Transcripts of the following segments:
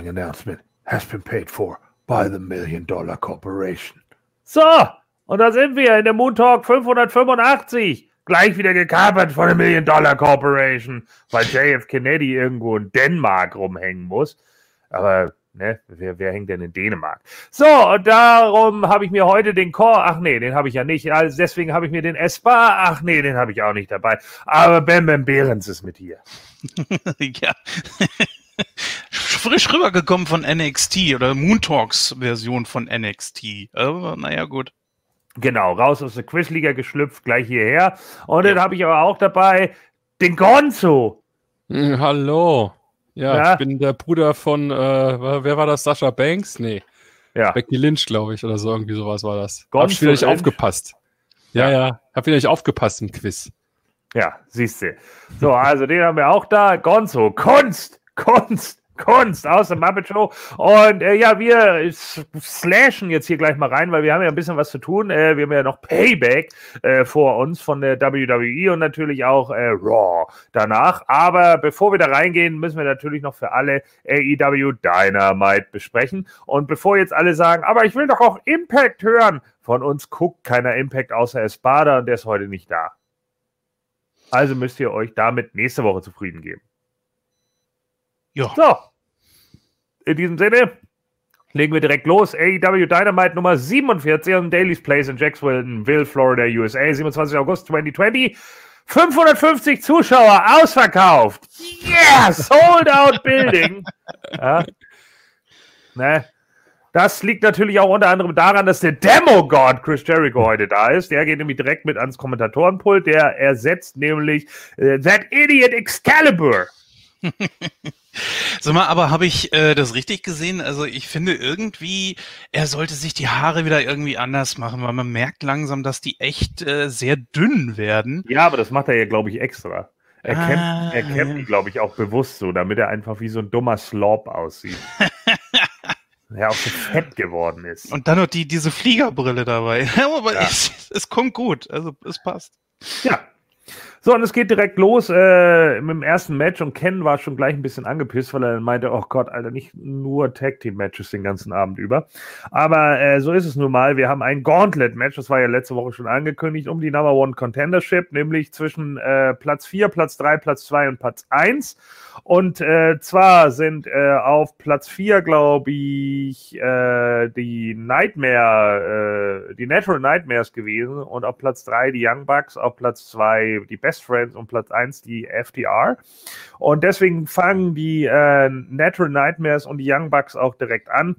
following announcement has been paid for by the Million Dollar Corporation. So, und da sind wir in der Moon Talk 585. Gleich wieder gekapert von der Million Dollar Corporation, weil JF Kennedy irgendwo in Dänemark rumhängen muss. Aber Ne? Wer, wer, hängt denn in Dänemark? So, und darum habe ich mir heute den Core, ach nee, den habe ich ja nicht. Also deswegen habe ich mir den S-Bar, ach nee, den habe ich auch nicht dabei. Aber Bam Bam Behrens ist mit hier. ja. Frisch rübergekommen von NXT oder Moon Talks Version von NXT. Aber naja, gut. Genau, raus aus der Quizliga geschlüpft, gleich hierher. Und ja. dann habe ich aber auch dabei den Gonzo. Hm, hallo. Ja, ja, ich bin der Bruder von, äh, wer war das? Sascha Banks? Nee. Ja. Becky Lynch, glaube ich, oder so, irgendwie sowas war das. Gonzo hab ich wieder nicht aufgepasst. Ja, ja, ja, hab wieder nicht aufgepasst im Quiz. Ja, siehst du. So, also den haben wir auch da. Gonzo, Kunst, Kunst. Kunst aus der Muppet Show. Und äh, ja, wir slashen jetzt hier gleich mal rein, weil wir haben ja ein bisschen was zu tun. Äh, wir haben ja noch Payback äh, vor uns von der WWE und natürlich auch äh, Raw danach. Aber bevor wir da reingehen, müssen wir natürlich noch für alle AEW Dynamite besprechen. Und bevor jetzt alle sagen, aber ich will doch auch Impact hören, von uns guckt keiner Impact außer Espada und der ist heute nicht da. Also müsst ihr euch damit nächste Woche zufrieden geben. Ja. So, in diesem Sinne legen wir direkt los. AEW Dynamite Nummer 47 am Daily's Place in Jacksonville, Florida, USA, 27. August 2020. 550 Zuschauer ausverkauft. Yeah, sold out Building. ja. ne? Das liegt natürlich auch unter anderem daran, dass der Demo-God Chris Jericho heute da ist. Der geht nämlich direkt mit ans Kommentatorenpult. Der ersetzt nämlich äh, That Idiot Excalibur. Sag mal, aber habe ich äh, das richtig gesehen? Also ich finde irgendwie, er sollte sich die Haare wieder irgendwie anders machen, weil man merkt langsam, dass die echt äh, sehr dünn werden. Ja, aber das macht er ja, glaube ich, extra. Er ah, kämmt, er kämmt die, glaube ich, auch bewusst so, damit er einfach wie so ein dummer Slob aussieht. der auch so fett geworden ist. Und dann noch die, diese Fliegerbrille dabei. aber ja. es, es kommt gut, also es passt. Ja, so, und es geht direkt los äh, mit dem ersten Match und Ken war schon gleich ein bisschen angepisst, weil er meinte, oh Gott, Alter, nicht nur Tag-Team-Matches den ganzen Abend über. Aber äh, so ist es nun mal. Wir haben ein Gauntlet-Match, das war ja letzte Woche schon angekündigt, um die Number One Contendership, nämlich zwischen äh, Platz 4, Platz 3, Platz 2 und Platz 1. Und äh, zwar sind äh, auf Platz 4, glaube ich, äh, die Nightmare, die Natural Nightmares gewesen und auf Platz 3 die Young Bucks, auf Platz 2 die Best Friends und Platz 1 die FTR. Und deswegen fangen die äh, Natural Nightmares und die Young Bucks auch direkt an.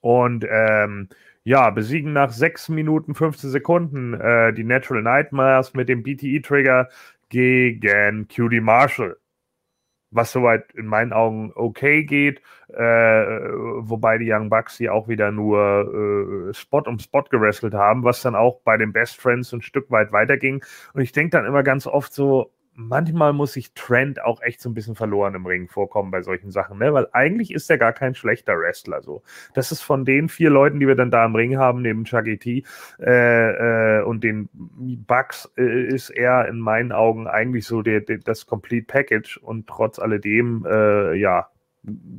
Und ähm, ja, besiegen nach 6 Minuten 15 Sekunden äh, die Natural Nightmares mit dem BTE-Trigger gegen QD Marshall was soweit in meinen Augen okay geht, äh, wobei die Young Bucks hier auch wieder nur äh, Spot um Spot gewrestelt haben, was dann auch bei den Best Friends ein Stück weit weiterging. Und ich denke dann immer ganz oft so, manchmal muss sich Trent auch echt so ein bisschen verloren im Ring vorkommen bei solchen Sachen, ne? Weil eigentlich ist er gar kein schlechter Wrestler. So, das ist von den vier Leuten, die wir dann da im Ring haben, neben Chucky T äh, äh, und den Bugs, äh, ist er in meinen Augen eigentlich so der, der, das Complete Package und trotz alledem, äh, ja,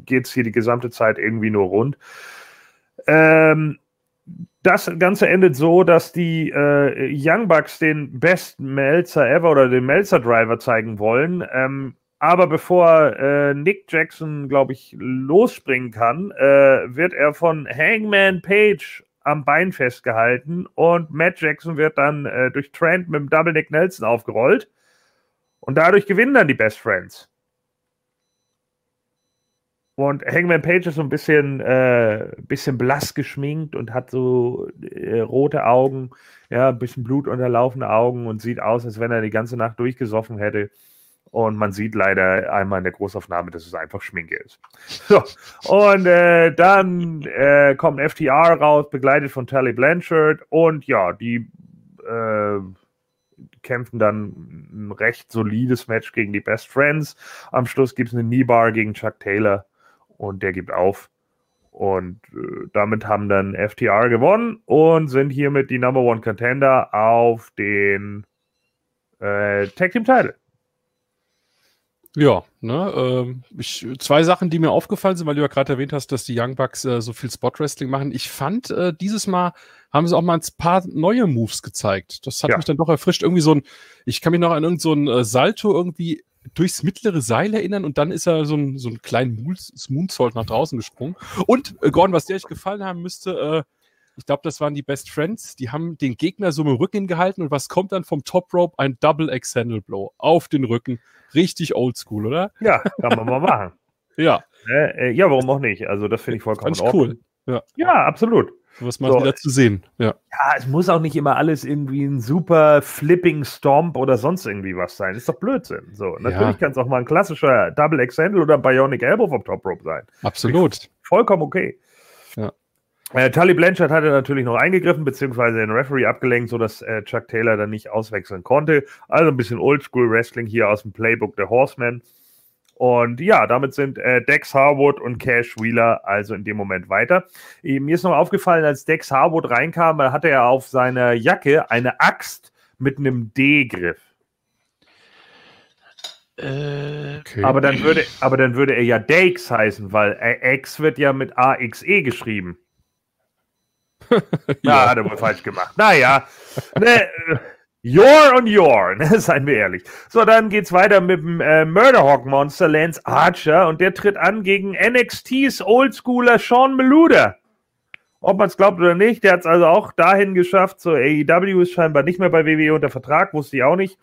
geht's hier die gesamte Zeit irgendwie nur rund. Ähm, das Ganze endet so, dass die äh, Young Bucks den Best Melzer ever oder den Melzer Driver zeigen wollen. Ähm, aber bevor äh, Nick Jackson, glaube ich, losspringen kann, äh, wird er von Hangman Page am Bein festgehalten und Matt Jackson wird dann äh, durch Trent mit dem Double Nick Nelson aufgerollt. Und dadurch gewinnen dann die Best Friends. Und Hangman Page ist so ein bisschen, äh, bisschen blass geschminkt und hat so äh, rote Augen, ja, ein bisschen blutunterlaufene Augen und sieht aus, als wenn er die ganze Nacht durchgesoffen hätte. Und man sieht leider einmal in der Großaufnahme, dass es einfach Schminke ist. So, und äh, dann äh, kommt FTR raus, begleitet von Tally Blanchard. Und ja, die äh, kämpfen dann ein recht solides Match gegen die Best Friends. Am Schluss gibt es eine Kneebar gegen Chuck Taylor und der gibt auf. Und äh, damit haben dann FTR gewonnen und sind hiermit die Number One Contender auf den äh, Tag Team Title. Ja, ne, äh, ich, zwei Sachen, die mir aufgefallen sind, weil du ja gerade erwähnt hast, dass die Young Bucks äh, so viel Spot Wrestling machen. Ich fand, äh, dieses Mal haben sie auch mal ein paar neue Moves gezeigt. Das hat ja. mich dann doch erfrischt. Irgendwie so ein, ich kann mich noch an irgendein so äh, Salto irgendwie durchs mittlere Seil erinnern und dann ist er so ein, so einen kleinen Moonsault nach draußen gesprungen. Und äh, Gordon, was dir euch gefallen haben müsste, äh, ich glaube, das waren die Best Friends, die haben den Gegner so im Rücken gehalten und was kommt dann vom Top Rope? Ein Double Extended Blow auf den Rücken. Richtig oldschool, oder? Ja, kann man mal machen. ja. Äh, äh, ja, warum auch nicht? Also, das finde ich vollkommen Fand ich cool. Ja. ja, absolut. Was mal so. wieder zu sehen. Ja. ja, es muss auch nicht immer alles irgendwie ein super Flipping Stomp oder sonst irgendwie was sein. Das ist doch Blödsinn. So, natürlich ja. kann es auch mal ein klassischer Double Extended oder Bionic Elbow vom Top Rope sein. Absolut. Vollkommen okay. Ja. Äh, Tully Blanchard hatte natürlich noch eingegriffen, beziehungsweise den Referee abgelenkt, sodass äh, Chuck Taylor dann nicht auswechseln konnte. Also ein bisschen Oldschool Wrestling hier aus dem Playbook der Horseman. Und ja, damit sind äh, Dex Harwood und Cash Wheeler also in dem Moment weiter. Äh, mir ist noch aufgefallen, als Dex Harwood reinkam, hatte er auf seiner Jacke eine Axt mit einem D-Griff. Äh, okay. aber, dann würde, aber dann würde er ja Dakes heißen, weil X wird ja mit AXE geschrieben. ja, hat er wohl falsch gemacht. Naja, ne, Your on your, ne, seien wir ehrlich. So, dann geht's weiter mit dem äh, Murderhawk Monster Lance Archer und der tritt an gegen NXTs Oldschooler Sean Meluda. Ob man es glaubt oder nicht, der hat es also auch dahin geschafft. So, AEW ist scheinbar nicht mehr bei WWE unter Vertrag, wusste ich auch nicht.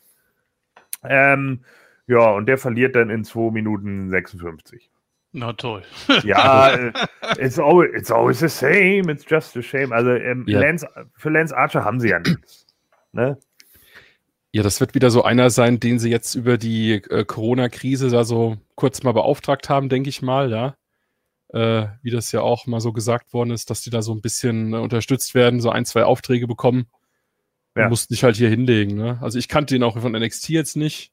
Ähm, ja, und der verliert dann in 2 Minuten 56. Na toll. ja, äh, it's always, it's always the same. It's just a shame. Also ähm, ja. Lance, für Lance Archer haben sie ja nichts. Ne? Ja, das wird wieder so einer sein, den sie jetzt über die äh, Corona-Krise da so kurz mal beauftragt haben, denke ich mal, ja. Äh, wie das ja auch mal so gesagt worden ist, dass die da so ein bisschen äh, unterstützt werden, so ein, zwei Aufträge bekommen. Ja. mussten sich halt hier hinlegen, ne? Also ich kannte ihn auch von NXT jetzt nicht.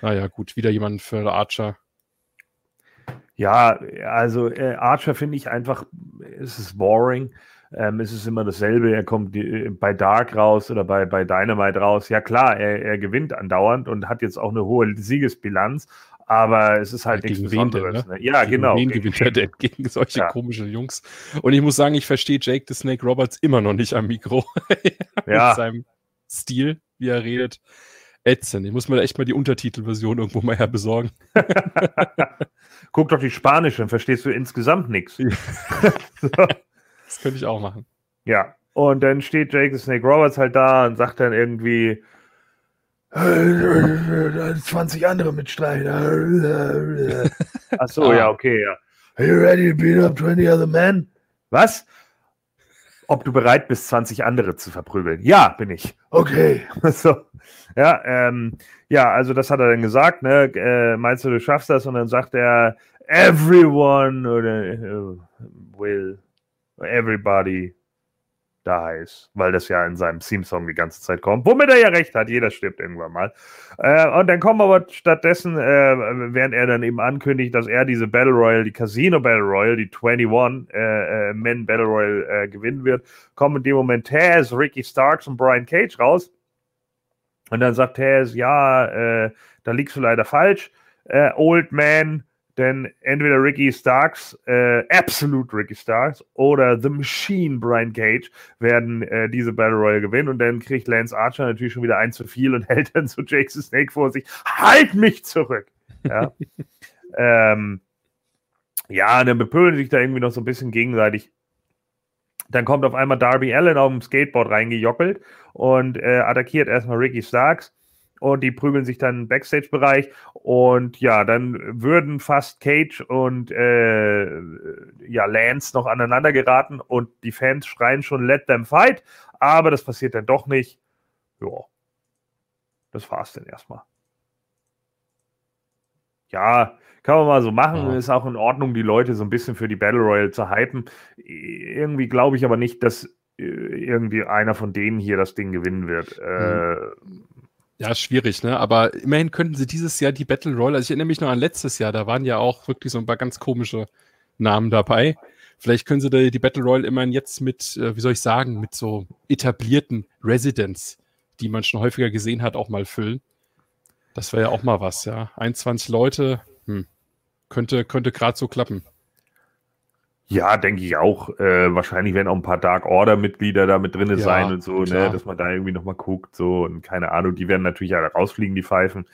Naja, ah gut, wieder jemand für Archer. Ja, also äh, Archer finde ich einfach, es ist boring. Ähm, es ist immer dasselbe. Er kommt die, äh, bei Dark raus oder bei, bei Dynamite raus. Ja, klar, er, er gewinnt andauernd und hat jetzt auch eine hohe Siegesbilanz. Aber es ist halt ja, nichts Besonderes. Denn, ne? Ja, gegen genau. Wen gewinnt er denn gegen solche ja. komische Jungs? Und ich muss sagen, ich verstehe Jake the Snake Roberts immer noch nicht am Mikro. ja. Mit seinem Stil, wie er redet ätzend. Ich muss mir echt mal die Untertitelversion irgendwo mal her besorgen. Guck doch die spanische, dann verstehst du insgesamt nichts. so. Das könnte ich auch machen. Ja, und dann steht Jake the Snake Roberts halt da und sagt dann irgendwie 20 andere Mitstreiter. Ach so, ah. ja, okay, ja. Are you ready to beat up 20 other men? Was? ob du bereit bist, 20 andere zu verprügeln. Ja, bin ich. Okay. so. Ja, ähm, ja, also das hat er dann gesagt, ne? Äh, meinst du, du schaffst das? Und dann sagt er, everyone oder uh, will, everybody dies, weil das ja in seinem Theme-Song die ganze Zeit kommt. Womit er ja recht hat, jeder stirbt irgendwann mal. Äh, und dann kommen aber stattdessen, äh, während er dann eben ankündigt, dass er diese Battle Royale, die Casino Battle Royale, die 21 äh, äh, Men Battle Royale äh, gewinnen wird, kommen in dem Moment Taz, Ricky Starks und Brian Cage raus. Und dann sagt Taz, ja, da liegst du leider falsch. Old Man denn entweder Ricky Starks, äh, Absolute Ricky Starks oder The Machine Brian Cage werden äh, diese Battle Royale gewinnen und dann kriegt Lance Archer natürlich schon wieder ein zu viel und hält dann so Jake the Snake vor sich. Halt mich zurück! Ja. ähm, ja, und dann bepölen sich da irgendwie noch so ein bisschen gegenseitig. Dann kommt auf einmal Darby Allen auf dem Skateboard reingejockelt und äh, attackiert erstmal Ricky Starks und die prügeln sich dann im Backstage-Bereich und ja, dann würden fast Cage und äh, ja, Lance noch aneinander geraten und die Fans schreien schon Let them fight, aber das passiert dann doch nicht. Ja, das war's dann erstmal. Ja, kann man mal so machen. Ja. Ist auch in Ordnung, die Leute so ein bisschen für die Battle Royale zu hypen. Irgendwie glaube ich aber nicht, dass äh, irgendwie einer von denen hier das Ding gewinnen wird. Mhm. Äh, ja, schwierig, ne? Aber immerhin könnten sie dieses Jahr die Battle Royale, also ich erinnere mich noch an letztes Jahr, da waren ja auch wirklich so ein paar ganz komische Namen dabei. Vielleicht können sie die, Battle Royale immerhin jetzt mit, äh, wie soll ich sagen, mit so etablierten Residents, die man schon häufiger gesehen hat, auch mal füllen. Das wäre ja auch mal was, ja. 21 Leute, hm. könnte, könnte gerade so klappen. Ja, denke ich auch. Äh, wahrscheinlich werden auch ein paar Dark Order-Mitglieder da mit drin ja, sein und so, ne, dass man da irgendwie nochmal guckt, so und keine Ahnung, die werden natürlich alle rausfliegen, die Pfeifen.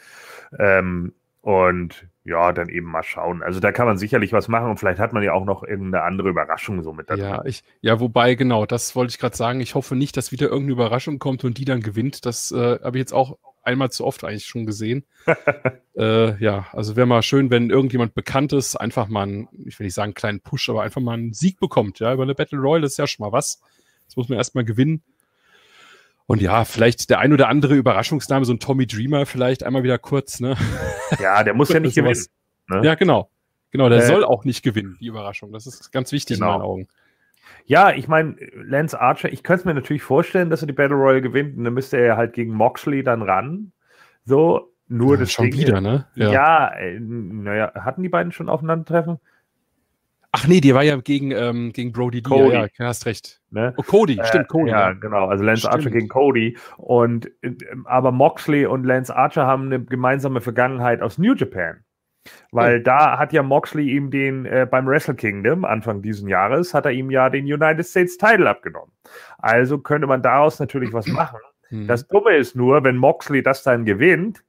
Ähm, und ja, dann eben mal schauen. Also da kann man sicherlich was machen und vielleicht hat man ja auch noch irgendeine andere Überraschung so mit dabei. Ja, ich, ja, wobei, genau, das wollte ich gerade sagen. Ich hoffe nicht, dass wieder irgendeine Überraschung kommt und die dann gewinnt. Das äh, habe ich jetzt auch einmal zu oft eigentlich schon gesehen. äh, ja, also wäre mal schön, wenn irgendjemand Bekanntes einfach mal einen, ich will nicht sagen einen kleinen Push, aber einfach mal einen Sieg bekommt. Ja, über eine Battle Royale ist ja schon mal was. Das muss man erstmal gewinnen. Und ja, vielleicht der ein oder andere Überraschungsname, so ein Tommy Dreamer, vielleicht einmal wieder kurz, ne? Ja, der muss ja nicht gewinnen. Ne? Ja, genau. Genau, der äh, soll auch nicht gewinnen, die Überraschung. Das ist ganz wichtig genau. in meinen Augen. Ja, ich meine, Lance Archer, ich könnte es mir natürlich vorstellen, dass er die Battle Royale gewinnt und dann müsste er halt gegen Moxley dann ran. So, nur ja, das schon Ding, wieder, ne? Ja, ja äh, naja, hatten die beiden schon aufeinandertreffen? Ach nee, die war ja gegen, ähm, gegen Brody Cody. Ja, ja, hast recht. Ne? Oh, Cody, äh, stimmt, Cody. Ja, ja, genau. Also Lance stimmt. Archer gegen Cody. Und äh, aber Moxley und Lance Archer haben eine gemeinsame Vergangenheit aus New Japan. Weil oh. da hat ja Moxley ihm den, äh, beim Wrestle Kingdom Anfang diesen Jahres, hat er ihm ja den United States Title abgenommen. Also könnte man daraus natürlich was machen. Mhm. Das Dumme ist nur, wenn Moxley das dann gewinnt,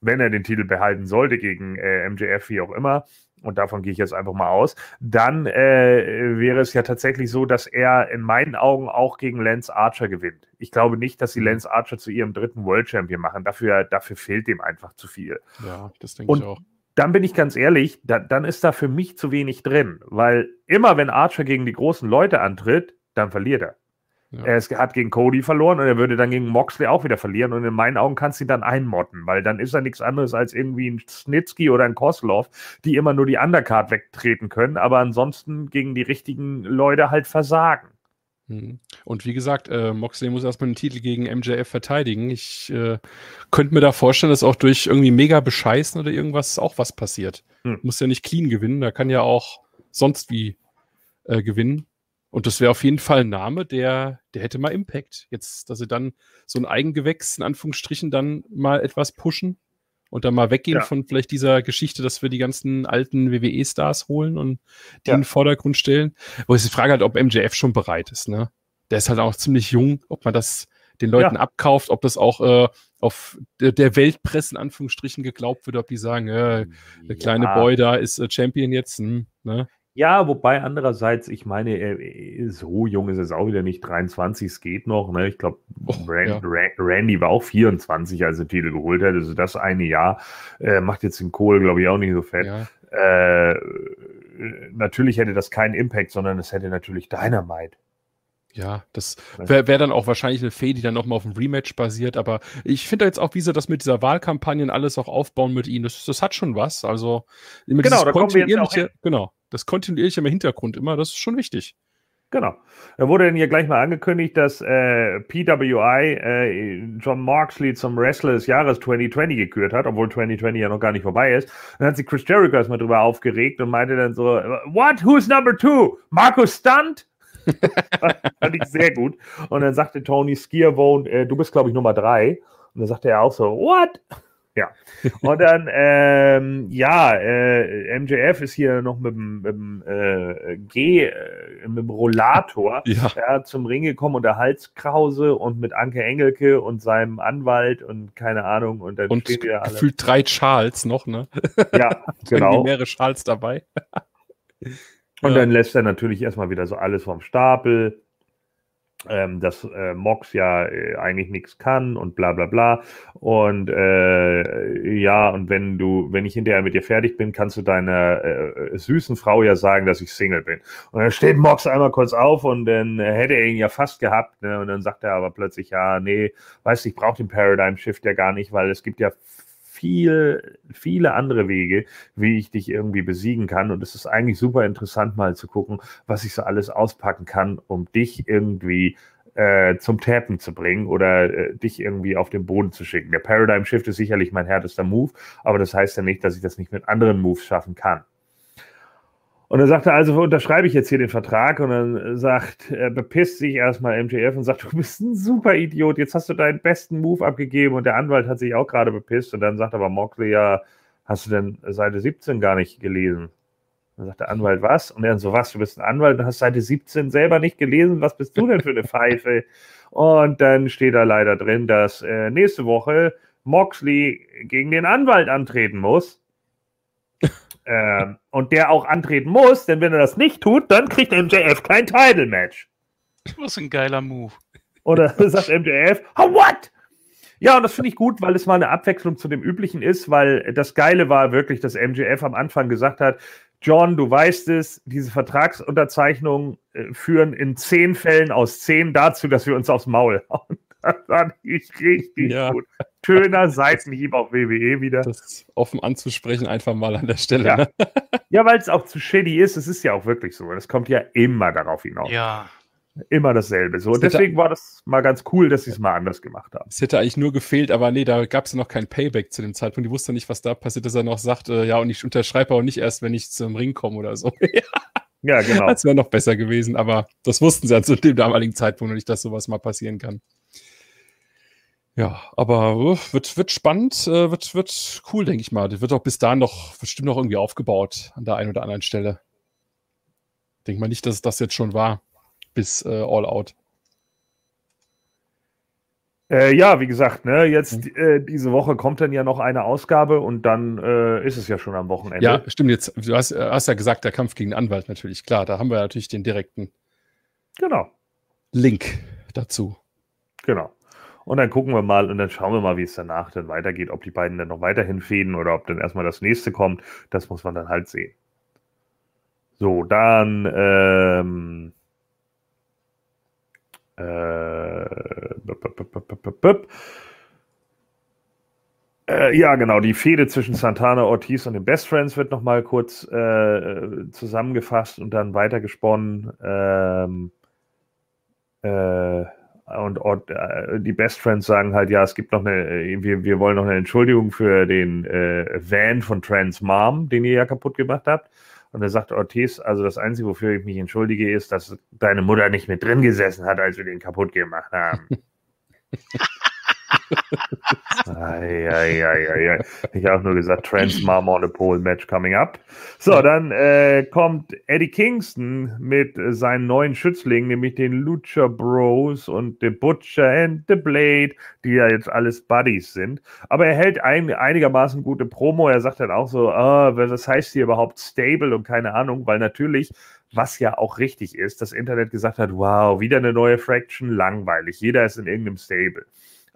wenn er den Titel behalten sollte gegen äh, MJF, wie auch immer, und davon gehe ich jetzt einfach mal aus, dann äh, wäre es ja tatsächlich so, dass er in meinen Augen auch gegen Lance Archer gewinnt. Ich glaube nicht, dass sie mhm. Lance Archer zu ihrem dritten World Champion machen. Dafür, dafür fehlt dem einfach zu viel. Ja, das denke ich auch dann bin ich ganz ehrlich, da, dann ist da für mich zu wenig drin, weil immer wenn Archer gegen die großen Leute antritt, dann verliert er. Ja. Er hat gegen Cody verloren und er würde dann gegen Moxley auch wieder verlieren. Und in meinen Augen kannst du ihn dann einmotten, weil dann ist er nichts anderes als irgendwie ein Snitsky oder ein Koslov, die immer nur die Undercard wegtreten können, aber ansonsten gegen die richtigen Leute halt versagen. Mhm. Und wie gesagt, äh, Moxley muss erstmal den Titel gegen MJF verteidigen. Ich äh, könnte mir da vorstellen, dass auch durch irgendwie mega bescheißen oder irgendwas auch was passiert. Hm. Muss ja nicht clean gewinnen, da kann ja auch sonst wie äh, gewinnen. Und das wäre auf jeden Fall ein Name, der, der hätte mal Impact. Jetzt, dass sie dann so ein Eigengewächs in Anführungsstrichen dann mal etwas pushen und dann mal weggehen ja. von vielleicht dieser Geschichte, dass wir die ganzen alten WWE-Stars holen und die ja. in den Vordergrund stellen. Wo ist die Frage halt, ob MJF schon bereit ist, ne? Der ist halt auch ziemlich jung, ob man das den Leuten ja. abkauft, ob das auch äh, auf der, Weltpresse in Anführungsstrichen geglaubt wird, ob die sagen, äh, der kleine Boy da ist äh, Champion jetzt, hm, ne? Ja, wobei andererseits, ich meine, so jung ist es auch wieder nicht, 23, es geht noch. Ne? Ich glaube, oh, Rand, ja. Randy war auch 24, als er Titel geholt hat. Also das eine Jahr äh, macht jetzt den Kohl, glaube ich, auch nicht so fett. Ja. Äh, natürlich hätte das keinen Impact, sondern es hätte natürlich Dynamite. Ja, das wäre wär dann auch wahrscheinlich eine Fee, die dann nochmal auf dem Rematch basiert. Aber ich finde jetzt auch, wie sie das mit dieser Wahlkampagne und alles auch aufbauen mit ihnen, das, das hat schon was. Also, genau, da kommen wir jetzt auch hin. Genau das kontinuierliche im Hintergrund immer, das ist schon wichtig. Genau. Da wurde dann hier gleich mal angekündigt, dass äh, PWI äh, John Moxley zum Wrestler des Jahres 2020 gekürt hat, obwohl 2020 ja noch gar nicht vorbei ist. Dann hat sich Chris Jericho erstmal drüber aufgeregt und meinte dann so, What? Who's number two? Markus Stunt? fand ich sehr gut. Und dann sagte Tony Skiervone, äh, du bist, glaube ich, Nummer drei. Und dann sagte er auch so, What? Ja. Und dann, ähm, ja, äh, MJF ist hier noch mit dem, äh, G, äh, mit dem Rollator ja. ja. zum Ring gekommen und der Halskrause und mit Anke Engelke und seinem Anwalt und keine Ahnung. Und dann und stehen wir alle. Gefühlt drei Charles noch, ne? Ja, genau. mehrere Charles dabei. und ja. dann lässt er natürlich erstmal wieder so alles vom Stapel ähm, dass äh, Mox ja äh, eigentlich nichts kann und bla bla bla. Und äh, ja, und wenn du, wenn ich hinterher mit dir fertig bin, kannst du deiner äh, süßen Frau ja sagen, dass ich Single bin. Und dann steht Mox einmal kurz auf und dann hätte er ihn ja fast gehabt. Ne? Und dann sagt er aber plötzlich, ja, nee, weißt du, ich brauche den Paradigm Shift ja gar nicht, weil es gibt ja viel, viele andere Wege, wie ich dich irgendwie besiegen kann. Und es ist eigentlich super interessant, mal zu gucken, was ich so alles auspacken kann, um dich irgendwie äh, zum Tappen zu bringen oder äh, dich irgendwie auf den Boden zu schicken. Der Paradigm Shift ist sicherlich mein härtester Move, aber das heißt ja nicht, dass ich das nicht mit anderen Moves schaffen kann. Und dann sagt er, also unterschreibe ich jetzt hier den Vertrag und dann sagt, er bepisst sich erstmal MJF und sagt, du bist ein super Idiot, jetzt hast du deinen besten Move abgegeben und der Anwalt hat sich auch gerade bepisst und dann sagt aber Moxley, ja, hast du denn Seite 17 gar nicht gelesen? Dann sagt der Anwalt, was? Und er dann so, was, du bist ein Anwalt und hast Seite 17 selber nicht gelesen, was bist du denn für eine Pfeife? Und dann steht da leider drin, dass äh, nächste Woche Moxley gegen den Anwalt antreten muss. Ähm, und der auch antreten muss, denn wenn er das nicht tut, dann kriegt MJF kein Title-Match. Was ein geiler Move. Oder sagt MJF, oh, what? Ja, und das finde ich gut, weil es mal eine Abwechslung zu dem Üblichen ist, weil das Geile war wirklich, dass MJF am Anfang gesagt hat, John, du weißt es, diese Vertragsunterzeichnungen äh, führen in zehn Fällen aus zehn dazu, dass wir uns aufs Maul hauen. Das fand ich richtig ja. gut. Schöner Seitenhieb auf WWE wieder. Das offen anzusprechen, einfach mal an der Stelle. Ja, ne? ja weil es auch zu shitty ist. Es ist ja auch wirklich so. Das kommt ja immer darauf hinaus. Ja. Immer dasselbe. So. Und deswegen war das mal ganz cool, dass sie es mal anders gemacht haben. Es hätte eigentlich nur gefehlt, aber nee, da gab es noch kein Payback zu dem Zeitpunkt. Die wusste nicht, was da passiert, dass er noch sagt, äh, ja, und ich unterschreibe auch nicht erst, wenn ich zum Ring komme oder so. ja, genau. Das wäre noch besser gewesen, aber das wussten sie ja zu dem damaligen Zeitpunkt noch nicht, dass sowas mal passieren kann. Ja, aber wird, wird spannend, äh, wird, wird cool, denke ich mal. Das wird auch bis dahin noch bestimmt noch irgendwie aufgebaut an der einen oder anderen Stelle. Denk mal nicht, dass es das jetzt schon war bis äh, All Out. Äh, ja, wie gesagt, ne, jetzt mhm. äh, diese Woche kommt dann ja noch eine Ausgabe und dann äh, ist es ja schon am Wochenende. Ja, stimmt. Jetzt, du hast, äh, hast, ja gesagt, der Kampf gegen den Anwalt natürlich, klar. Da haben wir natürlich den direkten genau. Link dazu. Genau. Und dann gucken wir mal und dann schauen wir mal, wie es danach dann weitergeht, ob die beiden dann noch weiterhin fäden oder ob dann erstmal das nächste kommt. Das muss man dann halt sehen. So, dann ähm, äh, äh, ja, genau, die Fehde zwischen Santana, Ortiz und den Best Friends wird nochmal kurz äh, zusammengefasst und dann weitergesponnen. Ähm, äh, und, und äh, die Best Friends sagen halt, ja, es gibt noch eine, äh, wir, wir wollen noch eine Entschuldigung für den äh, Van von Trans Mom, den ihr ja kaputt gemacht habt. Und er sagt Ortiz, also das Einzige, wofür ich mich entschuldige, ist, dass deine Mutter nicht mit drin gesessen hat, als wir den kaputt gemacht haben. ai, Ich habe nur gesagt, Trans Mom on a Pole Match coming up. So, dann äh, kommt Eddie Kingston mit seinen neuen Schützlingen, nämlich den Lucha Bros und The Butcher and The Blade, die ja jetzt alles Buddies sind. Aber er hält ein, einigermaßen gute Promo. Er sagt dann auch so, oh, was heißt hier überhaupt stable und keine Ahnung, weil natürlich was ja auch richtig ist, das Internet gesagt hat, wow, wieder eine neue Fraction, langweilig, jeder ist in irgendeinem Stable.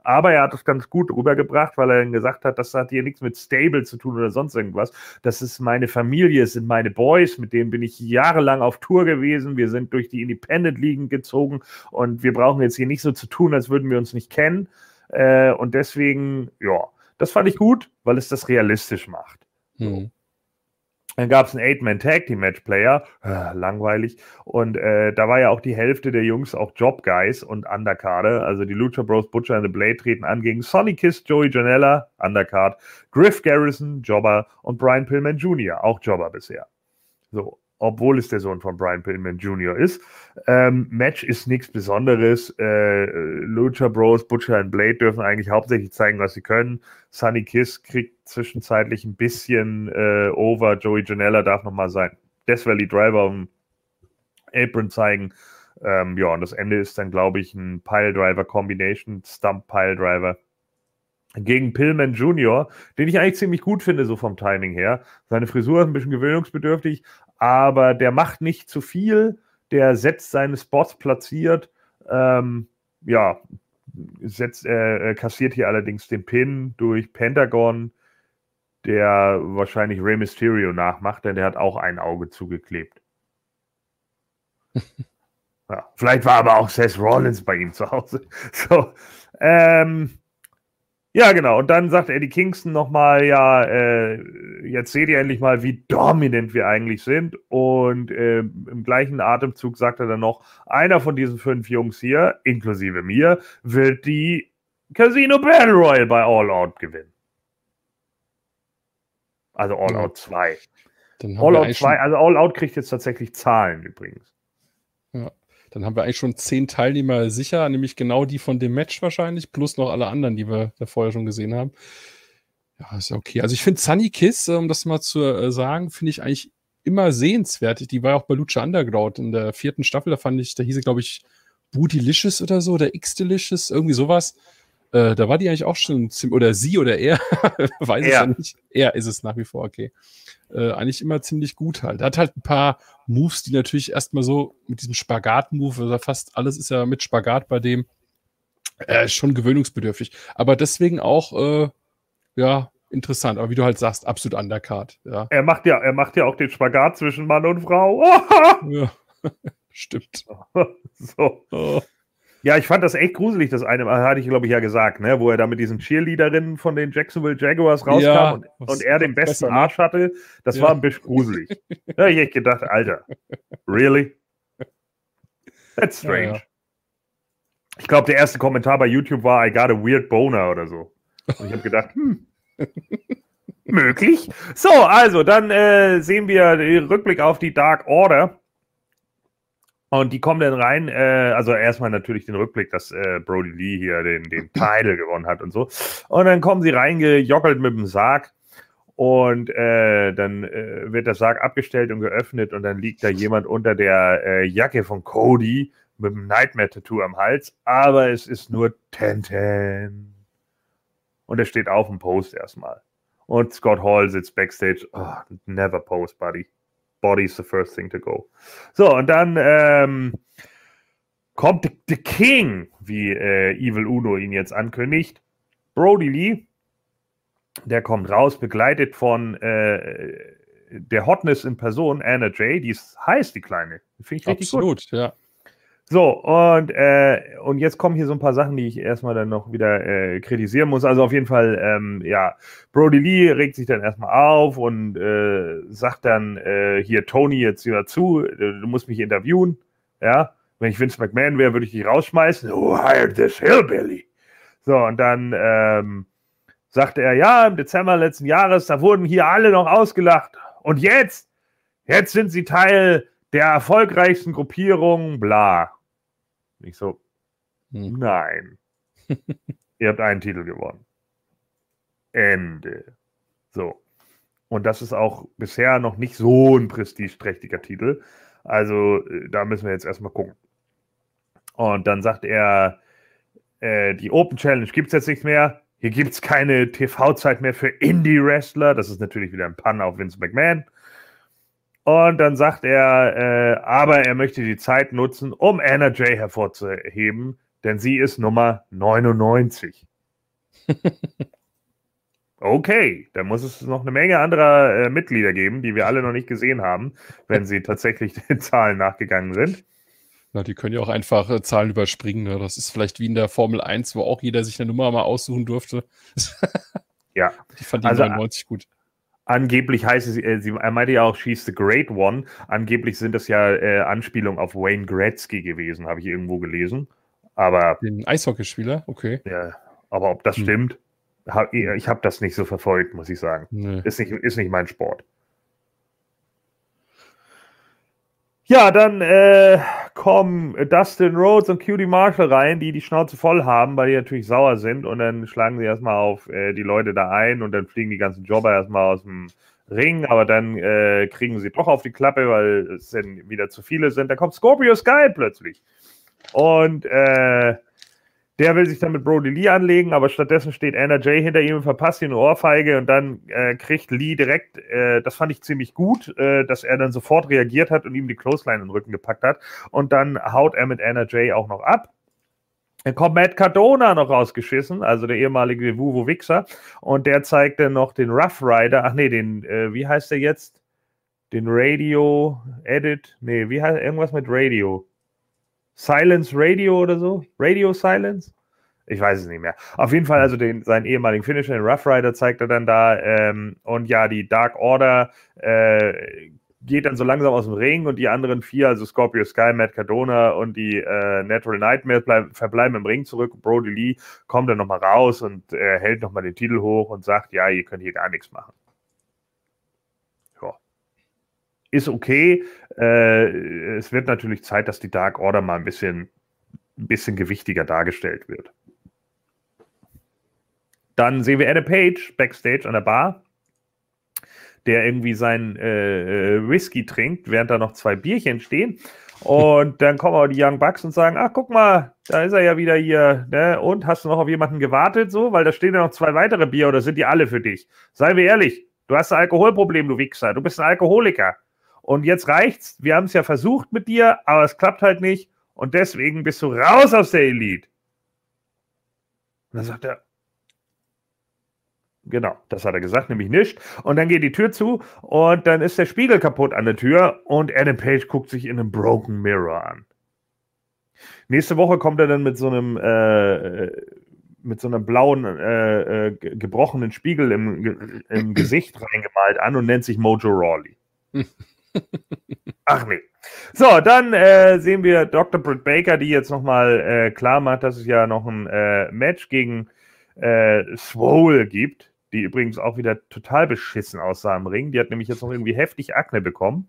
Aber er hat es ganz gut rübergebracht, weil er dann gesagt hat, das hat hier nichts mit Stable zu tun oder sonst irgendwas. Das ist meine Familie, es sind meine Boys, mit denen bin ich jahrelang auf Tour gewesen. Wir sind durch die Independent Ligen gezogen und wir brauchen jetzt hier nicht so zu tun, als würden wir uns nicht kennen. Äh, und deswegen, ja, das fand ich gut, weil es das realistisch macht. Mhm. Dann gab es einen Eight-Man-Tag-Team-Match-Player, äh, langweilig. Und äh, da war ja auch die Hälfte der Jungs auch Job-Guys und Undercarder. Also die Lucha Bros, Butcher and the Blade treten an gegen Sonny Kiss, Joey Janella, Undercard, Griff Garrison, Jobber und Brian Pillman Jr., auch Jobber bisher. So, obwohl es der Sohn von Brian Pillman Jr. ist. Ähm, Match ist nichts Besonderes. Äh, Lucha Bros, Butcher und Blade dürfen eigentlich hauptsächlich zeigen, was sie können. Sunny Kiss kriegt zwischenzeitlich ein bisschen äh, over. Joey Janella darf nochmal sein Death Valley Driver um Apron zeigen. Ähm, ja, und das Ende ist dann, glaube ich, ein Pile Driver Combination, Stump Pile Driver gegen Pillman Jr., den ich eigentlich ziemlich gut finde, so vom Timing her. Seine Frisur ist ein bisschen gewöhnungsbedürftig, aber der macht nicht zu viel, der setzt seine Spots platziert, ähm, ja, setzt, äh, kassiert hier allerdings den Pin durch Pentagon, der wahrscheinlich Rey Mysterio nachmacht, denn der hat auch ein Auge zugeklebt. ja, vielleicht war aber auch Seth Rollins bei ihm zu Hause. So, ähm, ja, genau. Und dann sagt Eddie Kingston nochmal, ja, äh, jetzt seht ihr endlich mal, wie dominant wir eigentlich sind. Und äh, im gleichen Atemzug sagt er dann noch, einer von diesen fünf Jungs hier, inklusive mir, wird die Casino Battle Royale bei All Out gewinnen. Also All Out 2. All Out 2, also All Out kriegt jetzt tatsächlich Zahlen übrigens. Ja. Dann haben wir eigentlich schon zehn Teilnehmer sicher, nämlich genau die von dem Match wahrscheinlich, plus noch alle anderen, die wir da vorher schon gesehen haben. Ja, ist ja okay. Also ich finde Sunny Kiss, um das mal zu äh, sagen, finde ich eigentlich immer sehenswert. Die war ja auch bei Lucha Underground in der vierten Staffel, da fand ich, da hieß sie, glaube ich, Bootylicious oder so, oder X-Delicious, irgendwie sowas. Äh, da war die eigentlich auch schon, oder sie oder er, weiß ich ja nicht. Er ist es nach wie vor, okay. Äh, eigentlich immer ziemlich gut halt. Er hat halt ein paar Moves, die natürlich erstmal so mit diesem Spagat-Move, also fast alles ist ja mit Spagat bei dem, äh, schon gewöhnungsbedürftig. Aber deswegen auch, äh, ja, interessant. Aber wie du halt sagst, absolut undercard. Ja. Er macht ja, er macht ja auch den Spagat zwischen Mann und Frau. ja, stimmt. so. Oh. Ja, ich fand das echt gruselig, das eine Mal, hatte ich, glaube ich, ja gesagt, ne? wo er da mit diesen Cheerleaderinnen von den Jacksonville Jaguars rauskam ja, und, und, er den besten besser, ne? Arsch hatte. Das ja. war ein bisschen gruselig. da habe ich echt gedacht, Alter, really? That's strange. Ja, ich glaube, der erste Kommentar bei YouTube war, I got a weird boner oder so. Und ich habe gedacht, hm, möglich. So, also, dann äh, sehen wir den Rückblick auf die Dark Order. Und die kommen dann rein, äh, also erstmal natürlich den Rückblick, dass äh, Brody Lee hier den, den Title gewonnen hat und so. Und dann kommen sie reingejockelt mit dem Sarg und äh, dann äh, wird der Sarg abgestellt und geöffnet und dann liegt da jemand unter der äh, Jacke von Cody mit einem Nightmare-Tattoo am Hals, aber es ist nur Tenten. Und er steht auf dem Post erstmal. Und Scott Hall sitzt backstage. Oh, never post, buddy. Body's the first thing to go. So, und dann ähm, kommt The, King, wie äh, Evil Uno ihn jetzt ankündigt. Brody Lee, der kommt raus, begleitet von äh, der Hotness in Person, Anna Jay, die ist heiß, die Kleine. Finde ich richtig Absolut, gut. ja. So, und, äh, und jetzt kommen hier so ein paar Sachen, die ich erstmal dann noch wieder äh, kritisieren muss. Also auf jeden Fall, ähm, ja, Brody Lee regt sich dann erstmal auf und äh, sagt dann, äh, hier, Tony, jetzt wieder zu, du musst mich interviewen. Ja, wenn ich Vince McMahon wäre, würde ich dich rausschmeißen. Who hired this hillbilly? So, und dann ähm, sagte er, ja, im Dezember letzten Jahres, da wurden hier alle noch ausgelacht. Und jetzt, jetzt sind sie Teil der erfolgreichsten Gruppierung, bla. Ich so, hm. nein. Ihr habt einen Titel gewonnen. Ende. So. Und das ist auch bisher noch nicht so ein prestigeträchtiger Titel. Also äh, da müssen wir jetzt erstmal gucken. Und dann sagt er, äh, die Open Challenge gibt es jetzt nicht mehr. Hier gibt es keine TV-Zeit mehr für Indie-Wrestler. Das ist natürlich wieder ein Pun auf Vince McMahon. Und dann sagt er, äh, aber er möchte die Zeit nutzen, um Anna Jay hervorzuheben, denn sie ist Nummer 99. okay, dann muss es noch eine Menge anderer äh, Mitglieder geben, die wir alle noch nicht gesehen haben, wenn sie tatsächlich den Zahlen nachgegangen sind. Na, die können ja auch einfach äh, Zahlen überspringen. Ne? Das ist vielleicht wie in der Formel 1, wo auch jeder sich eine Nummer mal aussuchen durfte. ja. Die fand die also, 99 gut. Angeblich heißt es, äh, sie, er meinte ja auch, she's the great one. Angeblich sind das ja äh, Anspielungen auf Wayne Gretzky gewesen, habe ich irgendwo gelesen. Aber. Den Eishockeyspieler? Okay. Ja, aber ob das hm. stimmt, hab, ich habe das nicht so verfolgt, muss ich sagen. Nee. Ist, nicht, ist nicht mein Sport. Ja, dann äh, kommen Dustin Rhodes und Cutie Marshall rein, die die Schnauze voll haben, weil die natürlich sauer sind. Und dann schlagen sie erstmal auf äh, die Leute da ein und dann fliegen die ganzen Jobber erstmal aus dem Ring. Aber dann äh, kriegen sie doch auf die Klappe, weil es dann wieder zu viele sind. Dann kommt Scorpio Sky plötzlich. Und äh, der will sich dann mit Brody Lee anlegen, aber stattdessen steht Anna Jay hinter ihm und verpasst ihn eine Ohrfeige und dann äh, kriegt Lee direkt, äh, das fand ich ziemlich gut, äh, dass er dann sofort reagiert hat und ihm die Clothesline in den Rücken gepackt hat und dann haut er mit Anna Jay auch noch ab. Dann kommt Matt Cardona noch rausgeschissen, also der ehemalige Wuvu Wichser und der zeigt dann noch den Rough Rider, ach nee, den, äh, wie heißt der jetzt? Den Radio Edit, nee, wie heißt irgendwas mit Radio? Silence Radio oder so? Radio Silence? Ich weiß es nicht mehr. Auf jeden Fall, also den, seinen ehemaligen Finisher, den Rough Rider, zeigt er dann da. Ähm, und ja, die Dark Order äh, geht dann so langsam aus dem Ring und die anderen vier, also Scorpio Sky, Matt Cardona und die äh, Natural Nightmare bleib, verbleiben im Ring zurück. Brody Lee kommt dann nochmal raus und äh, hält nochmal den Titel hoch und sagt, ja, ihr könnt hier gar nichts machen. Ja. ist okay. Äh, es wird natürlich Zeit, dass die Dark Order mal ein bisschen, ein bisschen gewichtiger dargestellt wird. Dann sehen wir Anna Page backstage an der Bar, der irgendwie sein äh, äh, Whisky trinkt, während da noch zwei Bierchen stehen. Und dann kommen auch die Young Bucks und sagen: Ach, guck mal, da ist er ja wieder hier. Ne? Und hast du noch auf jemanden gewartet, so? Weil da stehen ja noch zwei weitere Bier oder sind die alle für dich? Seien wir ehrlich, du hast ein Alkoholproblem, du Wichser. Du bist ein Alkoholiker. Und jetzt reicht's. Wir haben es ja versucht mit dir, aber es klappt halt nicht. Und deswegen bist du raus aus der Elite. Und dann sagt er, Genau, das hat er gesagt, nämlich nicht. Und dann geht die Tür zu und dann ist der Spiegel kaputt an der Tür und Adam Page guckt sich in einem Broken Mirror an. Nächste Woche kommt er dann mit so einem äh, mit so einem blauen äh, äh, gebrochenen Spiegel im, im Gesicht reingemalt an und nennt sich Mojo Rawley. Ach nee. So, dann äh, sehen wir Dr. Britt Baker, die jetzt nochmal äh, klar macht, dass es ja noch ein äh, Match gegen äh, Swole gibt die übrigens auch wieder total beschissen aussah im Ring. Die hat nämlich jetzt noch irgendwie heftig Akne bekommen.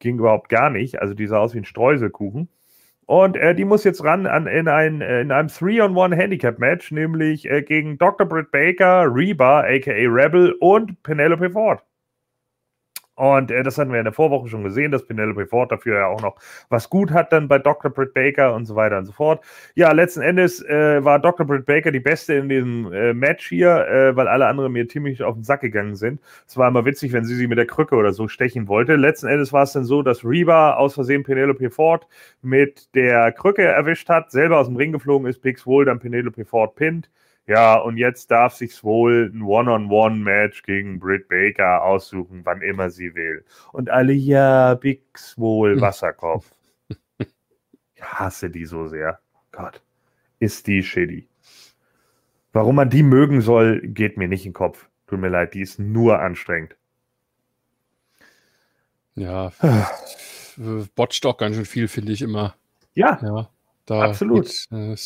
Ging überhaupt gar nicht. Also die sah aus wie ein Streuselkuchen. Und äh, die muss jetzt ran an, in, ein, äh, in einem 3-on-1 Handicap-Match, nämlich äh, gegen Dr. Britt Baker, Reba, aka Rebel und Penelope Ford. Und äh, das hatten wir in der Vorwoche schon gesehen, dass Penelope Ford dafür ja auch noch was gut hat, dann bei Dr. Britt Baker und so weiter und so fort. Ja, letzten Endes äh, war Dr. Britt Baker die Beste in diesem äh, Match hier, äh, weil alle anderen mir ziemlich auf den Sack gegangen sind. Es war immer witzig, wenn sie sie mit der Krücke oder so stechen wollte. Letzten Endes war es dann so, dass Reba aus Versehen Penelope Ford mit der Krücke erwischt hat, selber aus dem Ring geflogen ist, Big Swole dann Penelope Ford pinnt. Ja, und jetzt darf sich wohl ein One-on-One-Match gegen Britt Baker aussuchen, wann immer sie will. Und alle, ja, Big Swole Wasserkopf. Ich hasse die so sehr. Gott, ist die shitty. Warum man die mögen soll, geht mir nicht in den Kopf. Tut mir leid, die ist nur anstrengend. Ja, botcht auch ganz schön viel, finde ich immer. Ja, ja da absolut. Geht, äh,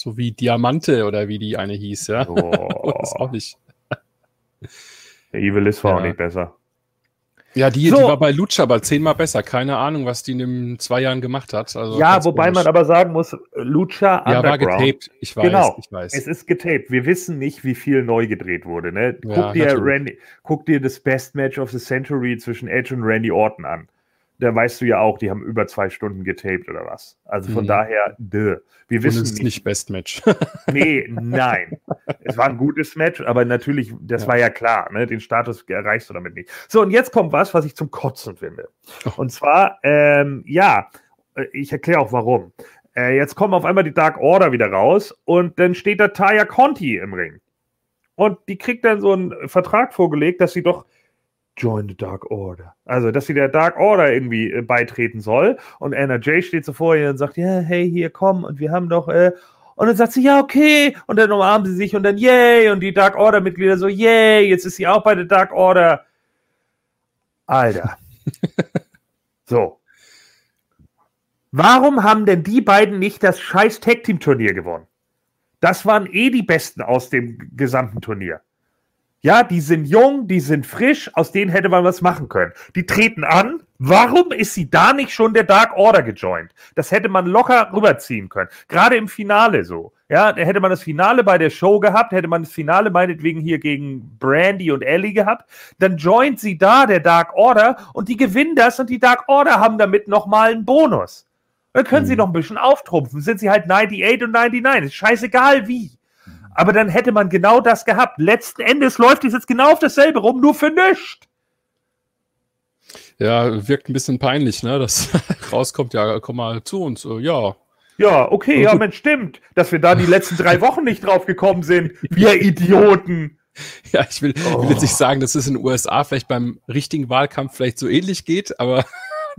so wie Diamante oder wie die eine hieß, ja. Oh. das auch nicht. Der Evil ist war ja. auch nicht besser. Ja, die, so. die war bei Lucha aber zehnmal besser. Keine Ahnung, was die in den zwei Jahren gemacht hat. Also ja, wobei komisch. man aber sagen muss, Lucha ja, war getaped. Ich weiß, genau, ich weiß. Es ist getaped. Wir wissen nicht, wie viel neu gedreht wurde. Ne? Guck, ja, dir Randy, guck dir das Best Match of the Century zwischen Edge und Randy Orton an da weißt du ja auch, die haben über zwei Stunden getaped oder was. Also von mhm. daher, dö. Wir wissen es ist nicht Best Match. nee, nein. es war ein gutes Match, aber natürlich, das ja. war ja klar, ne? den Status erreichst du damit nicht. So, und jetzt kommt was, was ich zum Kotzen finde. Oh. Und zwar, ähm, ja, äh, ich erkläre auch warum. Äh, jetzt kommen auf einmal die Dark Order wieder raus und dann steht da Taya Conti im Ring. Und die kriegt dann so einen Vertrag vorgelegt, dass sie doch Join the Dark Order. Also, dass sie der Dark Order irgendwie äh, beitreten soll. Und Anna Jay steht so vor ihr und sagt, ja, hey, hier, komm, und wir haben doch, äh, und dann sagt sie, ja, okay. Und dann umarmen sie sich und dann, yay. Und die Dark Order-Mitglieder so, yay, jetzt ist sie auch bei der Dark Order. Alter. so. Warum haben denn die beiden nicht das scheiß Tag-Team-Turnier gewonnen? Das waren eh die Besten aus dem gesamten Turnier. Ja, die sind jung, die sind frisch, aus denen hätte man was machen können. Die treten an. Warum ist sie da nicht schon der Dark Order gejoint? Das hätte man locker rüberziehen können. Gerade im Finale so. Ja, da hätte man das Finale bei der Show gehabt, hätte man das Finale meinetwegen hier gegen Brandy und Ellie gehabt. Dann joint sie da, der Dark Order, und die gewinnen das und die Dark Order haben damit nochmal einen Bonus. Dann können mhm. sie noch ein bisschen auftrumpfen. Sind sie halt 98 und 99. Ist scheißegal wie. Aber dann hätte man genau das gehabt. Letzten Endes läuft es jetzt genau auf dasselbe rum, nur für nichts. Ja, wirkt ein bisschen peinlich, ne? Das rauskommt, ja, komm mal zu uns, ja. Ja, okay, ja, Mensch, stimmt, dass wir da die letzten drei Wochen nicht drauf gekommen sind. Wir Idioten. Ja, ich will, oh. will jetzt nicht sagen, dass es in den USA vielleicht beim richtigen Wahlkampf vielleicht so ähnlich geht, aber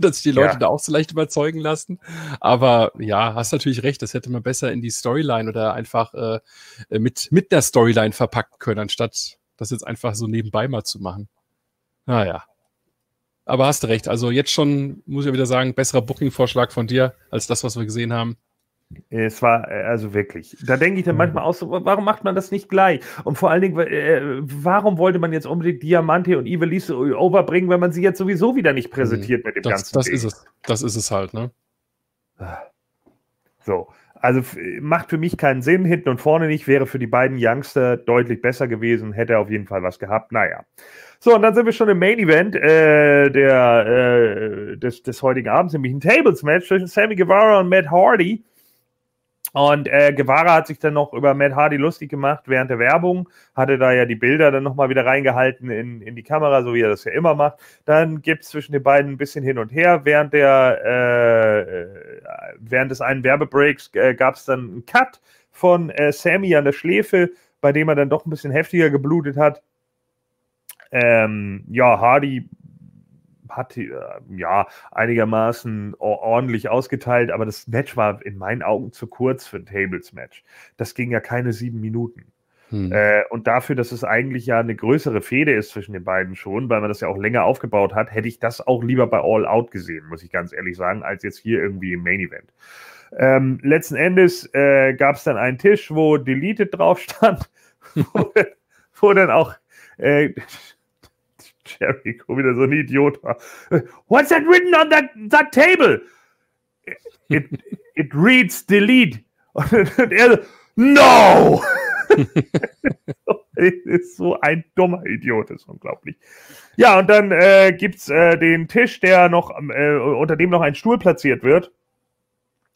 dass sich die Leute ja. da auch so leicht überzeugen lassen. Aber ja, hast natürlich recht, das hätte man besser in die Storyline oder einfach äh, mit, mit der Storyline verpacken können, anstatt das jetzt einfach so nebenbei mal zu machen. Naja. Aber hast du recht. Also jetzt schon, muss ich wieder sagen, besserer Booking-Vorschlag von dir als das, was wir gesehen haben. Es war, äh, also wirklich. Da denke ich dann manchmal aus, warum macht man das nicht gleich? Und vor allen Dingen, äh, warum wollte man jetzt unbedingt Diamante und Ivelisse overbringen, wenn man sie jetzt sowieso wieder nicht präsentiert mit dem das, ganzen Das Ding. ist es. Das ist es halt, ne? So. Also macht für mich keinen Sinn, hinten und vorne nicht, wäre für die beiden Youngster deutlich besser gewesen, hätte auf jeden Fall was gehabt. Naja. So, und dann sind wir schon im Main Event äh, der, äh, des, des heutigen Abends, nämlich ein Tables-Match zwischen Sammy Guevara und Matt Hardy. Und äh, Guevara hat sich dann noch über Matt Hardy lustig gemacht während der Werbung, hatte da ja die Bilder dann nochmal wieder reingehalten in, in die Kamera, so wie er das ja immer macht. Dann gibt es zwischen den beiden ein bisschen hin und her. Während, der, äh, während des einen Werbebreaks äh, gab es dann einen Cut von äh, Sammy an der Schläfe, bei dem er dann doch ein bisschen heftiger geblutet hat. Ähm, ja, Hardy hat äh, ja einigermaßen ordentlich ausgeteilt, aber das Match war in meinen Augen zu kurz für ein Tables-Match. Das ging ja keine sieben Minuten. Hm. Äh, und dafür, dass es eigentlich ja eine größere Fehde ist zwischen den beiden schon, weil man das ja auch länger aufgebaut hat, hätte ich das auch lieber bei All Out gesehen, muss ich ganz ehrlich sagen, als jetzt hier irgendwie im Main Event. Ähm, letzten Endes äh, gab es dann einen Tisch, wo Deleted drauf stand, wo, wo dann auch äh, Jericho wieder so ein Idiot war. What's that written on that, that table? It, it reads delete. Und er so, no! ist so ein dummer Idiot, ist unglaublich. Ja, und dann äh, gibt es äh, den Tisch, der noch, äh, unter dem noch ein Stuhl platziert wird.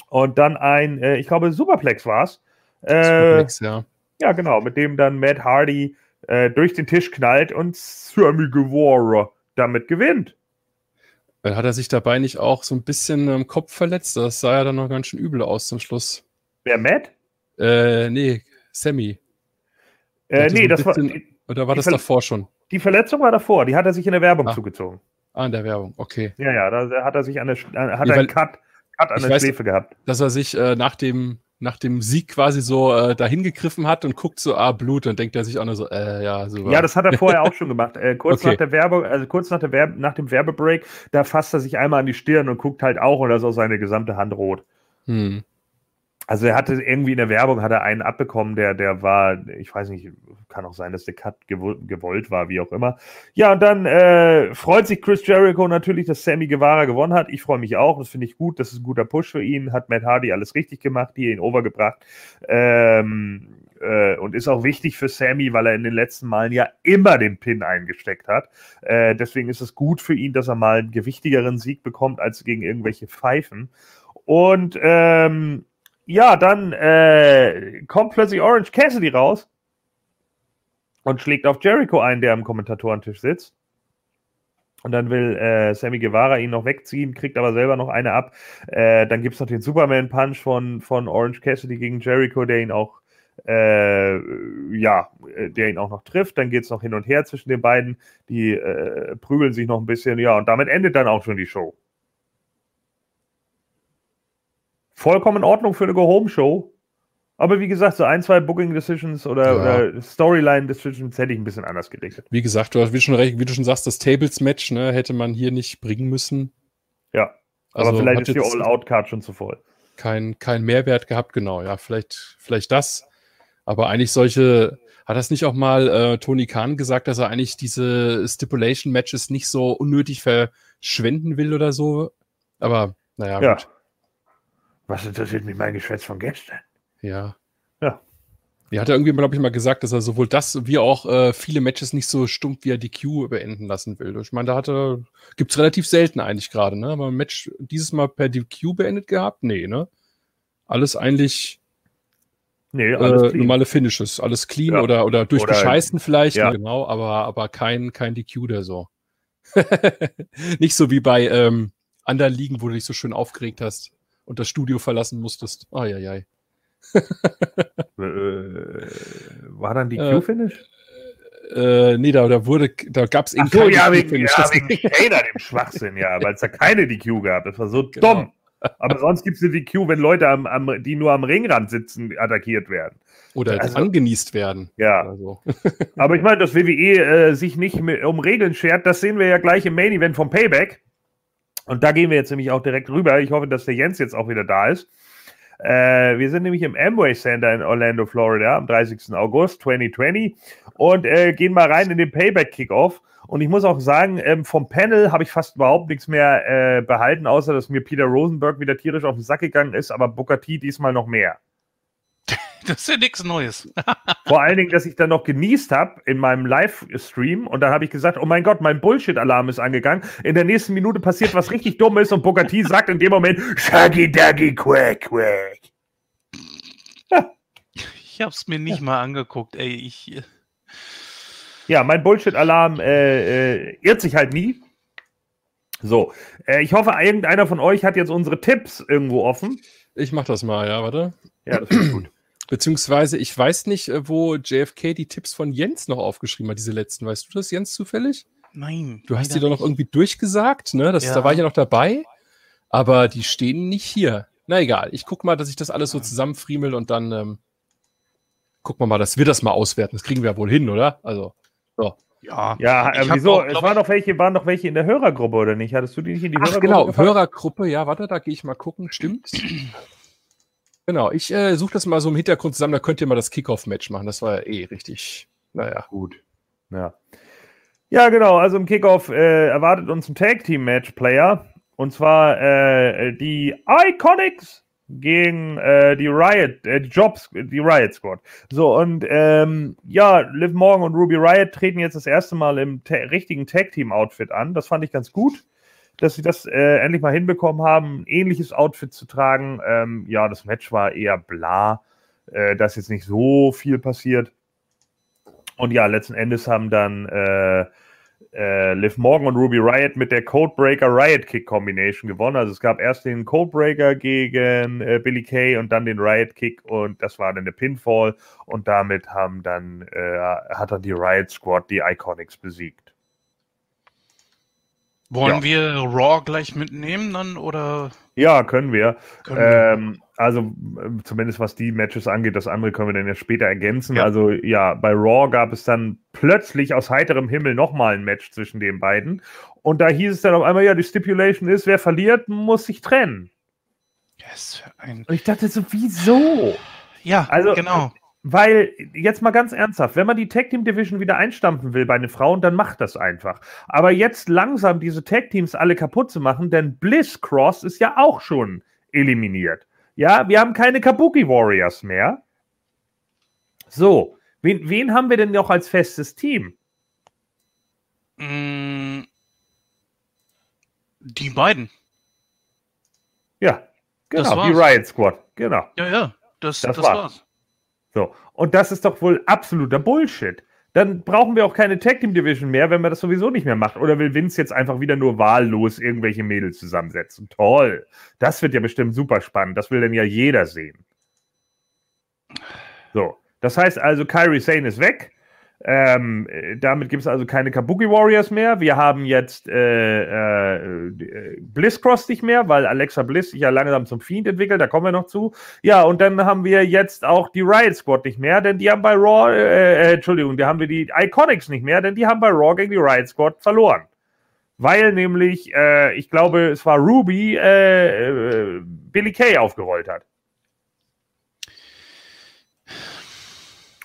Und dann ein, äh, ich glaube, Superplex war es. Äh, Superplex, ja. Ja, genau, mit dem dann Matt Hardy äh, durch den Tisch knallt und Sammy Guevara damit gewinnt. Hat er sich dabei nicht auch so ein bisschen im Kopf verletzt? Das sah ja dann noch ganz schön übel aus zum Schluss. Wer, Matt? Äh, nee, Sammy. Äh, nee, so das bisschen, war. Oder war das davor schon? Die Verletzung war davor, die hat er sich in der Werbung ah. zugezogen. Ah, in der Werbung, okay. Ja, ja, da hat er sich an der, hat nee, einen Cut, Cut an der Schläfe gehabt. Dass er sich äh, nach dem nach dem Sieg quasi so äh, dahin gegriffen hat und guckt so, ah, Blut, dann denkt er sich auch nur so, äh, ja, super. Ja, das hat er vorher auch schon gemacht. Äh, kurz okay. nach der Werbung, also kurz nach, der Werbe, nach dem Werbebreak, da fasst er sich einmal an die Stirn und guckt halt auch und da ist auch seine gesamte Hand rot. Hm. Also er hatte irgendwie in der Werbung hat er einen abbekommen, der, der war, ich weiß nicht, kann auch sein, dass der Cut gewollt war, wie auch immer. Ja, und dann äh, freut sich Chris Jericho natürlich, dass Sammy Guevara gewonnen hat. Ich freue mich auch, das finde ich gut, das ist ein guter Push für ihn. Hat Matt Hardy alles richtig gemacht, hier ihn overgebracht. Ähm, äh, und ist auch wichtig für Sammy, weil er in den letzten Malen ja immer den Pin eingesteckt hat. Äh, deswegen ist es gut für ihn, dass er mal einen gewichtigeren Sieg bekommt als gegen irgendwelche Pfeifen. Und ähm, ja, dann äh, kommt plötzlich Orange Cassidy raus und schlägt auf Jericho ein, der am Kommentatorentisch sitzt. Und dann will äh, Sammy Guevara ihn noch wegziehen, kriegt aber selber noch eine ab. Äh, dann gibt es noch den Superman-Punch von, von Orange Cassidy gegen Jericho, der ihn auch, äh, ja, der ihn auch noch trifft. Dann geht es noch hin und her zwischen den beiden. Die äh, prügeln sich noch ein bisschen, ja, und damit endet dann auch schon die Show vollkommen in Ordnung für eine Go-Home-Show. Aber wie gesagt, so ein, zwei Booking-Decisions oder, ja. oder Storyline-Decisions hätte ich ein bisschen anders gerichtet. Wie gesagt, du hast wie, schon wie du schon sagst, das Tables-Match ne, hätte man hier nicht bringen müssen. Ja, aber also vielleicht ist die All-Out-Card schon zu voll. Kein, kein Mehrwert gehabt, genau. Ja, vielleicht, vielleicht das. Aber eigentlich solche, hat das nicht auch mal äh, Tony Khan gesagt, dass er eigentlich diese Stipulation-Matches nicht so unnötig verschwenden will oder so? Aber naja, ja. gut. Was interessiert mich mein Geschwätz von gestern? Ja. Ja. Er hat ja irgendwie, glaube ich, mal gesagt, dass er sowohl das wie auch äh, viele Matches nicht so stumpf wie er die Q beenden lassen will. Ich meine, da hatte, gibt es relativ selten eigentlich gerade, ne? Aber ein Match dieses Mal per DQ beendet gehabt? Nee, ne? Alles eigentlich nee, alles äh, normale Finishes, alles clean ja. oder, oder durchgescheißen vielleicht, ja. genau, aber, aber kein, kein DQ der so. nicht so wie bei ähm, anderen Ligen, wo du dich so schön aufgeregt hast und das Studio verlassen musstest. Eieiei. äh, war dann die äh, Q-Finish? Äh, nee, da, da wurde, da gab es eben so, ja, wegen, ja, wegen Shayna dem Schwachsinn, ja, weil es da keine DQ gab. Das war so genau. dumm. Aber sonst gibt es eine DQ, wenn Leute, am, am, die nur am Ringrand sitzen, attackiert werden. Oder also, angenießt werden. Ja. So. Aber ich meine, dass WWE äh, sich nicht um Regeln schert, das sehen wir ja gleich im Main Event vom Payback. Und da gehen wir jetzt nämlich auch direkt rüber. Ich hoffe, dass der Jens jetzt auch wieder da ist. Äh, wir sind nämlich im Amway Center in Orlando, Florida am 30. August 2020 und äh, gehen mal rein in den Payback-Kickoff. Und ich muss auch sagen, ähm, vom Panel habe ich fast überhaupt nichts mehr äh, behalten, außer dass mir Peter Rosenberg wieder tierisch auf den Sack gegangen ist, aber Booker T diesmal noch mehr. Das ist ja nichts Neues. Vor allen Dingen, dass ich dann noch genießt habe in meinem Livestream und dann habe ich gesagt, oh mein Gott, mein Bullshit-Alarm ist angegangen. In der nächsten Minute passiert was richtig Dummes und Booker T sagt in dem Moment, Shaggy Daggy Quack Quack. Ich habe es mir nicht mal angeguckt, ey. Ich, äh, ja, mein Bullshit-Alarm äh, äh, irrt sich halt nie. So, äh, ich hoffe, irgendeiner von euch hat jetzt unsere Tipps irgendwo offen. Ich mach das mal, ja, warte. Ja, das ist gut. Beziehungsweise, ich weiß nicht, äh, wo JFK die Tipps von Jens noch aufgeschrieben hat, diese letzten. Weißt du das, Jens, zufällig? Nein. Du hast die doch noch irgendwie durchgesagt, ne? Das, ja. Da war ich ja noch dabei. Aber die stehen nicht hier. Na egal, ich guck mal, dass ich das alles so zusammenfriemel und dann ähm, gucken wir mal, dass wir das mal auswerten. Das kriegen wir ja wohl hin, oder? Also. So. Ja, ja äh, wieso? Auch, es waren doch welche, waren noch welche in der Hörergruppe, oder nicht? Hattest du die nicht in die Ach, Hörergruppe? Genau, gefallen? Hörergruppe, ja, warte, da gehe ich mal gucken, stimmt. Genau, ich äh, suche das mal so im Hintergrund zusammen, da könnt ihr mal das Kickoff-Match machen. Das war ja eh richtig, naja. Gut. Ja. Ja, genau, also im Kickoff äh, erwartet uns ein Tag-Team-Match-Player. Und zwar äh, die Iconics gegen äh, die Riot, äh, die Jobs, die Riot Squad. So, und ähm, ja, Liv Morgan und Ruby Riot treten jetzt das erste Mal im ta richtigen Tag-Team-Outfit an. Das fand ich ganz gut, dass sie das äh, endlich mal hinbekommen haben, ein ähnliches Outfit zu tragen. Ähm, ja, das Match war eher bla, äh, dass jetzt nicht so viel passiert. Und ja, letzten Endes haben dann äh, äh, Liv Morgan und Ruby Riot mit der Codebreaker Riot Kick Combination gewonnen. Also es gab erst den Codebreaker gegen äh, Billy Kay und dann den Riot Kick und das war dann der Pinfall und damit haben dann äh, hat dann die Riot Squad die Iconics besiegt. Wollen ja. wir Raw gleich mitnehmen dann oder? Ja, können wir. Können wir. Ähm, also äh, zumindest was die Matches angeht, das andere können wir dann ja später ergänzen. Ja. Also ja, bei Raw gab es dann plötzlich aus heiterem Himmel nochmal ein Match zwischen den beiden. Und da hieß es dann auf einmal, ja, die Stipulation ist, wer verliert, muss sich trennen. Yes, Und ich dachte so, wieso? Ja, also, genau. Weil, jetzt mal ganz ernsthaft, wenn man die Tag Team Division wieder einstampfen will bei den Frauen, dann macht das einfach. Aber jetzt langsam diese Tag Teams alle kaputt zu machen, denn Bliss Cross ist ja auch schon eliminiert. Ja, wir haben keine Kabuki Warriors mehr. So, wen, wen haben wir denn noch als festes Team? Mm, die beiden. Ja, genau, die Riot Squad, genau. Ja, ja, das, das, das war's. war's. So. Und das ist doch wohl absoluter Bullshit. Dann brauchen wir auch keine Tag Team Division mehr, wenn man das sowieso nicht mehr macht. Oder will Vince jetzt einfach wieder nur wahllos irgendwelche Mädels zusammensetzen? Toll. Das wird ja bestimmt super spannend. Das will dann ja jeder sehen. So. Das heißt also, Kyrie Sane ist weg. Ähm, damit gibt es also keine Kabuki Warriors mehr. Wir haben jetzt äh, äh, Bliss Cross nicht mehr, weil Alexa Bliss sich ja langsam zum Fiend entwickelt. Da kommen wir noch zu. Ja, und dann haben wir jetzt auch die Riot Squad nicht mehr, denn die haben bei Raw, äh, äh Entschuldigung, die haben wir die Iconics nicht mehr, denn die haben bei Raw gegen die Riot Squad verloren. Weil nämlich, äh, ich glaube, es war Ruby äh, Billy Kay aufgerollt hat.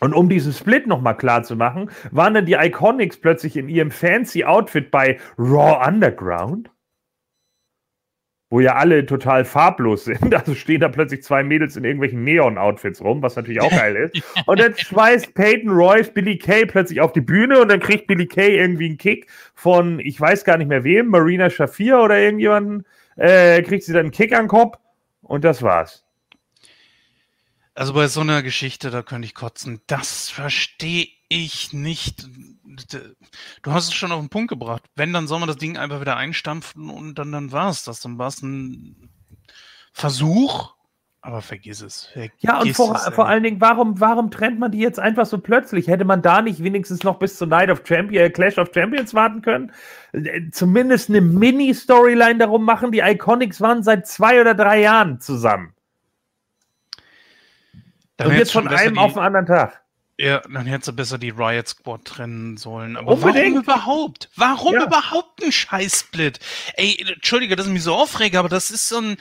Und um diesen Split nochmal klar zu machen, waren dann die Iconics plötzlich in ihrem fancy Outfit bei Raw Underground, wo ja alle total farblos sind. Also stehen da plötzlich zwei Mädels in irgendwelchen Neon-Outfits rum, was natürlich auch geil ist. Und dann schmeißt Peyton Royce Billy Kay plötzlich auf die Bühne und dann kriegt Billy Kay irgendwie einen Kick von, ich weiß gar nicht mehr wem, Marina Shafir oder irgendjemanden, äh, kriegt sie dann einen Kick an den Kopf und das war's. Also bei so einer Geschichte, da könnte ich kotzen. Das verstehe ich nicht. Du hast es schon auf den Punkt gebracht. Wenn, dann soll man das Ding einfach wieder einstampfen und dann, dann war es das. Dann war es ein Versuch, aber vergiss es. Vergiss ja, und vor, es, vor allen Dingen, warum, warum trennt man die jetzt einfach so plötzlich? Hätte man da nicht wenigstens noch bis zur Night of Champions, äh, Clash of Champions warten können? Äh, zumindest eine Mini-Storyline darum machen. Die Iconics waren seit zwei oder drei Jahren zusammen. Dann und jetzt von einem die, auf den anderen Tag. Ja, dann hättest du besser die Riot Squad trennen sollen. Aber Unbedingt. warum überhaupt? Warum ja. überhaupt ein Scheißsplit? Ey, entschuldige, dass ich mich so aufrege, aber das ist so ein.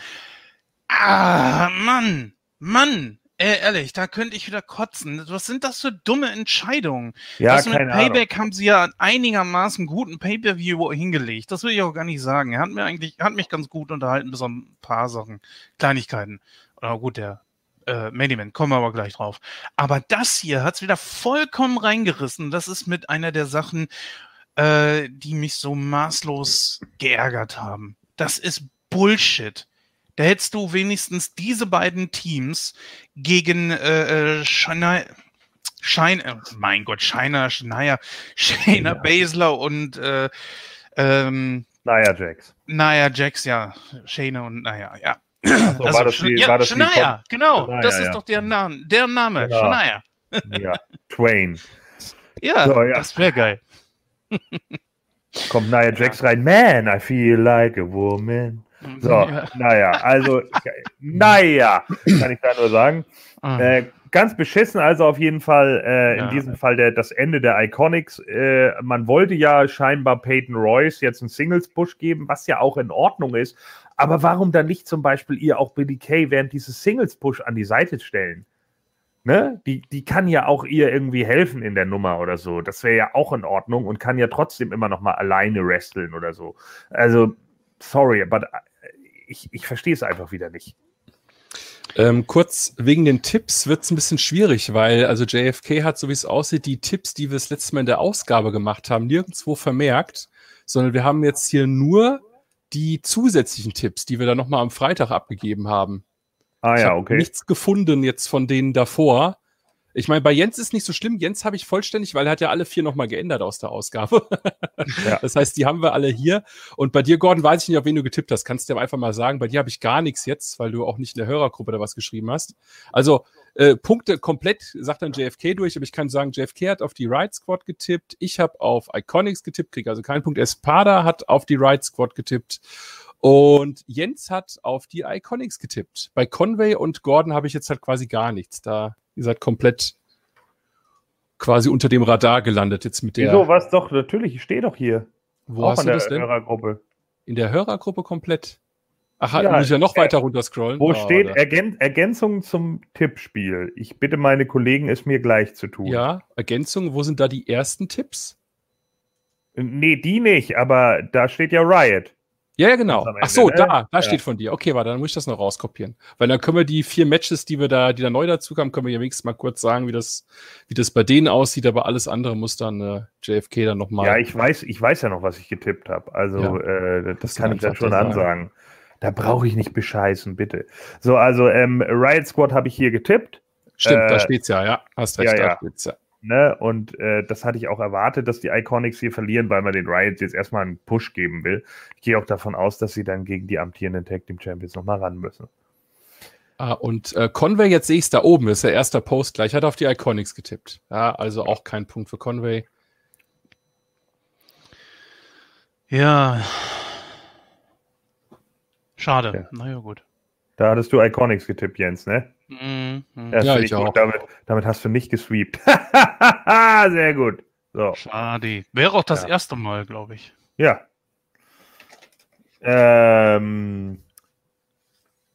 Ah, Mann. Mann, Ey, ehrlich, da könnte ich wieder kotzen. Was sind das für dumme Entscheidungen? Ja, du, mit Payback Ahnung. haben sie ja einigermaßen guten Pay-Per-View hingelegt. Das will ich auch gar nicht sagen. Er hat mir eigentlich, hat mich ganz gut unterhalten, bis auf ein paar Sachen, Kleinigkeiten. Aber gut, der äh, Main Event, kommen wir aber gleich drauf. Aber das hier hat es wieder vollkommen reingerissen. Das ist mit einer der Sachen, äh, die mich so maßlos geärgert haben. Das ist Bullshit. Da hättest du wenigstens diese beiden Teams gegen äh, Shania, Schein, äh, mein Gott, Shiner, Schneier, Shayna ja. Baszler und äh, ähm, Naya Jax. Naya Jax, ja. Shayna und Naya, ja. So, also, war das die, ja, war das Shania, genau. Shania, das ist ja. doch der Name. Der Name, Genau. Shania. Ja, Twain. Ja, So, ja. das wäre geil. Kommt Nia Jax rein. Man, I feel like a woman. So, Ja. naja, also, naja, kann ich da nur sagen. Ah. Äh, ganz beschissen, also auf jeden Fall äh, in Ja. diesem Fall der, das Ende der Iconics. Äh, man wollte ja scheinbar Peyton Royce jetzt einen Singles-Push geben, was ja auch in Ordnung ist. Aber warum dann nicht zum Beispiel ihr auch Billy Kay während dieses Singles-Push an die Seite stellen? Ne? Die, die kann ja auch ihr irgendwie helfen in der Nummer oder so. Das wäre ja auch in Ordnung und kann ja trotzdem immer noch mal alleine wresteln oder so. Also, sorry, aber ich, ich verstehe es einfach wieder nicht. Ähm, kurz wegen den Tipps wird es ein bisschen schwierig, weil also JFK hat, so wie es aussieht, die Tipps, die wir das letzte Mal in der Ausgabe gemacht haben, nirgendwo vermerkt, sondern wir haben jetzt hier nur die zusätzlichen Tipps, die wir dann nochmal am Freitag abgegeben haben. Ah ich ja, okay. nichts gefunden jetzt von denen davor. Ich meine, bei Jens ist nicht so schlimm. Jens habe ich vollständig, weil er hat ja alle vier nochmal geändert aus der Ausgabe. Ja. Das heißt, die haben wir alle hier. Und bei dir, Gordon, weiß ich nicht, auf wen du getippt hast. Kannst du dir einfach mal sagen. Bei dir habe ich gar nichts jetzt, weil du auch nicht in der Hörergruppe da was geschrieben hast. Also äh, Punkte komplett, sagt dann JFK durch, aber ich kann sagen, JFK hat auf die Ride Squad getippt. Ich habe auf Iconics getippt, kriege also keinen Punkt. Espada hat auf die Ride Squad getippt. Und Jens hat auf die Iconics getippt. Bei Conway und Gordon habe ich jetzt halt quasi gar nichts. Da, ihr seid komplett quasi unter dem Radar gelandet jetzt mit der. Wieso, was doch, natürlich, ich stehe doch hier. Wo auch hast in du der das denn? Hörergruppe. In der Hörergruppe komplett. Ach, Ja, muss ich ja noch äh, weiter runterscrollen. Wo Ah, steht. Ergän Ergänzung zum Tippspiel? Ich bitte meine Kollegen, es mir gleich zu tun. Ja, Ergänzung, wo sind da die ersten Tipps? Nee, die nicht, aber da steht ja Riot. Ja, ja, genau. Ach so, ne? da, da Ja. steht von dir. Okay, warte, dann muss ich das noch rauskopieren. Weil dann können wir die vier Matches, die wir da, die da neu dazu kamen, können wir ja wenigstens mal kurz sagen, wie das, wie das bei denen aussieht, aber alles andere muss dann äh, JFK dann nochmal. Ja, ich weiß, ich weiß ja noch, was ich getippt habe. Also äh, das du kann ich dann schon ansagen. Da brauche ich nicht bescheißen, bitte. So, also ähm, Riot Squad habe ich hier getippt. Stimmt, äh, da steht's ja, ja. Hast recht, ja, da ja. steht's ja. Ne? Und äh, das hatte ich auch erwartet, dass die Iconics hier verlieren, weil man den Riot jetzt erstmal einen Push geben will. Ich gehe auch davon aus, dass sie dann gegen die amtierenden Tag Team Champions nochmal ran müssen. Ah, und äh, Conway, jetzt sehe ich es da oben, ist der erste Post gleich, hat auf die Iconics getippt. Ja, also auch kein Punkt für Conway. Ja. Schade. Ja. Na ja, gut. Da hattest du Iconics getippt, Jens, ne? Mhm. Das Ja, finde ich gut. auch. Damit, damit hast du nicht gesweept. Sehr gut. So, Schade. Wäre auch das Ja. erste Mal, glaube ich. ja. Ähm,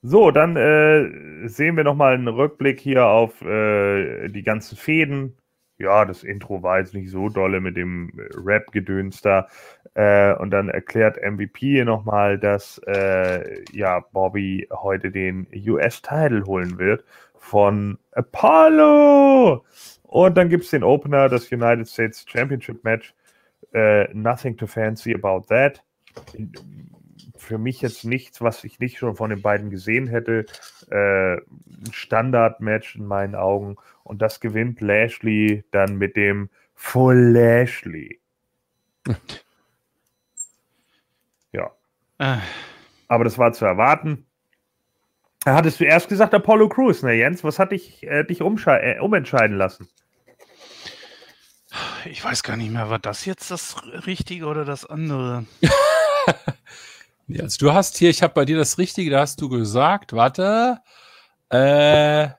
so, dann äh, sehen wir nochmal einen Rückblick hier auf äh, die ganzen Fäden. Ja, das Intro war jetzt nicht so dolle mit dem äh, Rap-Gedöns da. Äh, und dann erklärt MVP nochmal, dass äh, ja, Bobby heute den US-Title holen wird von Apollo. Und dann gibt es den Opener, das United States Championship Match. Äh, nothing to fancy about that. Für mich jetzt nichts, was ich nicht schon von den beiden gesehen hätte. Äh, ein Standard-Match in meinen Augen. Und das gewinnt Lashley dann mit dem Full Lashley. ja, Äh, aber das war zu erwarten. Hattest du erst gesagt Apollo Crews, ne Jens? Was hat dich, äh, dich äh, umentscheiden lassen? ich weiß gar nicht mehr, war das jetzt das Richtige oder das andere? Ja, also du hast hier, ich habe bei dir das Richtige, da hast du gesagt, warte, äh,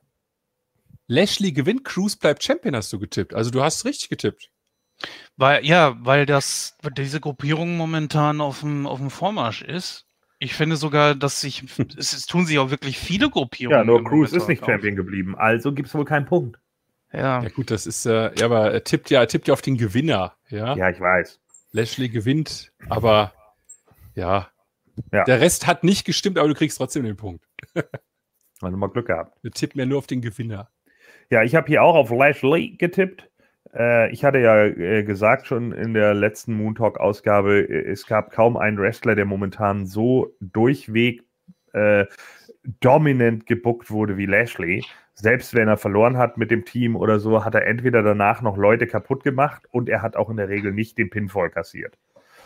Lashley gewinnt, Cruz bleibt Champion, hast du getippt. Also du hast richtig getippt. Weil, ja, weil das, diese Gruppierung momentan auf dem, auf dem Vormarsch ist. Ich finde sogar, dass sich, es, es, tun sich auch wirklich viele Gruppierungen. Ja, nur Cruz ist nicht Champion auf. geblieben, also gibt es wohl keinen Punkt. Ja. Ja, gut, das ist, äh, ja, aber er tippt ja, er tippt ja auf den Gewinner, ja. Ja, ich weiß. Lashley gewinnt, aber ja. ja. Der Rest hat nicht gestimmt, aber du kriegst trotzdem den Punkt. Also mal Glück gehabt. Wir tippen ja nur auf den Gewinner. Ja, ich habe hier auch auf Lashley getippt. Äh, ich hatte ja äh, gesagt schon in der letzten Moon Talk Ausgabe, äh, es gab kaum einen Wrestler, der momentan so durchweg äh, dominant gebuckt wurde wie Lashley. Selbst wenn er verloren hat mit dem Team oder so, hat er entweder danach noch Leute kaputt gemacht und er hat auch in der Regel nicht den Pinfall kassiert.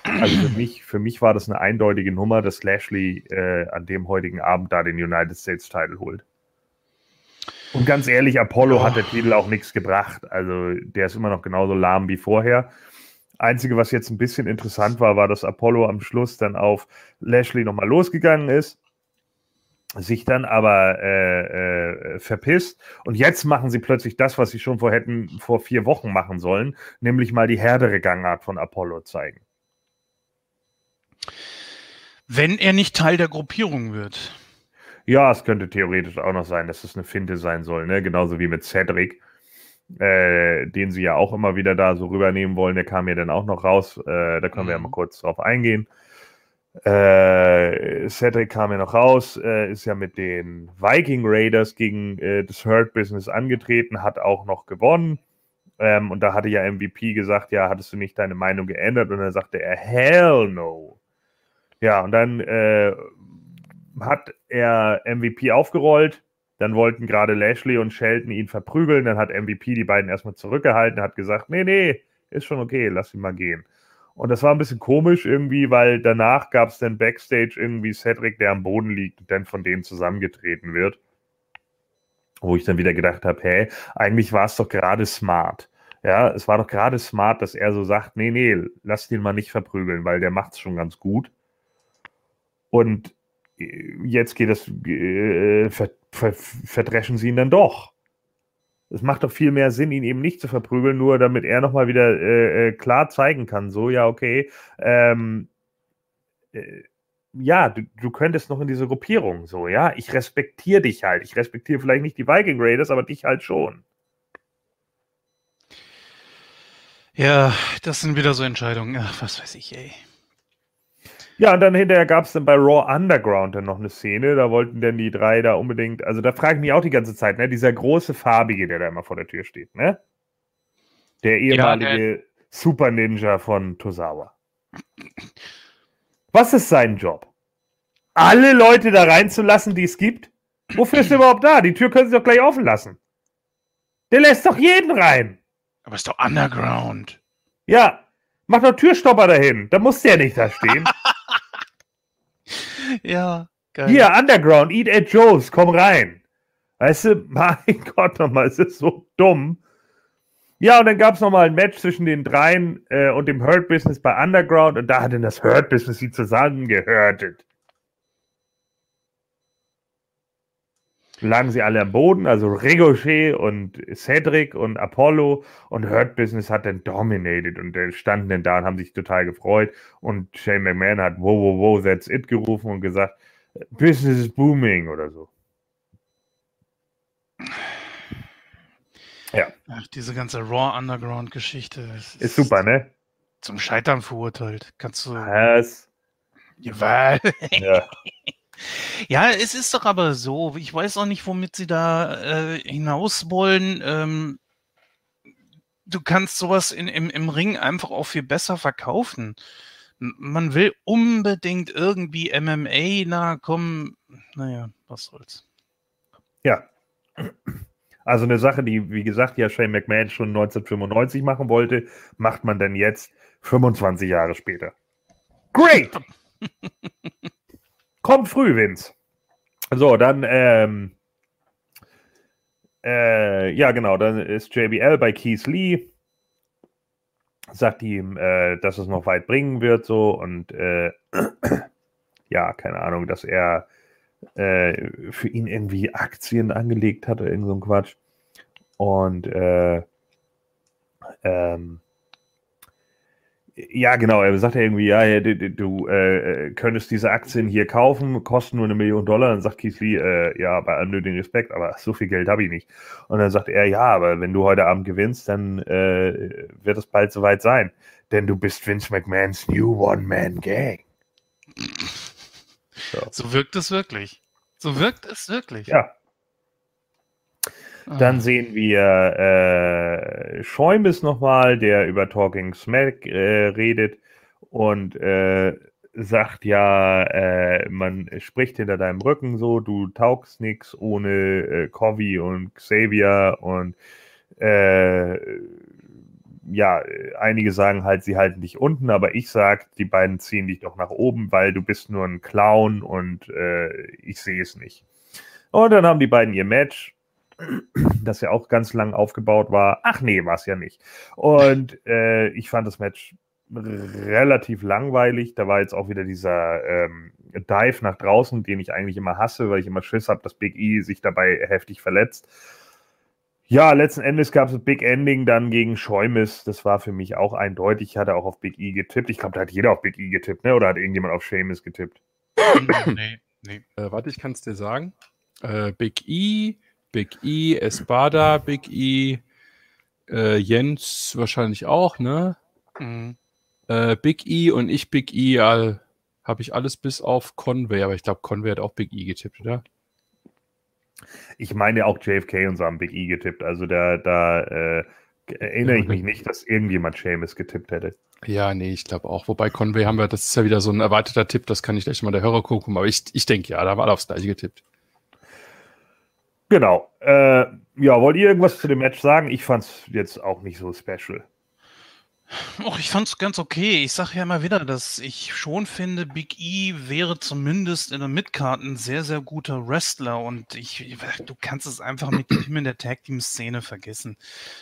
Also für mich, für mich war das eine eindeutige Nummer, dass Lashley äh, an dem heutigen Abend da den United States Title holt. Und ganz ehrlich, Apollo oh. hat der Titel auch nichts gebracht. Also der ist immer noch genauso lahm wie vorher. Einzige, was jetzt ein bisschen interessant war, war, dass Apollo am Schluss dann auf Lashley nochmal losgegangen ist, sich dann aber äh, äh, verpisst. Und jetzt machen sie plötzlich das, was sie schon vor hätten vor vier Wochen machen sollen, nämlich mal die härtere Gangart von Apollo zeigen. Wenn er nicht Teil der Gruppierung wird. Ja, es könnte theoretisch auch noch sein, dass es eine Finte sein soll, ne? Genauso wie mit Cedric, äh, den sie ja auch immer wieder da so rübernehmen wollen. Der kam ja dann auch noch raus. Äh, da können mhm. wir ja mal mhm. kurz drauf eingehen. Äh, Cedric kam ja noch raus, äh, ist ja mit den Viking Raiders gegen äh, das Hurt Business angetreten, hat auch noch gewonnen. Ähm, und da hatte ja MVP gesagt, ja, hattest du nicht deine Meinung geändert? Und dann sagte er, hell no. Ja, und dann äh, hat er MVP aufgerollt. Dann wollten gerade Lashley und Shelton ihn verprügeln. Dann hat MVP die beiden erstmal zurückgehalten, hat gesagt, nee, nee, ist schon okay, lass ihn mal gehen. Und das war ein bisschen komisch irgendwie, weil danach gab es dann Backstage irgendwie Cedric, der am Boden liegt und dann von denen zusammengetreten wird. Wo ich dann wieder gedacht habe, hey, eigentlich war es doch gerade smart. Ja, es war doch gerade smart, dass er so sagt, nee, nee, lass den mal nicht verprügeln, weil der macht es schon ganz gut. Und jetzt geht es, äh, ver, ver, verdreschen sie ihn dann doch. Es macht doch viel mehr Sinn, ihn eben nicht zu verprügeln, nur damit er nochmal wieder äh, äh, klar zeigen kann, so, ja, okay, ähm, äh, ja, du, du, könntest noch in diese Gruppierung, so, ja, ich respektiere dich halt. Ich respektiere vielleicht nicht die Viking Raiders, aber dich halt schon. Ja, das sind wieder so Entscheidungen. Ach, was weiß ich, ey. Ja, und dann hinterher gab es dann bei Raw Underground dann noch eine Szene, da wollten dann die drei da unbedingt, also da frage ich mich auch die ganze Zeit, ne, dieser große Farbige, der da immer vor der Tür steht, ne? Der ehemalige ja, Super Ninja von Tosawa. Was ist sein Job? Alle Leute da reinzulassen, die es gibt? Wofür ist er überhaupt da? Die Tür können sie doch gleich offen lassen. Der lässt doch jeden rein. Aber ist doch Underground. Ja, mach doch Türstopper dahin. Da muss der nicht da stehen. ja, geil. Hier, Underground, Eat at Joe's, komm rein. Weißt du, mein Gott nochmal, es ist so dumm. Ja, und dann gab es nochmal ein Match zwischen den dreien äh, und dem Hurt Business bei Underground und da hat dann das Hurt Business sie zusammengehörtet. Lagen sie alle am Boden, also Ricochet und Cedric und Apollo und Hurt Business hat dann dominated und standen dann da und haben sich total gefreut und Shane McMahon hat wow, wow, wow, that's it gerufen und gesagt, Business is booming oder so. Ja. Ach, diese ganze Raw Underground Geschichte ist, ist, super, ne? Zum Scheitern verurteilt. Kannst du. Was? Ja. ja. Ja, es ist doch aber so. Ich weiß auch nicht, womit sie da äh, hinaus wollen. Ähm, du kannst sowas in, im, im Ring einfach auch viel besser verkaufen. Man will unbedingt irgendwie MMA nahe kommen. Naja, was soll's. Ja. Also eine Sache, die, wie gesagt, ja Shane McMahon schon 1995 machen wollte, macht man dann jetzt 25 Jahre später. Great! Kommt früh, Vince. So, dann, ähm, äh, ja, genau, dann ist JBL bei Keith Lee, sagt ihm, äh, dass es noch weit bringen wird, so, und, äh, ja, keine Ahnung, dass er äh, für ihn irgendwie Aktien angelegt hat oder irgend so ein Quatsch. Und, äh, ähm, Ja, genau. Er sagt ja irgendwie, ja, du, du äh, könntest diese Aktien hier kaufen, kosten nur eine Million Dollar. Dann sagt Keith Lee, äh, ja, bei allem nötigen Respekt, aber so viel Geld habe ich nicht. Und dann sagt er, ja, aber wenn du heute Abend gewinnst, dann äh, wird es bald soweit sein. Denn du bist Vince McMahons New One-Man-Gang. So. so wirkt es wirklich. So wirkt es wirklich. Ja. Dann ah. sehen wir äh, Schäumes nochmal, der über Talking Smack äh, redet und äh, sagt ja, äh, man spricht hinter deinem Rücken so, du taugst nichts ohne äh, Covey und Xavier und äh, ja, einige sagen halt, sie halten dich unten, aber ich sag, die beiden ziehen dich doch nach oben, weil du bist nur ein Clown und äh, ich sehe es nicht. Und dann haben die beiden ihr Match, das ja auch ganz lang aufgebaut war. Ach nee, war es ja nicht. Und äh, ich fand das Match relativ langweilig. Da war jetzt auch wieder dieser ähm, Dive nach draußen, den ich eigentlich immer hasse, weil ich immer Schiss habe, dass Big E sich dabei heftig verletzt. Ja, letzten Endes gab es ein Big Ending dann gegen Schäumes. Das war für mich auch eindeutig. Ich hatte auch auf Big E getippt. Ich glaube, da hat jeder auf Big E getippt, ne? Oder hat irgendjemand auf Seamus getippt? nee, nee. Äh, warte, ich kann es dir sagen. Äh, Big E, Big E, Espada, Big E, äh, Jens wahrscheinlich auch, ne? Mhm. Äh, Big E und ich Big E, all, habe ich alles bis auf Conway, aber ich glaube, Conway hat auch Big E getippt, oder? Ich meine auch JFK und so haben Big E getippt. Also da, da äh, erinnere ich mich nicht, dass irgendjemand Seamus getippt hätte. Ja, nee, ich glaube auch. Wobei Conway haben wir, das ist ja wieder so ein erweiterter Tipp, das kann ich gleich mal der Hörer gucken, aber ich, ich denke ja, da haben alle aufs gleiche getippt. Genau. Äh, ja, wollt ihr irgendwas zu dem Match sagen? Ich fand es jetzt auch nicht so special. Och, ich fand's ganz okay. Ich sage ja immer wieder, dass ich schon finde, Big E wäre zumindest in der Midcard ein sehr, sehr guter Wrestler und ich, du kannst es einfach mit ihm in der Tag Team Szene vergessen.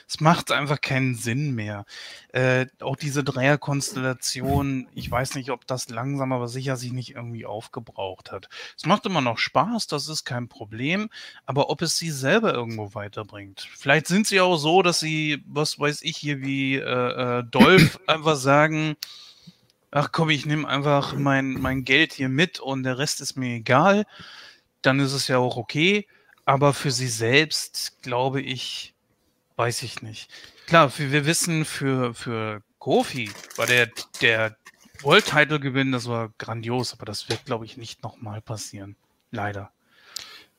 Es macht einfach keinen Sinn mehr. Äh, auch diese Dreierkonstellation, ich weiß nicht, ob das langsam, aber sicher sich nicht irgendwie aufgebraucht hat. Es macht immer noch Spaß, das ist kein Problem, aber ob es sie selber irgendwo weiterbringt. Vielleicht sind sie auch so, dass sie, was weiß ich hier, wie äh, äh Dolph einfach sagen, ach komm, ich nehme einfach mein, mein Geld hier mit und der Rest ist mir egal, dann ist es ja auch okay. Aber für sie selbst, glaube ich, weiß ich nicht. Klar, wir wissen, für, für Kofi war der, der World Title Gewinn, das war grandios, aber das wird, glaube ich, nicht nochmal passieren. Leider.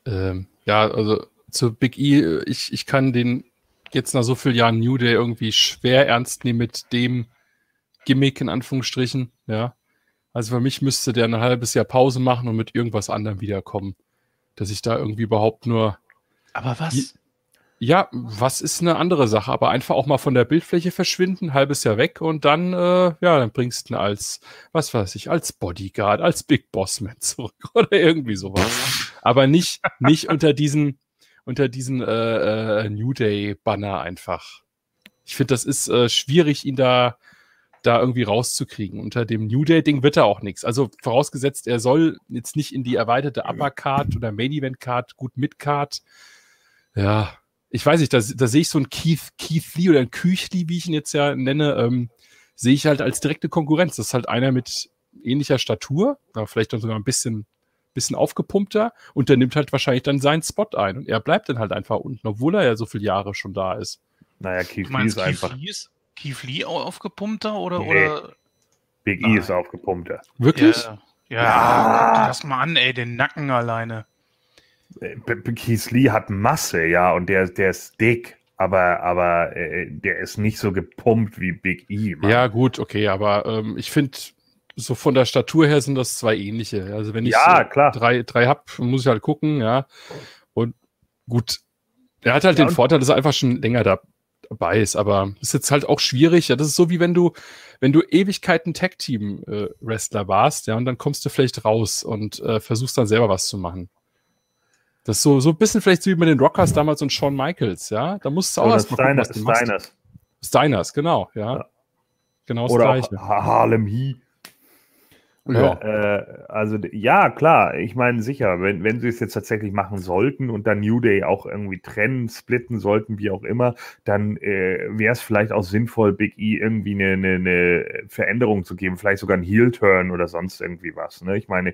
Ähm, ja, also zu Big E, ich, ich kann den jetzt nach so vielen Jahren New Day irgendwie schwer ernst nehmen mit dem Gimmick in Anführungsstrichen, ja. Also für mich müsste der ein halbes Jahr Pause machen und mit irgendwas anderem wiederkommen. Dass ich da irgendwie überhaupt nur. Aber was? Ja, was ist eine andere Sache? Aber einfach auch mal von der Bildfläche verschwinden, halbes Jahr weg und dann, äh, ja, dann bringst du ihn als, was weiß ich, als Bodyguard, als Big Bossman zurück oder irgendwie sowas. Aber nicht, nicht unter diesen, unter diesen äh, äh, New Day Banner einfach. Ich finde, das ist äh, schwierig, ihn da da irgendwie rauszukriegen. Unter dem New Day Ding wird er auch nichts. Also vorausgesetzt, er soll jetzt nicht in die erweiterte Upper Card oder Main Event Card, gut Mid Card. Ja, ich weiß nicht, da, da sehe ich so einen Keith, Keith Lee oder einen Küchli, wie ich ihn jetzt ja nenne, ähm, sehe ich halt als direkte Konkurrenz. Das ist halt einer mit ähnlicher Statur, aber vielleicht dann sogar ein bisschen bisschen aufgepumpter und der nimmt halt wahrscheinlich dann seinen Spot ein und er bleibt dann halt einfach unten, obwohl er ja so viele Jahre schon da ist. Naja, Keith Lee ist Keith einfach. Lee ist, Keith Lee auch aufgepumpter oder? Nee. oder? Big E ist aufgepumpter. Wirklich? Ja, ja, ja. lass mal an, ey, den Nacken alleine. Äh, Keith Lee hat Masse, ja, und der, der ist dick aber, aber äh, der ist nicht so gepumpt wie Big E. Mann. Ja, gut, okay, aber ähm, ich finde, so von der Statur her sind das zwei ähnliche. Also wenn ich ja, so klar. drei, drei habe, muss ich halt gucken, ja. Und gut, er hat halt ja, den Vorteil, dass er einfach schon länger dabei ist, aber ist jetzt halt auch schwierig. Ja, das ist so wie wenn du, wenn du Ewigkeiten Tag-Team-Wrestler äh, warst, ja, und dann kommst du vielleicht raus und äh, versuchst dann selber was zu machen. Das ist so, so ein bisschen vielleicht so wie mit den Rockers damals und Shawn Michaels, ja. Da musst du auch erst mal gucken, was du Steiners. machst. Steiners, genau, ja. ja. Genau das Oder Gleiche. Harlem Heat. Ja. Äh, also ja, klar, ich meine sicher, wenn, wenn sie es jetzt tatsächlich machen sollten und dann New Day auch irgendwie trennen, splitten sollten, wie auch immer, dann äh, wäre es vielleicht auch sinnvoll, Big E irgendwie eine, eine, eine Veränderung zu geben, vielleicht sogar ein Heel-Turn oder sonst irgendwie was. Ne? Ich meine,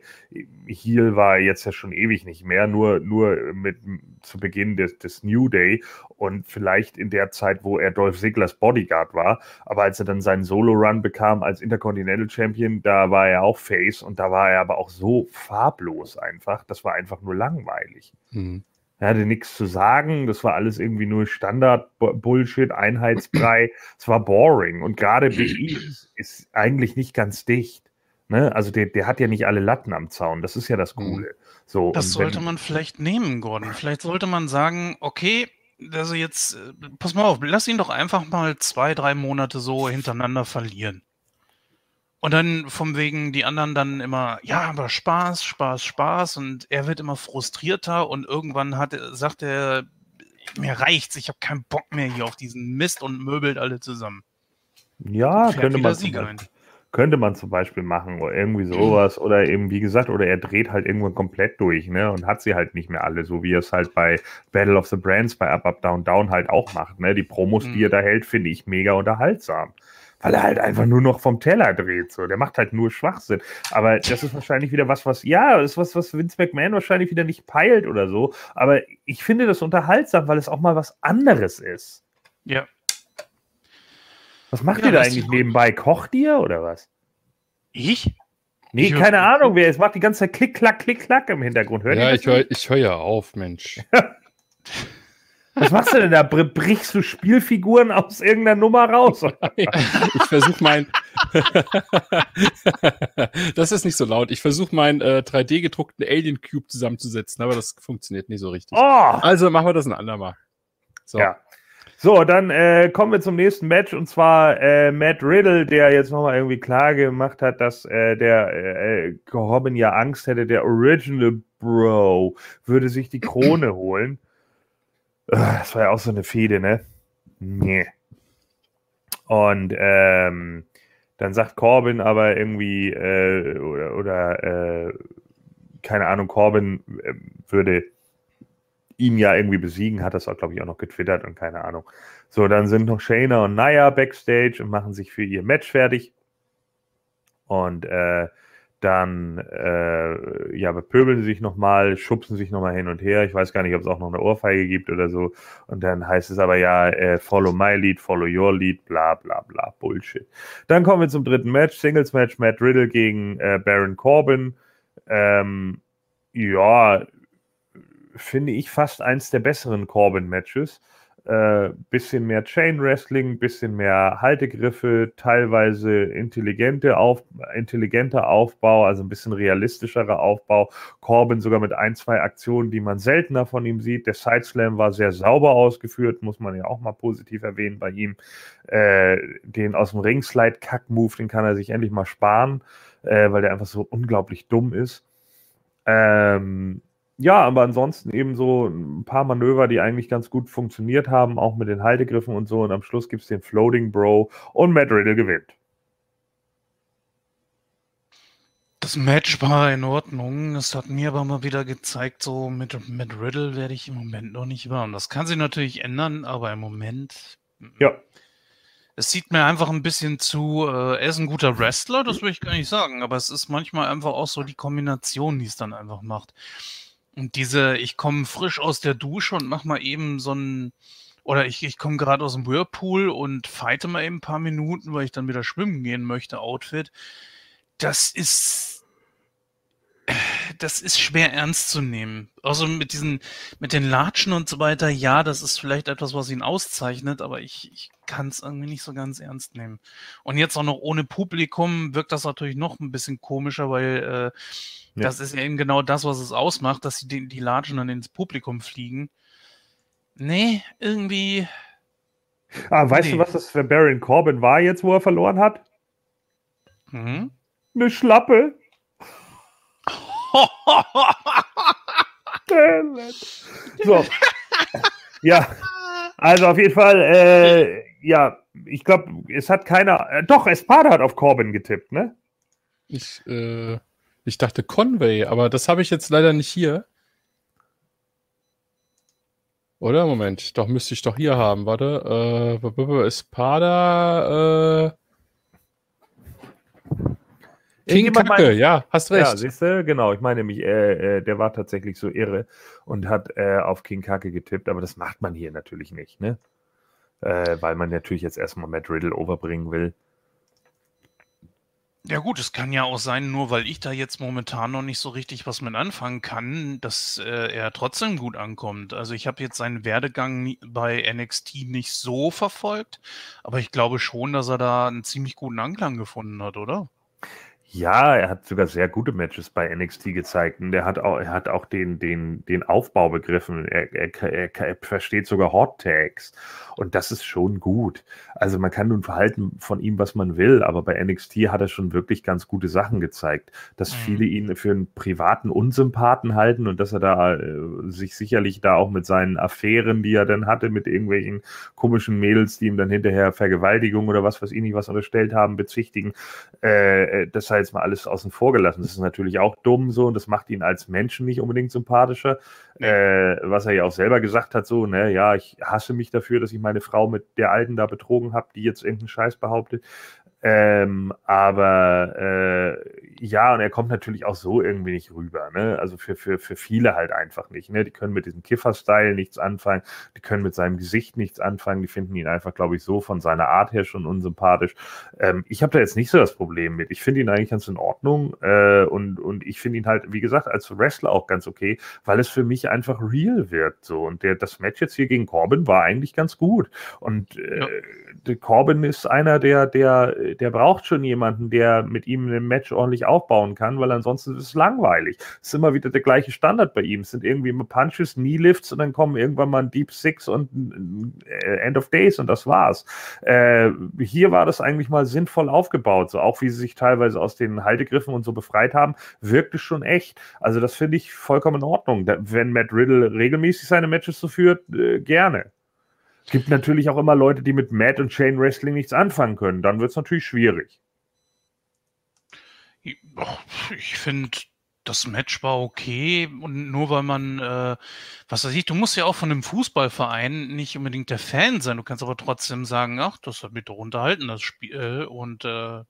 Heel war jetzt ja schon ewig nicht mehr, nur, nur mit zu Beginn des, des New Day und vielleicht in der Zeit, wo er Dolph Ziglers Bodyguard war. Aber als er dann seinen Solo-Run bekam als Intercontinental Champion, da war er auch Face und da war er aber auch so farblos einfach. Das war einfach nur langweilig. Mhm. Er hatte nichts zu sagen, das war alles irgendwie nur Standard-Bullshit, Einheitsbrei. es war boring. Und gerade Big E ist, ist, eigentlich nicht ganz dicht. Ne? Also der, der hat ja nicht alle Latten am Zaun. Das ist ja das mhm. Coole. So, das sollte wenn, man vielleicht nehmen, Gordon. Vielleicht sollte man sagen, okay, also jetzt, äh, pass mal auf, lass ihn doch einfach mal zwei, drei Monate so hintereinander verlieren. Und dann vom wegen die anderen dann immer, ja, aber Spaß, Spaß, Spaß. Und er wird immer frustrierter und irgendwann hat, sagt er, mir reicht's, ich habe keinen Bock mehr hier auf diesen Mist und möbelt alle zusammen. Ja, könnte man, Beispiel, könnte man zum Beispiel machen oder irgendwie sowas. Oder eben, wie gesagt, oder er dreht halt irgendwann komplett durch, ne? Und hat sie halt nicht mehr alle, so wie er es halt bei Battle of the Brands, bei Up, Up, Down, Down halt auch macht, ne? Die Promos, mhm. die er da hält, finde ich mega unterhaltsam weil er halt einfach nur noch vom Teller dreht. So. Der macht halt nur Schwachsinn. Aber das ist wahrscheinlich wieder was, was, ja, ist was, was Vince McMahon wahrscheinlich wieder nicht peilt oder so. Aber ich finde das unterhaltsam, weil es auch mal was anderes ist. Ja. Was macht ja, ihr da eigentlich nebenbei? Kocht ihr oder was? Ich? Nee, ich keine Ahnung, wer. Es macht die ganze Zeit Klick, Klack, Klick, Klack im Hintergrund. Hört ja, ich höre hör ja auf, Mensch. Was machst du denn da? Brichst du Spielfiguren aus irgendeiner Nummer raus? ich versuche mein. das ist nicht so laut. Ich versuche meinen äh, 3D-gedruckten Alien Cube zusammenzusetzen, aber das funktioniert nicht so richtig. Oh! Also machen wir das ein andermal. So. Ja. So, dann äh, kommen wir zum nächsten Match und zwar äh, Matt Riddle, der jetzt nochmal irgendwie klar gemacht hat, dass äh, der äh, Robin ja Angst hätte, der Original Bro würde sich die Krone holen. Das war ja auch so eine Fehde, ne? Nee. Und ähm, dann sagt Corbin aber irgendwie, äh, oder, oder äh, keine Ahnung, Corbin äh, würde ihn ja irgendwie besiegen, hat das auch, glaube ich, auch noch getwittert und keine Ahnung. So, dann sind noch Shayna und Naya backstage und machen sich für ihr Match fertig. Und äh, dann äh, ja, bepöbeln sie sich nochmal, schubsen sich nochmal hin und her. Ich weiß gar nicht, ob es auch noch eine Ohrfeige gibt oder so. Und dann heißt es aber ja, äh, follow my lead, follow your lead, bla bla bla, Bullshit. Dann kommen wir zum dritten Match, Singles Match, Matt Riddle gegen äh, Baron Corbin. Ähm, ja, finde ich fast eins der besseren Corbin-Matches äh, bisschen mehr Chain Wrestling, bisschen mehr Haltegriffe, teilweise intelligente auf, intelligenter Aufbau, also ein bisschen realistischerer Aufbau. Corbin sogar mit ein, zwei Aktionen, die man seltener von ihm sieht. Der Sideslam war sehr sauber ausgeführt, muss man ja auch mal positiv erwähnen bei ihm. Äh, den aus dem Ringslide-Kack-Move, den kann er sich endlich mal sparen, äh, weil der einfach so unglaublich dumm ist. Ähm, ja, aber ansonsten eben so ein paar Manöver, die eigentlich ganz gut funktioniert haben, auch mit den Haltegriffen und so. Und am Schluss gibt es den Floating Bro und Matt Riddle gewinnt. Das Match war in Ordnung. Es hat mir aber mal wieder gezeigt, so mit, mit Riddle werde ich im Moment noch nicht warm. Das kann sich natürlich ändern, aber im Moment. Ja. Es sieht mir einfach ein bisschen zu, äh, er ist ein guter Wrestler, das will ich gar nicht sagen, aber es ist manchmal einfach auch so die Kombination, die es dann einfach macht. Und diese, ich komme frisch aus der Dusche und mach mal eben so ein, oder ich, ich komme gerade aus dem Whirlpool und fighte mal eben ein paar Minuten, weil ich dann wieder schwimmen gehen möchte, Outfit. Das ist, das ist schwer ernst zu nehmen. Also mit diesen, mit den Latschen und so weiter, ja, das ist vielleicht etwas, was ihn auszeichnet, aber ich, ich kann es irgendwie nicht so ganz ernst nehmen. Und jetzt auch noch ohne Publikum wirkt das natürlich noch ein bisschen komischer, weil äh, ja. Das ist ja eben genau das, was es ausmacht, dass die, die Latschen dann ins Publikum fliegen. Nee, irgendwie. Ah, weißt nee. du, was das für Baron Corbin war jetzt, wo er verloren hat? Mhm. Eine Schlappe. so. ja. Also auf jeden Fall, äh, ja, ich glaube, es hat keiner. Äh, doch, Espada hat auf Corbin getippt, ne? Ich, äh, ich dachte Conway, aber das habe ich jetzt leider nicht hier. Oder? Moment, doch müsste ich doch hier haben. Warte. Äh, Espada. Äh, King Kacke, ja, hast recht. Ja, siehst du, genau. Ich meine nämlich, äh, äh, der war tatsächlich so irre und hat äh, auf King Kacke getippt, aber das macht man hier natürlich nicht, ne? Äh, weil man natürlich jetzt erstmal Matt Riddle overbringen will. Ja gut, es kann ja auch sein, nur weil ich da jetzt momentan noch nicht so richtig was mit anfangen kann, dass äh, er trotzdem gut ankommt. Also ich habe jetzt seinen Werdegang bei NXT nicht so verfolgt, aber ich glaube schon, dass er da einen ziemlich guten Anklang gefunden hat, oder? Ja, er hat sogar sehr gute Matches bei NXT gezeigt und er hat auch, er hat auch den, den, den Aufbau begriffen. Er, er, er, er versteht sogar Hot Tags und das ist schon gut. Also man kann nun verhalten von ihm, was man will, aber bei NXT hat er schon wirklich ganz gute Sachen gezeigt, dass mhm. viele ihn für einen privaten Unsympathen halten und dass er da äh, sich sicherlich da auch mit seinen Affären, die er dann hatte, mit irgendwelchen komischen Mädels, die ihm dann hinterher Vergewaltigung oder was weiß ich nicht was unterstellt haben, bezichtigen. Äh, äh das sei jetzt mal alles außen vor gelassen. Das ist natürlich auch dumm so und das macht ihn als Menschen nicht unbedingt sympathischer. Äh, was er ja auch selber gesagt hat, so, ne, ja, ich hasse mich dafür, dass ich meine Frau mit der Alten da betrogen habe, die jetzt irgendeinen Scheiß behauptet. Ähm, aber äh, ja, und er kommt natürlich auch so irgendwie nicht rüber. Ne? Also für, für, für viele halt einfach nicht. Ne? Die können mit diesem Kiffer-Style nichts anfangen, die können mit seinem Gesicht nichts anfangen, die finden ihn einfach, glaube ich, so von seiner Art her schon unsympathisch. Ähm, ich habe da jetzt nicht so das Problem mit. Ich finde ihn eigentlich ganz in Ordnung äh, und, und ich finde ihn halt, wie gesagt, als Wrestler auch ganz okay, weil es für mich einfach real wird. So. Und der, das Match jetzt hier gegen Corbin war eigentlich ganz gut. Und äh, ja. Corbin ist einer, der, der, der braucht schon jemanden, der mit ihm ein Match ordentlich aufbauen kann, weil ansonsten ist es langweilig. Es ist immer wieder der gleiche Standard bei ihm. Es sind irgendwie immer Punches, Knee Lifts und dann kommen irgendwann mal ein Deep Six und ein End of Days und das war's. Äh, hier war das eigentlich mal sinnvoll aufgebaut, so auch wie sie sich teilweise aus den Haltegriffen und so befreit haben, wirkte schon echt. Also das finde ich vollkommen in Ordnung. Wenn Matt Riddle regelmäßig seine Matches so führt, äh, gerne. Es gibt natürlich auch immer Leute, die mit Matt und Chain Wrestling nichts anfangen können. Dann wird es natürlich schwierig. Ich finde, das Match war okay und nur weil man, äh, was weiß ich, du musst ja auch von einem Fußballverein nicht unbedingt der Fan sein. Du kannst aber trotzdem sagen, ach, das hat mich doch unterhalten, das Spiel. Und äh.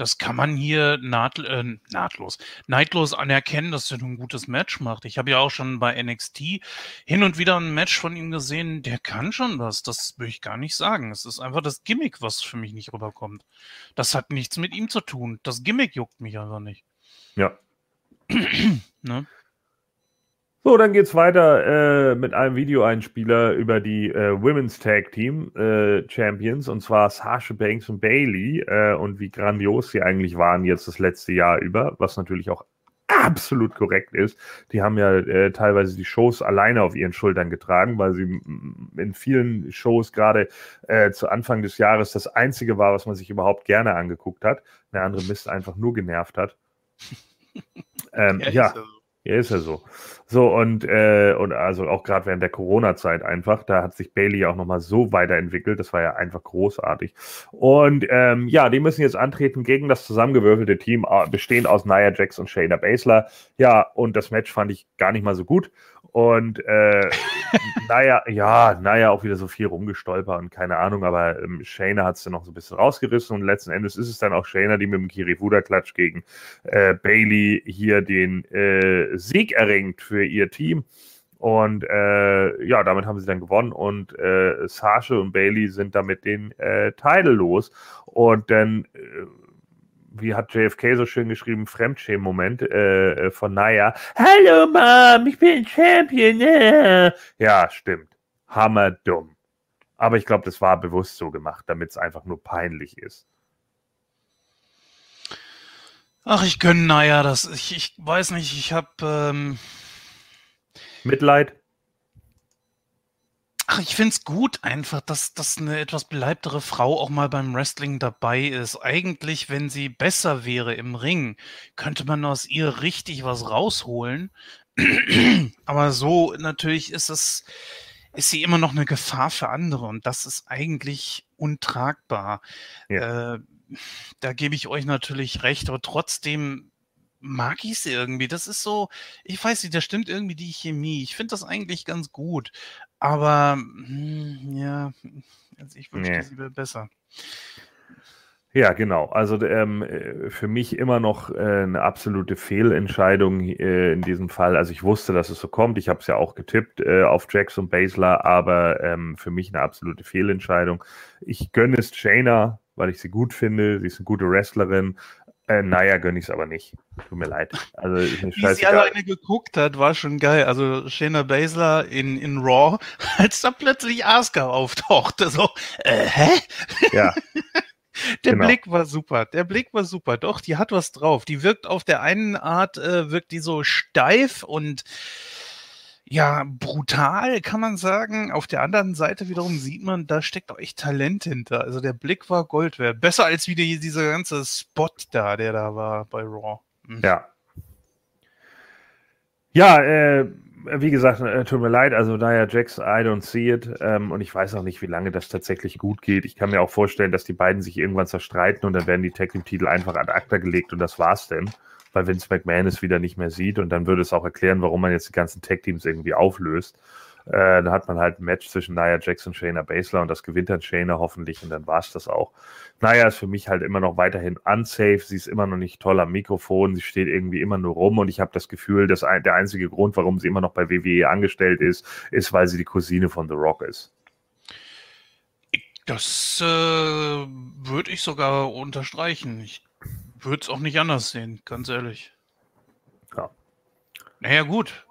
Das kann man hier naht, äh, nahtlos, neidlos anerkennen, dass er ein gutes Match macht. Ich habe ja auch schon bei NXT hin und wieder ein Match von ihm gesehen, der kann schon was. Das will ich gar nicht sagen. Es ist einfach das Gimmick, was für mich nicht rüberkommt. Das hat nichts mit ihm zu tun. Das Gimmick juckt mich einfach nicht. Ja. ne? So, dann geht's weiter äh, mit einem Videoeinspieler über die äh, Women's Tag Team äh, Champions und zwar Sasha Banks und Bailey äh, und wie grandios sie eigentlich waren jetzt das letzte Jahr über, was natürlich auch absolut korrekt ist. Die haben ja äh, teilweise die Shows alleine auf ihren Schultern getragen, weil sie in vielen Shows gerade äh, zu Anfang des Jahres das einzige war, was man sich überhaupt gerne angeguckt hat. Der andere Mist einfach nur genervt hat. ähm, ja. ja. Ja, ist ja so. So, und, äh, und also auch gerade während der Corona-Zeit einfach, da hat sich Bailey auch nochmal so weiterentwickelt. Das war ja einfach großartig. Und ähm, ja, die müssen jetzt antreten gegen das zusammengewürfelte Team, äh, bestehend aus Nia Jax und Shayna Baszler. Ja, und das Match fand ich gar nicht mal so gut. Und äh, naja, ja, naja, auch wieder so viel rumgestolpert und keine Ahnung, aber ähm, Shayna hat es dann noch so ein bisschen rausgerissen und letzten Endes ist es dann auch Shayna, die mit dem Kirifuda-Klatsch gegen äh, Bailey hier den äh, Sieg erringt für ihr Team. Und äh, ja, damit haben sie dann gewonnen und äh, Sasha und Bailey sind damit den äh, Titel los. Und dann äh, wie hat JFK so schön geschrieben, Fremdschämen-Moment äh, äh, von Naya. Hallo Mom, ich bin Champion. Äh. Ja, stimmt. Hammerdumm. Aber ich glaube, das war bewusst so gemacht, damit es einfach nur peinlich ist. Ach, ich gönne Naya das. Ich, ich weiß nicht, ich habe ähm... Mitleid. Ach, ich finde es gut einfach, dass, dass eine etwas beleibtere Frau auch mal beim Wrestling dabei ist. Eigentlich, wenn sie besser wäre im Ring, könnte man aus ihr richtig was rausholen. Aber so natürlich ist es, ist sie immer noch eine Gefahr für andere und das ist eigentlich untragbar. Ja. Äh, da gebe ich euch natürlich recht, aber trotzdem mag ich es irgendwie. Das ist so, ich weiß nicht, da stimmt irgendwie die Chemie. Ich finde das eigentlich ganz gut. Aber hm, ja, also ich wünschte, nee. sie wäre besser. Ja, genau. Also ähm, äh, für mich immer noch äh, eine absolute Fehlentscheidung äh, in diesem Fall. Also ich wusste, dass es so kommt. Ich habe es ja auch getippt äh, auf Jackson Basler, aber ähm, für mich eine absolute Fehlentscheidung. Ich gönne es Shayna, weil ich sie gut finde. Sie ist eine gute Wrestlerin. Äh, naja, gönne ich es aber nicht. Tut mir leid. Also, Wie sie alleine geguckt hat, war schon geil. Also Shayna Baszler in, in Raw, als da plötzlich Asuka auftauchte. So, äh, hä? Ja. Der genau. Blick war super. Der Blick war super. Doch, die hat was drauf. Die wirkt auf der einen Art, äh, wirkt die so steif und ja, brutal, kann man sagen. Auf der anderen Seite wiederum sieht man, da steckt auch echt Talent hinter. Also der Blick war Gold wert. Besser als wieder dieser ganze Spot da, der da war bei Raw. Mhm. Ja. Ja, äh, wie gesagt, äh, tut mir leid, also Nia Jax, I don't see it. Ähm, und ich weiß auch nicht, wie lange das tatsächlich gut geht. Ich kann mir auch vorstellen, dass die beiden sich irgendwann zerstreiten und dann werden die Tag Team-Titel einfach ad acta gelegt und das war's denn. Weil Vince McMahon es wieder nicht mehr sieht und dann würde es auch erklären, warum man jetzt die ganzen Tag-Teams irgendwie auflöst. Äh, da hat man halt ein Match zwischen Nia Jax und Shayna Baszler und das gewinnt dann Shayna hoffentlich und dann war es das auch. Nia ist für mich halt immer noch weiterhin unsafe. Sie ist immer noch nicht toll am Mikrofon. Sie steht irgendwie immer nur rum und ich habe das Gefühl, dass der einzige Grund, warum sie immer noch bei WWE angestellt ist, ist, weil sie die Cousine von The Rock ist. Das äh, würde ich sogar unterstreichen. Ich würde es auch nicht anders sehen, ganz ehrlich. Ja. Naja, gut.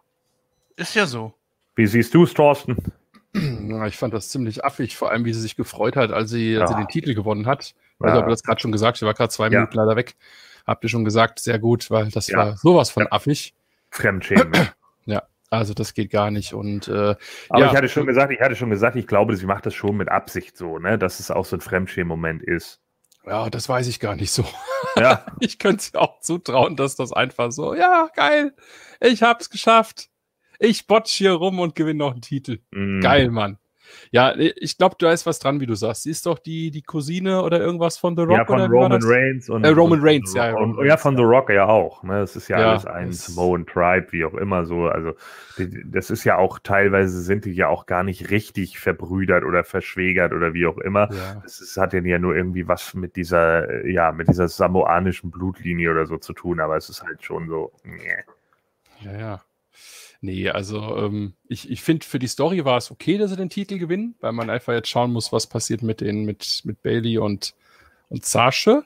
Ist ja so. Wie siehst du es, Thorsten? Ja, ich fand das ziemlich affig, vor allem wie sie sich gefreut hat, als sie, als sie den Titel gewonnen hat. Also, ja. habe das gerade schon gesagt, ich war gerade zwei Minuten leider weg. Habt ihr schon gesagt, sehr gut, weil das war sowas von affig. Fremdschämen. ja, also das geht gar nicht. Und äh, aber ich hatte schon gesagt, ich hatte schon gesagt, ich glaube, sie macht das schon mit Absicht so, ne, dass es auch so ein Fremdschämen-Moment ist. Ja, das weiß ich gar nicht so. Ja. ich könnte es auch zutrauen, dass das einfach so, ja, geil, ich hab's geschafft ich botch hier rum und gewinne noch einen Titel. Mm. Geil, Mann. Ja, ich glaube, da ist was dran, wie du sagst. Sie ist doch die, die Cousine oder irgendwas von The Rock. Ja, von Roman Reigns. Und, äh, Roman Reigns, ja. Und, ja, von The Rock ja auch. Ne? Das ist ja, ja alles ein Samoan Tribe, wie auch immer so. Also, das ist ja auch teilweise sind die ja auch gar nicht richtig verbrüdert oder verschwägert oder wie auch immer. Ja. Das ist, hat ja nur irgendwie was mit dieser, ja, mit dieser samoanischen Blutlinie oder so zu tun, aber es ist halt schon so. Nee. Ja, ja. Nee, also ähm, ich, ich finde, für die Story war es okay, dass sie den Titel gewinnen, weil man einfach jetzt schauen muss, was passiert mit den, mit, mit Bailey und, und Sasche.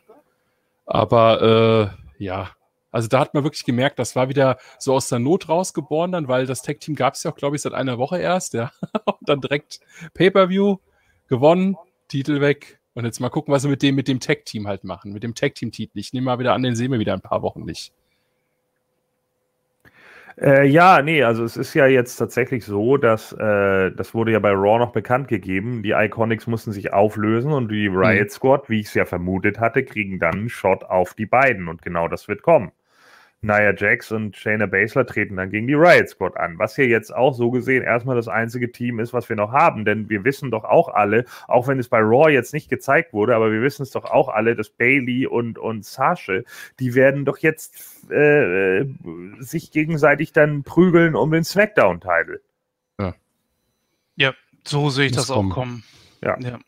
Aber äh, ja, also da hat man wirklich gemerkt, das war wieder so aus der Not rausgeboren dann, weil das Tag-Team gab es ja auch, glaube ich, seit einer Woche erst, ja. und dann direkt Pay-Per-View gewonnen, Titel weg. Und jetzt mal gucken, was sie mit dem, mit dem Tag-Team halt machen, mit dem Tag-Team-Titel. Ich nehme mal wieder an, den sehen wir wieder ein paar Wochen nicht. Äh, ja, nee, also es ist ja jetzt tatsächlich so, dass äh, das wurde ja bei Raw noch bekannt gegeben. Die Iconics mussten sich auflösen und die Riot mhm. Squad, wie ich es ja vermutet hatte, kriegen dann einen Shot auf die beiden und genau das wird kommen. Nia Jax und Shayna Baszler treten dann gegen die Riot Squad an, was hier jetzt auch so gesehen erstmal das einzige Team ist, was wir noch haben, denn wir wissen doch auch alle, auch wenn es bei Raw jetzt nicht gezeigt wurde, aber wir wissen es doch auch alle, dass Bailey und, und Sasha, die werden doch jetzt äh, sich gegenseitig dann prügeln um den Smackdown-Titel. Ja. ja, so sehe ich das, das auch kommen. Ja. ja.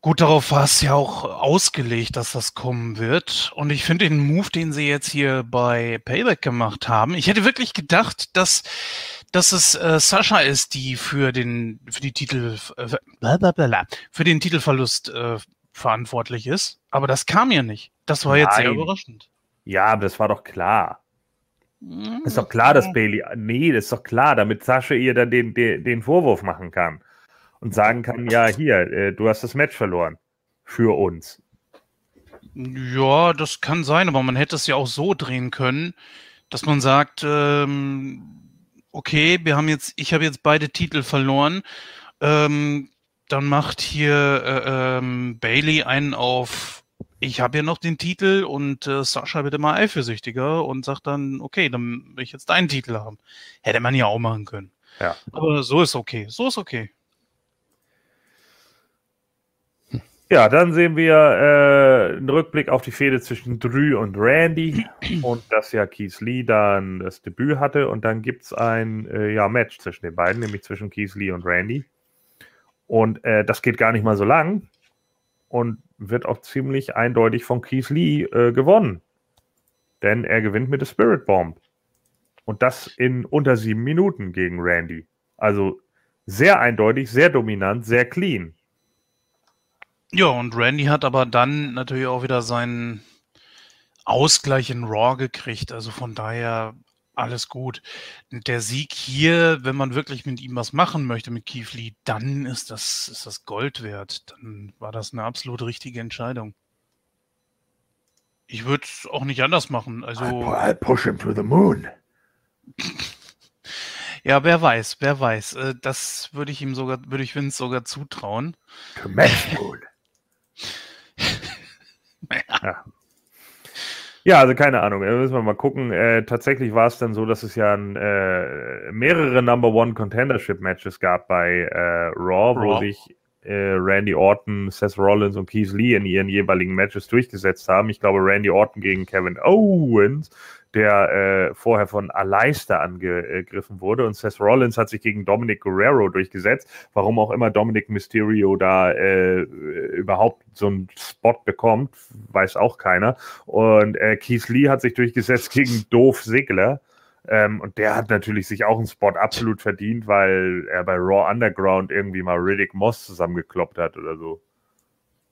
Gut, darauf war es ja auch ausgelegt, dass das kommen wird. Und ich finde den Move, den sie jetzt hier bei Payback gemacht haben, ich hätte wirklich gedacht, dass, dass es äh, Sascha ist, die für den, für die Titel, äh, für den Titelverlust äh, verantwortlich ist. Aber das kam ja nicht. Das war Nein. jetzt sehr überraschend. Ja, aber das war doch klar. Mhm. Ist doch klar, dass Bailey. Nee, das ist doch klar, damit Sascha ihr dann den, den, den Vorwurf machen kann und sagen kann, ja, hier, äh, du hast das Match verloren. Für uns. Ja, das kann sein, aber man hätte es ja auch so drehen können, dass man sagt, ähm, okay, wir haben jetzt, ich habe jetzt beide Titel verloren, ähm, dann macht hier äh, ähm, Bailey einen auf, ich habe ja noch den Titel und äh, Sascha wird immer eifersüchtiger und sagt dann, okay, dann will ich jetzt deinen Titel haben. Hätte man ja auch machen können. Ja. Aber so ist okay, so ist okay. Ja, dann sehen wir äh, einen Rückblick auf die Fehde zwischen Drew und Randy und dass ja Keith Lee dann das Debüt hatte und dann gibt es ein äh, ja, Match zwischen den beiden, nämlich zwischen Keith Lee und Randy. Und äh, das geht gar nicht mal so lang und wird auch ziemlich eindeutig von Keith Lee äh, gewonnen. Denn er gewinnt mit der Spirit Bomb. Und das in unter sieben Minuten gegen Randy. Also sehr eindeutig, sehr dominant, sehr clean. Ja, und Randy hat aber dann natürlich auch wieder seinen Ausgleich in Raw gekriegt. Also von daher alles gut. Der Sieg hier, wenn man wirklich mit ihm was machen möchte, mit Lee, dann ist das, ist das Gold wert. Dann war das eine absolut richtige Entscheidung. Ich würde es auch nicht anders machen. Also, I'll push him to the moon. ja, wer weiß, wer weiß. Äh, das würde ich ihm sogar, würde ich Vince sogar zutrauen. To moon. ja. Ja, also keine Ahnung. Da müssen wir mal gucken. Äh, tatsächlich war es dann so, dass es ja ein, äh, mehrere Number One Contendership Matches gab bei äh, Raw, Raw, wo sich äh, Randy Orton, Seth Rollins und Keith Lee in ihren jeweiligen Matches durchgesetzt haben. Ich glaube, Randy Orton gegen Kevin Owens der äh, vorher von Aleister angegriffen wurde. Und Seth Rollins hat sich gegen Dominic Guerrero durchgesetzt. Warum auch immer Dominic Mysterio da äh, überhaupt so einen Spot bekommt, weiß auch keiner. Und äh, Keith Lee hat sich durchgesetzt gegen Doof Sigler. Ähm, und der hat natürlich sich auch einen Spot absolut verdient, weil er bei Raw Underground irgendwie mal Riddick Moss zusammengekloppt hat oder so.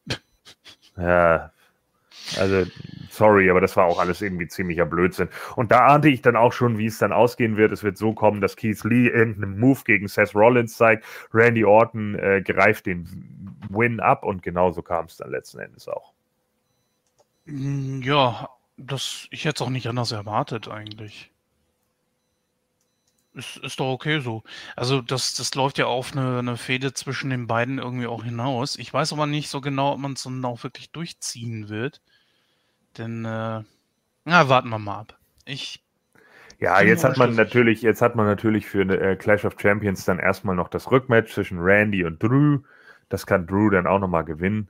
Ja, also, sorry, aber das war auch alles irgendwie ziemlicher Blödsinn. Und da ahnte ich dann auch schon, wie es dann ausgehen wird. Es wird so kommen, dass Keith Lee irgendeinen Move gegen Seth Rollins zeigt. Randy Orton äh, greift den Win ab und genauso kam es dann letzten Endes auch. Mm, ja, das, ich hätte es auch nicht anders erwartet eigentlich. Ist, ist doch okay so. Also das, das läuft ja auf eine, eine Fehde zwischen den beiden irgendwie auch hinaus. Ich weiß aber nicht so genau, ob man es dann auch wirklich durchziehen wird. Denn, äh, na, warten wir mal ab. Ich. Ja, jetzt hat man natürlich, jetzt hat man natürlich für eine, äh, Clash of Champions dann erstmal noch das Rückmatch zwischen Randy und Drew. Das kann Drew dann auch nochmal gewinnen.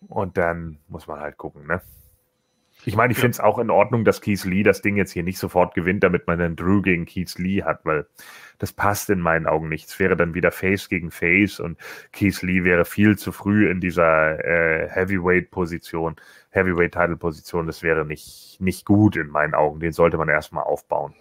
Und dann muss man halt gucken, ne? Ich meine, ich finde es auch in Ordnung, dass Keith Lee das Ding jetzt hier nicht sofort gewinnt, damit man dann Drew gegen Keith Lee hat, weil das passt in meinen Augen nicht. Es wäre dann wieder Face gegen Face und Keith Lee wäre viel zu früh in dieser äh, Heavyweight-Position, Heavyweight-Title-Position. Das wäre nicht, nicht gut in meinen Augen. Den sollte man erstmal aufbauen.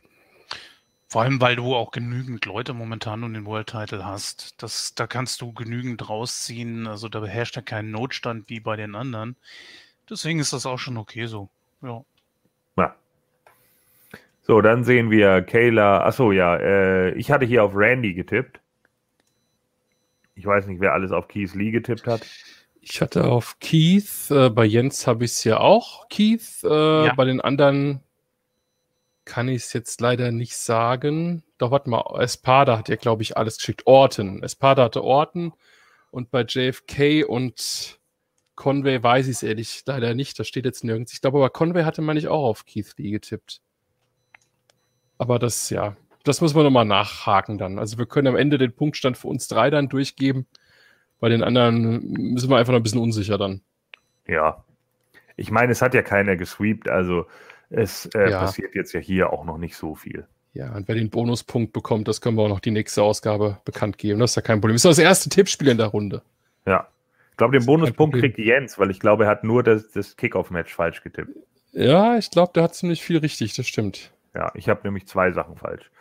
Vor allem, weil du auch genügend Leute momentan um den World Title hast. Das, da kannst du genügend rausziehen. Also da beherrscht ja kein Notstand wie bei den anderen. Deswegen ist das auch schon okay so. Ja. ja. So, dann sehen wir Kayla. Achso, ja, äh, ich hatte hier auf Randy getippt. Ich weiß nicht, wer alles auf Keith Lee getippt hat. Ich hatte auf Keith, äh, bei Jens habe ich es ja auch, Keith. Äh, ja. Bei den anderen kann ich es jetzt leider nicht sagen. Doch, warte mal, Espada hat ja, glaube ich, alles geschickt. Orton. Espada hatte Orton und bei JFK und Conway weiß ich es ehrlich leider nicht. Das steht jetzt nirgends. Ich glaube aber, Conway hatte man nicht auch auf Keith Lee getippt. Aber das, ja, das muss man nochmal nachhaken dann. Also wir können am Ende den Punktstand für uns drei dann durchgeben. Bei den anderen sind wir einfach noch ein bisschen unsicher dann. Ja. Ich meine, es hat ja keiner gesweept, also es äh, ja. passiert jetzt ja hier auch noch nicht so viel. Ja, und wer den Bonuspunkt bekommt, das können wir auch noch die nächste Ausgabe bekannt geben. Das ist ja kein Problem. Das ist das erste Tippspiel in der Runde. Ja. Ich glaube, den Bonuspunkt kriegt Jens, weil ich glaube, er hat nur das, das Kickoff-Match falsch getippt. Ja, ich glaube, der hat ziemlich viel richtig, das stimmt. Ja, ich habe nämlich zwei Sachen falsch.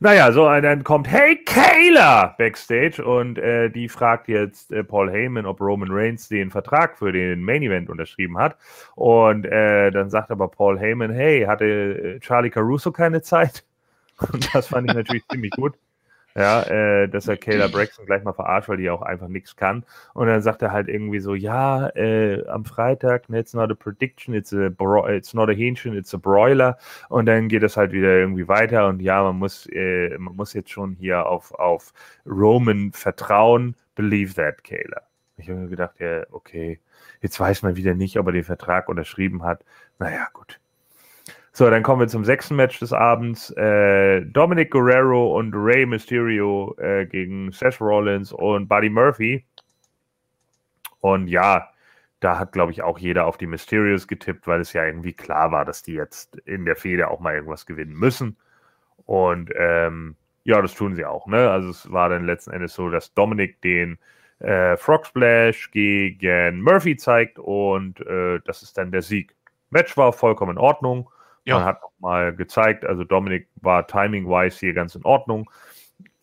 Naja, so, dann kommt Hey Kayla backstage und äh, die fragt jetzt äh, Paul Heyman, ob Roman Reigns den Vertrag für den Main Event unterschrieben hat. Und äh, dann sagt aber Paul Heyman, hey, hatte äh, Charlie Caruso keine Zeit? Und das fand ich natürlich ziemlich gut ja, äh, dass er Kayla Braxton gleich mal verarscht, weil die auch einfach nichts kann. Und dann sagt er halt irgendwie so, ja, äh, am Freitag, ne, it's not a prediction, it's, a it's not a Hähnchen, it's a broiler. Und dann geht es halt wieder irgendwie weiter und ja, man muss, äh, man muss jetzt schon hier auf, auf Roman vertrauen. Believe that, Kayla. Ich habe mir gedacht, ja, okay, jetzt weiß man wieder nicht, ob er den Vertrag unterschrieben hat. Naja, gut. So, dann kommen wir zum sechsten Match des Abends. Äh, Dominic Guerrero und Rey Mysterio äh, gegen Seth Rollins und Buddy Murphy. Und ja, Da hat, glaube ich, auch jeder auf die Mysterious getippt, weil es ja irgendwie klar war, dass die jetzt in der Fehde auch mal irgendwas gewinnen müssen. Und ähm, ja, das tun sie auch. Ne? Also es war dann letzten Endes so, dass Dominik den äh, Frog Splash gegen Murphy zeigt und äh, das ist dann der Sieg. Match war vollkommen in Ordnung. Ja. Man hat auch mal gezeigt, also Dominik war timing-wise hier ganz in Ordnung.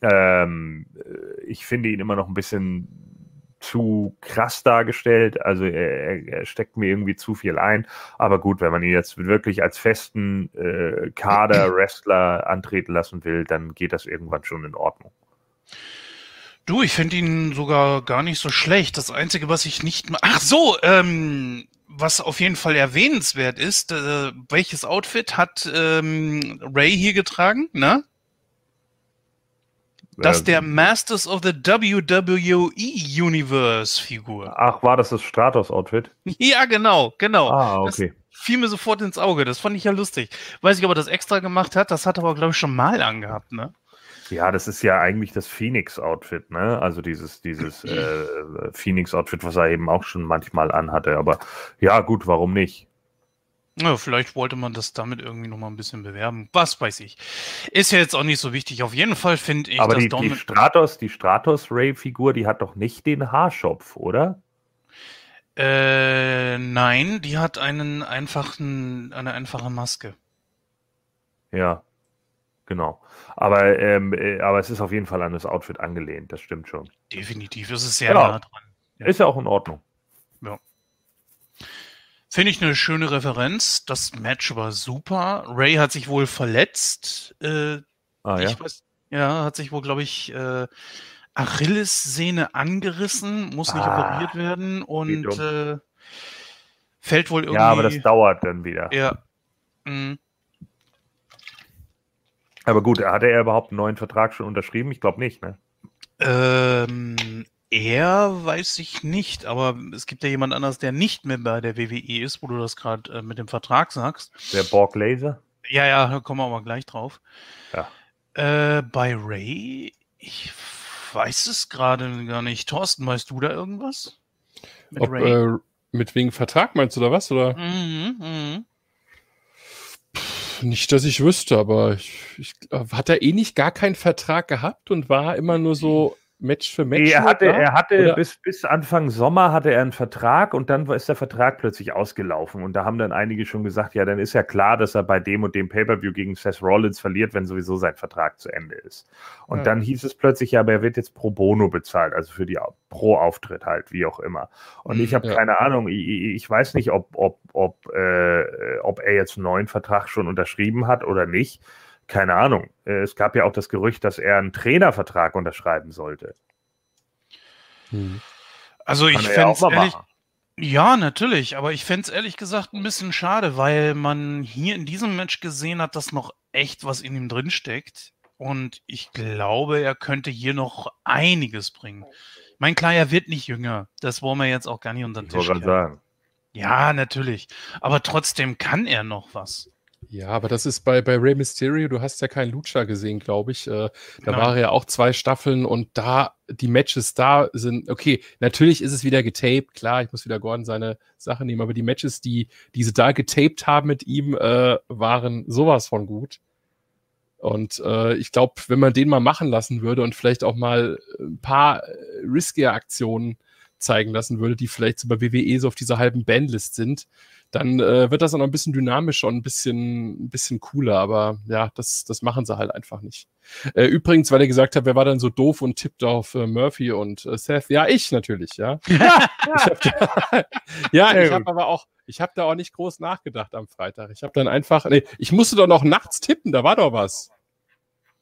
Ähm, äh, ich finde ihn immer noch ein bisschen zu krass dargestellt. Also er, er, steckt mir irgendwie zu viel ein. Aber gut, wenn man ihn jetzt wirklich als festen äh, Kader-Wrestler antreten lassen will, dann geht das irgendwann schon in Ordnung. Du, ich finde ihn sogar gar nicht so schlecht. Das Einzige, was ich nicht... Ach so, ähm, was auf jeden Fall erwähnenswert ist, äh, welches Outfit hat ähm, Ray hier getragen, ne? Das ist der Masters of the WWE Universe Figur. Ach, war das das Stratos-Outfit? Ja, genau, genau. Ah, okay. Das fiel mir sofort ins Auge. Das fand ich ja lustig. Weiß ich, ob er das extra gemacht hat. Das hat er aber, glaube ich, schon mal angehabt, ne? Ja, das ist ja eigentlich das Phoenix-Outfit, ne? Also dieses, dieses äh, Phoenix-Outfit, was er eben auch schon manchmal anhatte. Aber ja, gut, warum nicht? Ja, vielleicht wollte man das damit irgendwie nochmal ein bisschen bewerben. Was weiß ich. Ist ja jetzt auch nicht so wichtig. Auf jeden Fall finde ich, Aber die, die Stratos, die Stratos-Ray-Figur, die hat doch nicht den Haarschopf, oder? Äh, nein, die hat einen einfachen, eine einfache Maske. Ja, genau. Aber, ähm, äh, aber es ist auf jeden Fall an das Outfit angelehnt, das stimmt schon. Definitiv, es ist sehr genau. nah dran. Ja. Ist ja auch in Ordnung. Ja. Finde ich eine schöne Referenz. Das Match war super. Ray hat sich wohl verletzt. Äh, ah, ja? Weiß, ja, hat sich wohl, glaube ich, äh, Achillessehne angerissen, muss nicht ah, operiert werden und äh, fällt wohl irgendwie. Ja, aber das dauert dann wieder. Ja. Mhm. Aber gut, hatte er überhaupt einen neuen Vertrag schon unterschrieben? Ich glaube nicht, ne? Ähm, er weiß ich nicht, aber es gibt ja jemand anderes, der nicht mehr bei der WWE ist, wo du das gerade äh, mit dem Vertrag sagst. Der Borg Laser? Ja, ja, da kommen wir aber gleich drauf. Ja. Äh, bei Ray, ich weiß es gerade gar nicht. Thorsten, weißt du da irgendwas? Mit Ob, Ray? Äh, mit wegen Vertrag meinst du da was? Oder? Mhm, mh. Nicht, dass ich wüsste, aber ich, ich, hat er eh nicht gar keinen Vertrag gehabt und war immer nur so Match für Match? Er hatte, er hatte bis, bis Anfang Sommer hatte er einen Vertrag und dann ist der Vertrag plötzlich ausgelaufen. Und da haben dann einige schon gesagt, ja, dann ist ja klar, dass er bei dem und dem Pay-Per-View gegen Seth Rollins verliert, wenn sowieso sein Vertrag zu Ende ist. Und ja. dann hieß es plötzlich, ja, aber er wird jetzt pro Bono bezahlt, also für die pro Auftritt halt, wie auch immer. Und ich habe ja. keine Ahnung, ich, ich, weiß nicht, ob, ob, ob, äh, ob er jetzt einen neuen Vertrag schon unterschrieben hat oder nicht keine Ahnung. Äh, es gab ja auch das Gerücht, dass er einen Trainervertrag unterschreiben sollte. Hm. Also Kann ich fände es ja ehrlich. Ja, natürlich, aber ich fände es ehrlich gesagt ein bisschen schade, weil man hier in diesem Match gesehen hat, dass noch echt was in ihm drin steckt. Und ich glaube, er könnte hier noch einiges bringen. Mein klar, er wird nicht jünger. Das wollen wir jetzt auch gar nicht unter den Tisch sagen. Ja, natürlich. Aber trotzdem kann er noch was. Ja, aber das ist bei, bei Rey Mysterio, du hast ja keinen Lucha gesehen, glaube ich. Äh, da war ja auch zwei Staffeln und da, die Matches da sind, okay, natürlich ist es wieder getaped, klar, ich muss wieder Gordon seine Sache nehmen, aber die Matches, die, die sie da getaped haben mit ihm, äh, waren sowas von gut. Und äh, ich glaube, wenn man den mal machen lassen würde und vielleicht auch mal ein paar äh, riskier Aktionen zeigen lassen würde, die vielleicht so bei WWE so auf dieser halben Bandlist sind, dann äh, wird das auch noch ein bisschen dynamischer und ein bisschen, ein bisschen cooler. Aber ja, das, das machen sie halt einfach nicht. Äh, übrigens, weil er gesagt hat, wer war denn so doof und tippt auf äh, Murphy und äh, Seth? Ja, ich natürlich, ja. ich hab ja, ich habe aber auch, ich habe da auch nicht groß nachgedacht am Freitag. Ich habe dann einfach, nee, ich musste doch noch nachts tippen, da war doch was.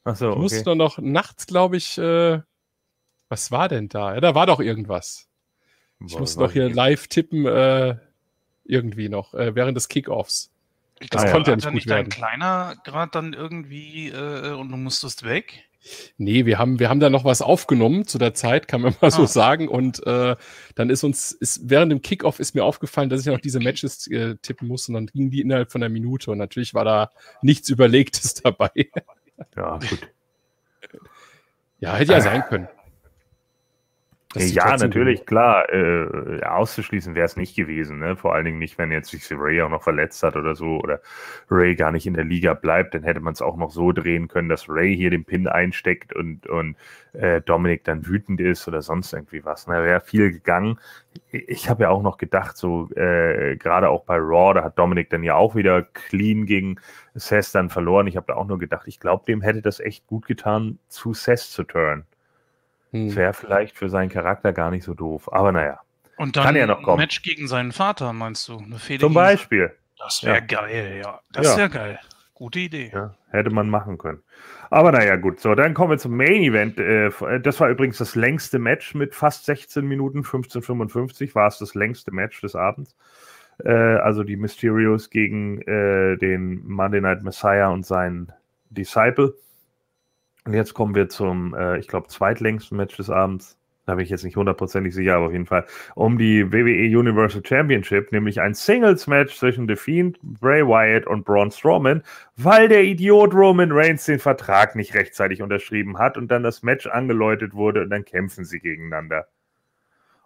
Ach so, ich musste doch noch nachts, glaube ich, äh, was war denn da? Ja, da war doch irgendwas. Ich musste doch hier live tippen, äh, irgendwie noch, äh, während des Kickoffs. Das ah, konnte ja, ja nicht gut werden. kleiner gerade dann irgendwie äh, und du musstest weg? Nee, wir haben, wir haben da noch was aufgenommen zu der Zeit, kann man mal ah. so sagen. Und äh, dann ist uns, ist, während dem Kickoff ist mir aufgefallen, dass ich noch diese Matches äh, tippen musste und dann gingen die innerhalb von einer Minute und natürlich war da nichts Überlegtes dabei. Ja, gut. Ja, hätte ja sein können. Ja, natürlich, klar. Äh, auszuschließen wäre es nicht gewesen. Ne? Vor allen Dingen nicht, wenn jetzt sich Ray auch noch verletzt hat oder so oder Ray gar nicht in der Liga bleibt. Dann hätte man es auch noch so drehen können, dass Ray hier den Pin einsteckt und, und äh, Dominik dann wütend ist oder sonst irgendwie was. Ne? Wäre viel gegangen. Ich habe ja auch noch gedacht, so äh, gerade auch bei Raw, da hat Dominik dann ja auch wieder clean gegen Seth dann verloren. Ich habe da auch nur gedacht, ich glaube, dem hätte das echt gut getan, zu Seth zu turnen. Hm. Wäre vielleicht für seinen Charakter gar nicht so doof. Aber naja. Und dann Kann ja noch kommen. ein Match gegen seinen Vater, meinst du? Zum Beispiel. Das wäre ja. geil, ja. Das ja. wäre geil. Gute Idee. Ja, hätte man machen können. Aber naja, gut. So, dann kommen wir zum Main Event. Äh, das war übrigens das längste Match mit fast 16 Minuten, 15,55 war es das längste Match des Abends. Äh, also die Mysterios gegen äh, den Monday Night Messiah und seinen Disciple. Und jetzt kommen wir zum, äh, ich glaube, zweitlängsten Match des Abends. Da bin ich jetzt nicht hundertprozentig sicher, aber auf jeden Fall um die WWE Universal Championship, nämlich ein Singles-Match zwischen The Fiend, Bray Wyatt und Braun Strowman, weil der Idiot Roman Reigns den Vertrag nicht rechtzeitig unterschrieben hat und dann das Match angeläutet wurde und dann kämpfen sie gegeneinander.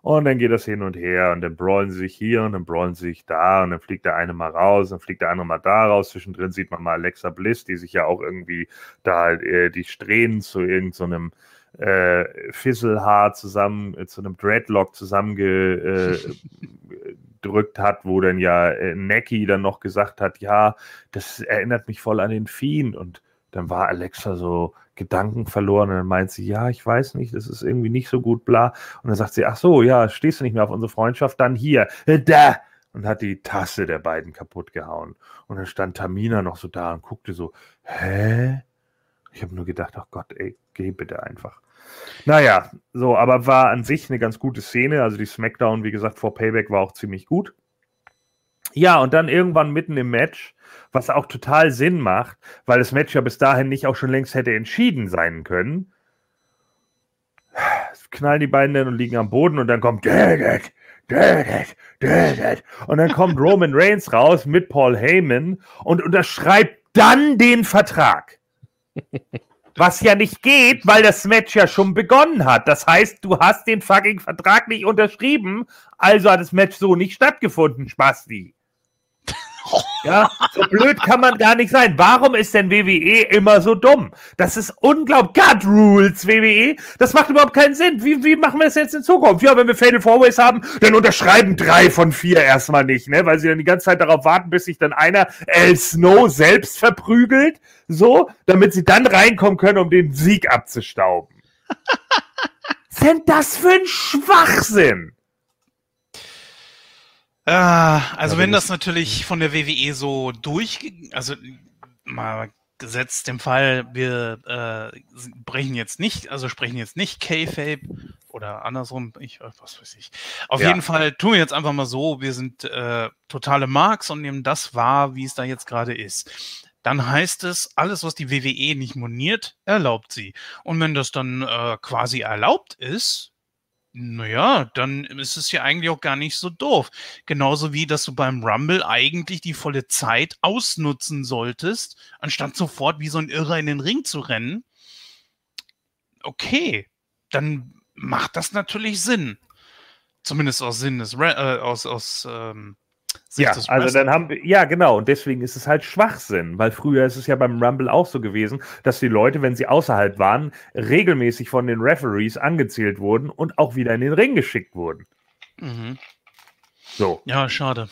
Und dann geht das hin und her und dann brawlen sie sich hier und dann brawlen sie sich da und dann fliegt der eine mal raus, dann fliegt der andere mal da raus. Zwischendrin sieht man mal Alexa Bliss, die sich ja auch irgendwie da äh, die Strähnen zu irgendeinem so äh, Fisselhaar zusammen, äh, zu einem Dreadlock zusammengedrückt äh, hat, wo dann ja äh, Necki dann noch gesagt hat, ja, das erinnert mich voll an den Fiend und dann war Alexa so, Gedanken verloren und dann meint sie, ja, ich weiß nicht, das ist irgendwie nicht so gut, bla. Und dann sagt sie, ach so, ja, stehst du nicht mehr auf unsere Freundschaft, dann hier, äh, da. Und hat die Tasse der beiden kaputt gehauen. Und dann stand Tamina noch so da und guckte so, hä? Ich habe nur gedacht, ach Gott, ey, geh bitte einfach. Naja, so, aber war an sich eine ganz gute Szene. Also die Smackdown, wie gesagt, vor Payback war auch ziemlich gut. Ja, und dann irgendwann mitten im Match was auch total Sinn macht, weil das Match ja bis dahin nicht auch schon längst hätte entschieden sein können. Knallen die beiden dann und liegen am Boden und dann kommt und dann kommt Roman Reigns raus mit Paul Heyman und unterschreibt dann den Vertrag. Was ja nicht geht, weil das Match ja schon begonnen hat. Das heißt, du hast den fucking Vertrag nicht unterschrieben, also hat das Match so nicht stattgefunden, Spasti. Ja, so blöd kann man gar nicht sein. Warum ist denn WWE immer so dumm? Das ist unglaublich. God Rules, WWE. Das macht überhaupt keinen Sinn. Wie, wie machen wir das jetzt in Zukunft? Ja, wenn wir Fatal Fourways haben, dann unterschreiben drei von vier erstmal nicht, ne? Weil sie dann die ganze Zeit darauf warten, bis sich dann einer El Snow selbst verprügelt. So, damit sie dann reinkommen können, um den Sieg abzustauben. Denn das für ein Schwachsinn? Ah, also wenn das natürlich von der WWE so durch, also mal gesetzt im Fall, wir äh, brechen jetzt nicht, also sprechen jetzt nicht K-Fape oder andersrum, ich was weiß ich. Auf ja. jeden Fall tun wir jetzt einfach mal so, wir sind äh, totale Marks und nehmen das wahr, wie es da jetzt gerade ist. Dann heißt es, alles, was die WWE nicht moniert, erlaubt sie. Und wenn das dann äh, quasi erlaubt ist, naja, dann ist es ja eigentlich auch gar nicht so doof. Genauso wie, dass du beim Rumble eigentlich die volle Zeit ausnutzen solltest, anstatt sofort wie so ein Irrer in den Ring zu rennen. Okay, dann macht das natürlich Sinn. Zumindest aus Sinn des, äh, aus, aus ähm, ja, also dann haben wir, ja genau, und deswegen ist es halt Schwachsinn, weil früher ist es ja beim Rumble auch so gewesen, dass die Leute, wenn sie außerhalb waren, regelmäßig von den Referees angezählt wurden und auch wieder in den Ring geschickt wurden. Mhm. So. Ja, schade.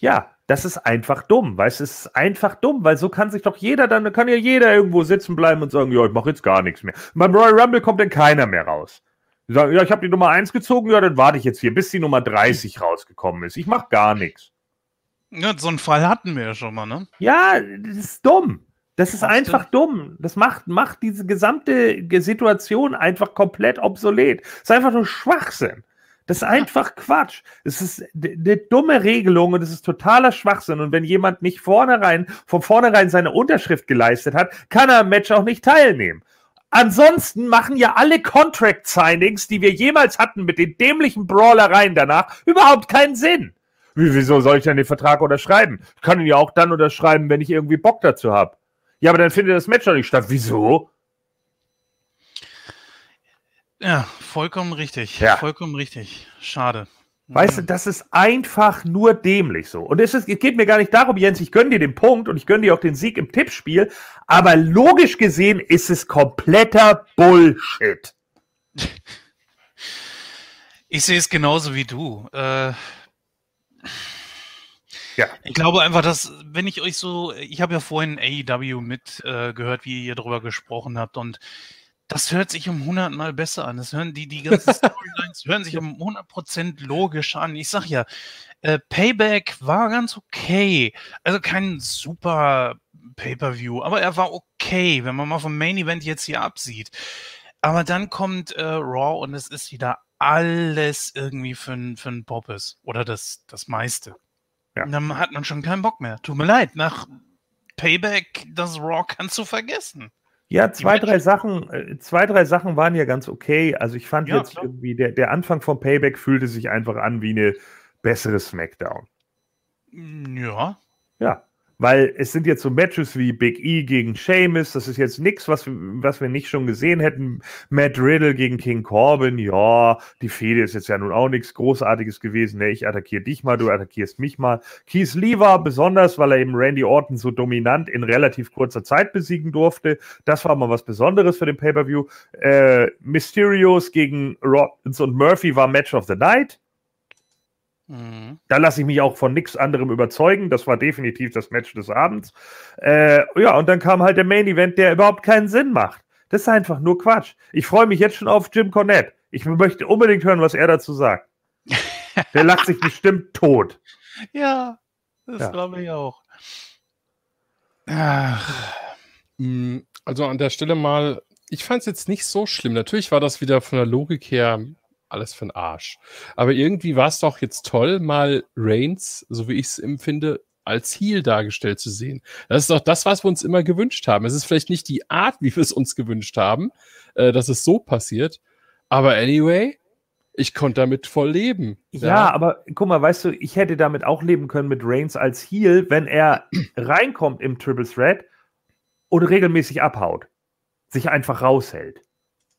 Ja, das ist einfach dumm, weißt du, es ist einfach dumm, weil so kann sich doch jeder dann, kann ja jeder irgendwo sitzen bleiben und sagen, ja, ich mache jetzt gar nichts mehr. Beim Royal Rumble kommt dann keiner mehr raus. Die sagen, ja, ich habe die Nummer 1 gezogen, ja, dann warte ich jetzt hier, bis die Nummer 30 rausgekommen ist. Ich mache gar nichts. Ja, so einen Fall hatten wir ja schon mal, ne? Ja, das ist dumm. Das ist einfach dumm. Das macht, macht diese gesamte Situation einfach komplett obsolet. Das ist einfach nur Schwachsinn. Das ist einfach Quatsch. Das ist eine dumme Regelung und das ist totaler Schwachsinn. Und wenn jemand nicht vornherein, von vornherein seine Unterschrift geleistet hat, kann er am Match auch nicht teilnehmen. Ansonsten machen ja alle Contract-Signings, die wir jemals hatten mit den dämlichen Brawlereien danach, überhaupt keinen Sinn. Wie, wieso soll ich denn den Vertrag unterschreiben? Ich kann ihn ja auch dann unterschreiben, wenn ich irgendwie Bock dazu habe. Ja, aber dann findet das Match doch nicht statt. Wieso? Ja, vollkommen richtig. Ja. Vollkommen richtig. Schade. Weißt du, das ist einfach nur dämlich so. Und es, ist, es geht mir gar nicht darum, Jens, ich gönne dir den Punkt und ich gönne dir auch den Sieg im Tippspiel, aber logisch gesehen ist es kompletter Bullshit. Ich sehe es genauso wie du. Äh, ja. Ich glaube einfach, dass, wenn ich euch so, ich habe ja vorhin AEW mitgehört, äh, wie ihr darüber gesprochen habt und das hört sich um 100 Mal besser an. Das hören die, die ganzen Storylines hören sich um 100% logisch an. Ich sag ja, äh, Payback war ganz okay. Also kein super Pay-per-View, aber er war okay, wenn man mal vom Main Event jetzt hier absieht. Aber dann kommt äh, Raw und es ist wieder alles irgendwie für ein, für ein Poppes. Oder das, das meiste. Ja. Und dann hat man schon keinen Bock mehr. Tut mir leid, nach Payback, das Raw kannst du vergessen. Ja, zwei, drei Sachen, äh, zwei, drei Sachen waren ja ganz okay. Also ich fand ja, jetzt klar. irgendwie, der, der Anfang vom Payback fühlte sich einfach an wie eine bessere Smackdown. Ja. Ja. Weil es sind jetzt so Matches wie Big E gegen Sheamus, das ist jetzt nichts, was, was wir nicht schon gesehen hätten. Matt Riddle gegen King Corbin, ja, die Fehde ist jetzt ja nun auch nichts Großartiges gewesen. Ne? Ich attackiere dich mal, du attackierst mich mal. Keith Lee war besonders, weil er eben Randy Orton so dominant in relativ kurzer Zeit besiegen durfte. Das war mal was Besonderes für den Pay-Per-View. Äh, Mysterios gegen Rollins und Murphy war Match of the Night. Mhm. Da lasse ich mich auch von nichts anderem überzeugen. Das war definitiv das Match des Abends. Äh, ja, und dann kam halt der Main Event, der überhaupt keinen Sinn macht. Das ist einfach nur Quatsch. Ich freue mich jetzt schon auf Jim Cornette. Ich möchte unbedingt hören, was er dazu sagt. der lacht sich bestimmt tot. Ja, das ja. glaube ich auch. Mm, also an der Stelle mal, ich fand es jetzt nicht so schlimm. Natürlich war das wieder von der Logik her alles für den Arsch. Aber irgendwie war es doch jetzt toll, mal Reigns, so wie ich es empfinde, als Heal dargestellt zu sehen. Das ist doch das, was wir uns immer gewünscht haben. Es ist vielleicht nicht die Art, wie wir es uns gewünscht haben, äh, dass es so passiert. Aber anyway, ich konnte damit voll leben. Ja, ja, aber guck mal, weißt du, ich hätte damit auch leben können mit Reigns als Heal, wenn er reinkommt im Triple Threat und regelmäßig abhaut. Sich einfach raushält.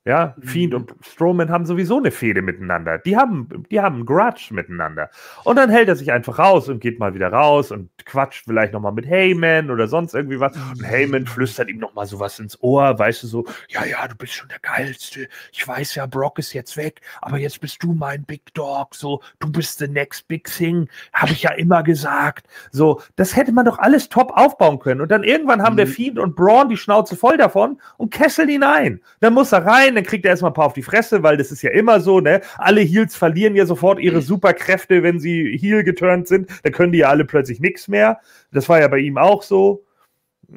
Ja, mhm. Fiend und Strowman haben sowieso eine Fehde miteinander. Die haben, die haben einen Grudge miteinander. Und dann hält er sich einfach raus und geht mal wieder raus und quatscht vielleicht nochmal mit Heyman oder sonst irgendwie was. Und Heyman flüstert ihm nochmal sowas ins Ohr, weißt du, so, ja, ja, du bist schon der Geilste. Ich weiß ja, Brock ist jetzt weg, aber jetzt bist du mein Big Dog. So, du bist the next big thing. Habe ich ja immer gesagt. So, das hätte man doch alles top aufbauen können. Und dann irgendwann haben mhm. der Fiend und Braun die Schnauze voll davon und kesseln ihn ein. Dann muss er rein, dann kriegt er erstmal ein paar auf die Fresse, weil das ist ja immer so, ne? Alle Heels verlieren ja sofort ihre Superkräfte, wenn sie Heel geturnt sind. Da können die ja alle plötzlich nichts mehr. Das war ja bei ihm auch so.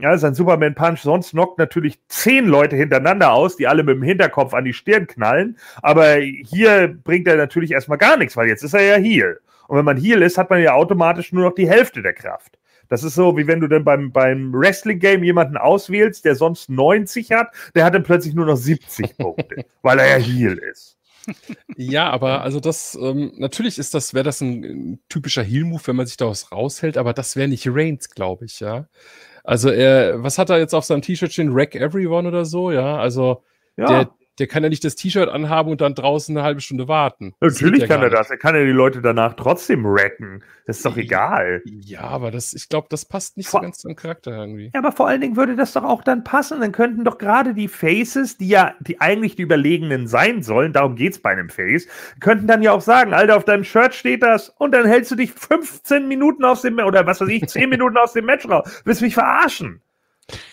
Ja, sein Superman Punch sonst knockt natürlich zehn Leute hintereinander aus, die alle mit dem Hinterkopf an die Stirn knallen. Aber hier bringt er natürlich erstmal gar nichts, weil jetzt ist er ja Heal. Und wenn man Heal ist, hat man ja automatisch nur noch die Hälfte der Kraft. Das ist so, wie wenn du dann beim, beim Wrestling-Game jemanden auswählst, der sonst 90 hat, der hat dann plötzlich nur noch 70 Punkte, weil er ja Heal ist. Ja, aber also das, ähm, natürlich ist das, wäre das ein, ein typischer Heal-Move, wenn man sich daraus raushält, aber das wäre nicht Reigns, glaube ich, ja. Also er, was hat er jetzt auf seinem T-Shirt stehen? Wreck Everyone oder so, ja? Also ja. der, der kann ja nicht das T-Shirt anhaben und dann draußen eine halbe Stunde warten. Natürlich kann er das. Er kann ja die Leute danach trotzdem retten. Das ist doch egal. Ja, aber das, ich glaube, das passt nicht vor so ganz zum Charakter irgendwie. Ja, aber vor allen Dingen würde das doch auch dann passen. Dann könnten doch gerade die Faces, die ja die eigentlich die Überlegenen sein sollen, darum geht es bei einem Face, könnten dann ja auch sagen, Alter, auf deinem Shirt steht das und dann hältst du dich 15 Minuten aus dem, oder was weiß ich, 10 Minuten aus dem Match raus. Willst du mich verarschen?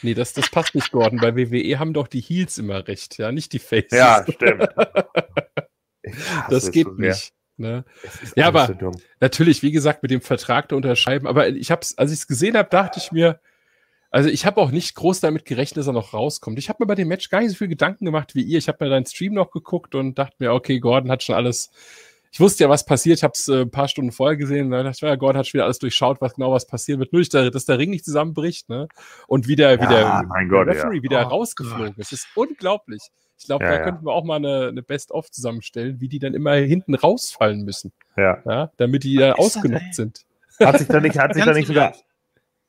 Nee, das, das passt nicht, Gordon. Bei WWE haben doch die Heels immer recht, ja, nicht die Faces. Ja, stimmt. das geht so nicht. Ne? Ja, aber so natürlich, wie gesagt, mit dem Vertrag da unterschreiben. Aber ich hab's, als ich es gesehen habe, dachte ich mir, also ich habe auch nicht groß damit gerechnet, dass er noch rauskommt. Ich habe mir bei dem Match gar nicht so viel Gedanken gemacht wie ihr. Ich habe mir deinen Stream noch geguckt und dachte mir, okay, Gordon hat schon alles ich wusste ja, was passiert. Ich habe es äh, ein paar Stunden vorher gesehen. Da dachte ich, ja, Gott hat schon wieder alles durchschaut, was genau was passieren wird. Nur, dass der Ring nicht zusammenbricht, ne? Und wie der, ja, wie der, Gott, Referee ja. wieder oh, rausgeflogen ist. Das ist unglaublich. Ich glaube, ja, da könnten wir auch mal eine, eine Best-of zusammenstellen, wie die dann immer hinten rausfallen müssen. Ja. ja damit die da ausgenockt sind. Hat sich da nicht, hat sich da nicht sogar.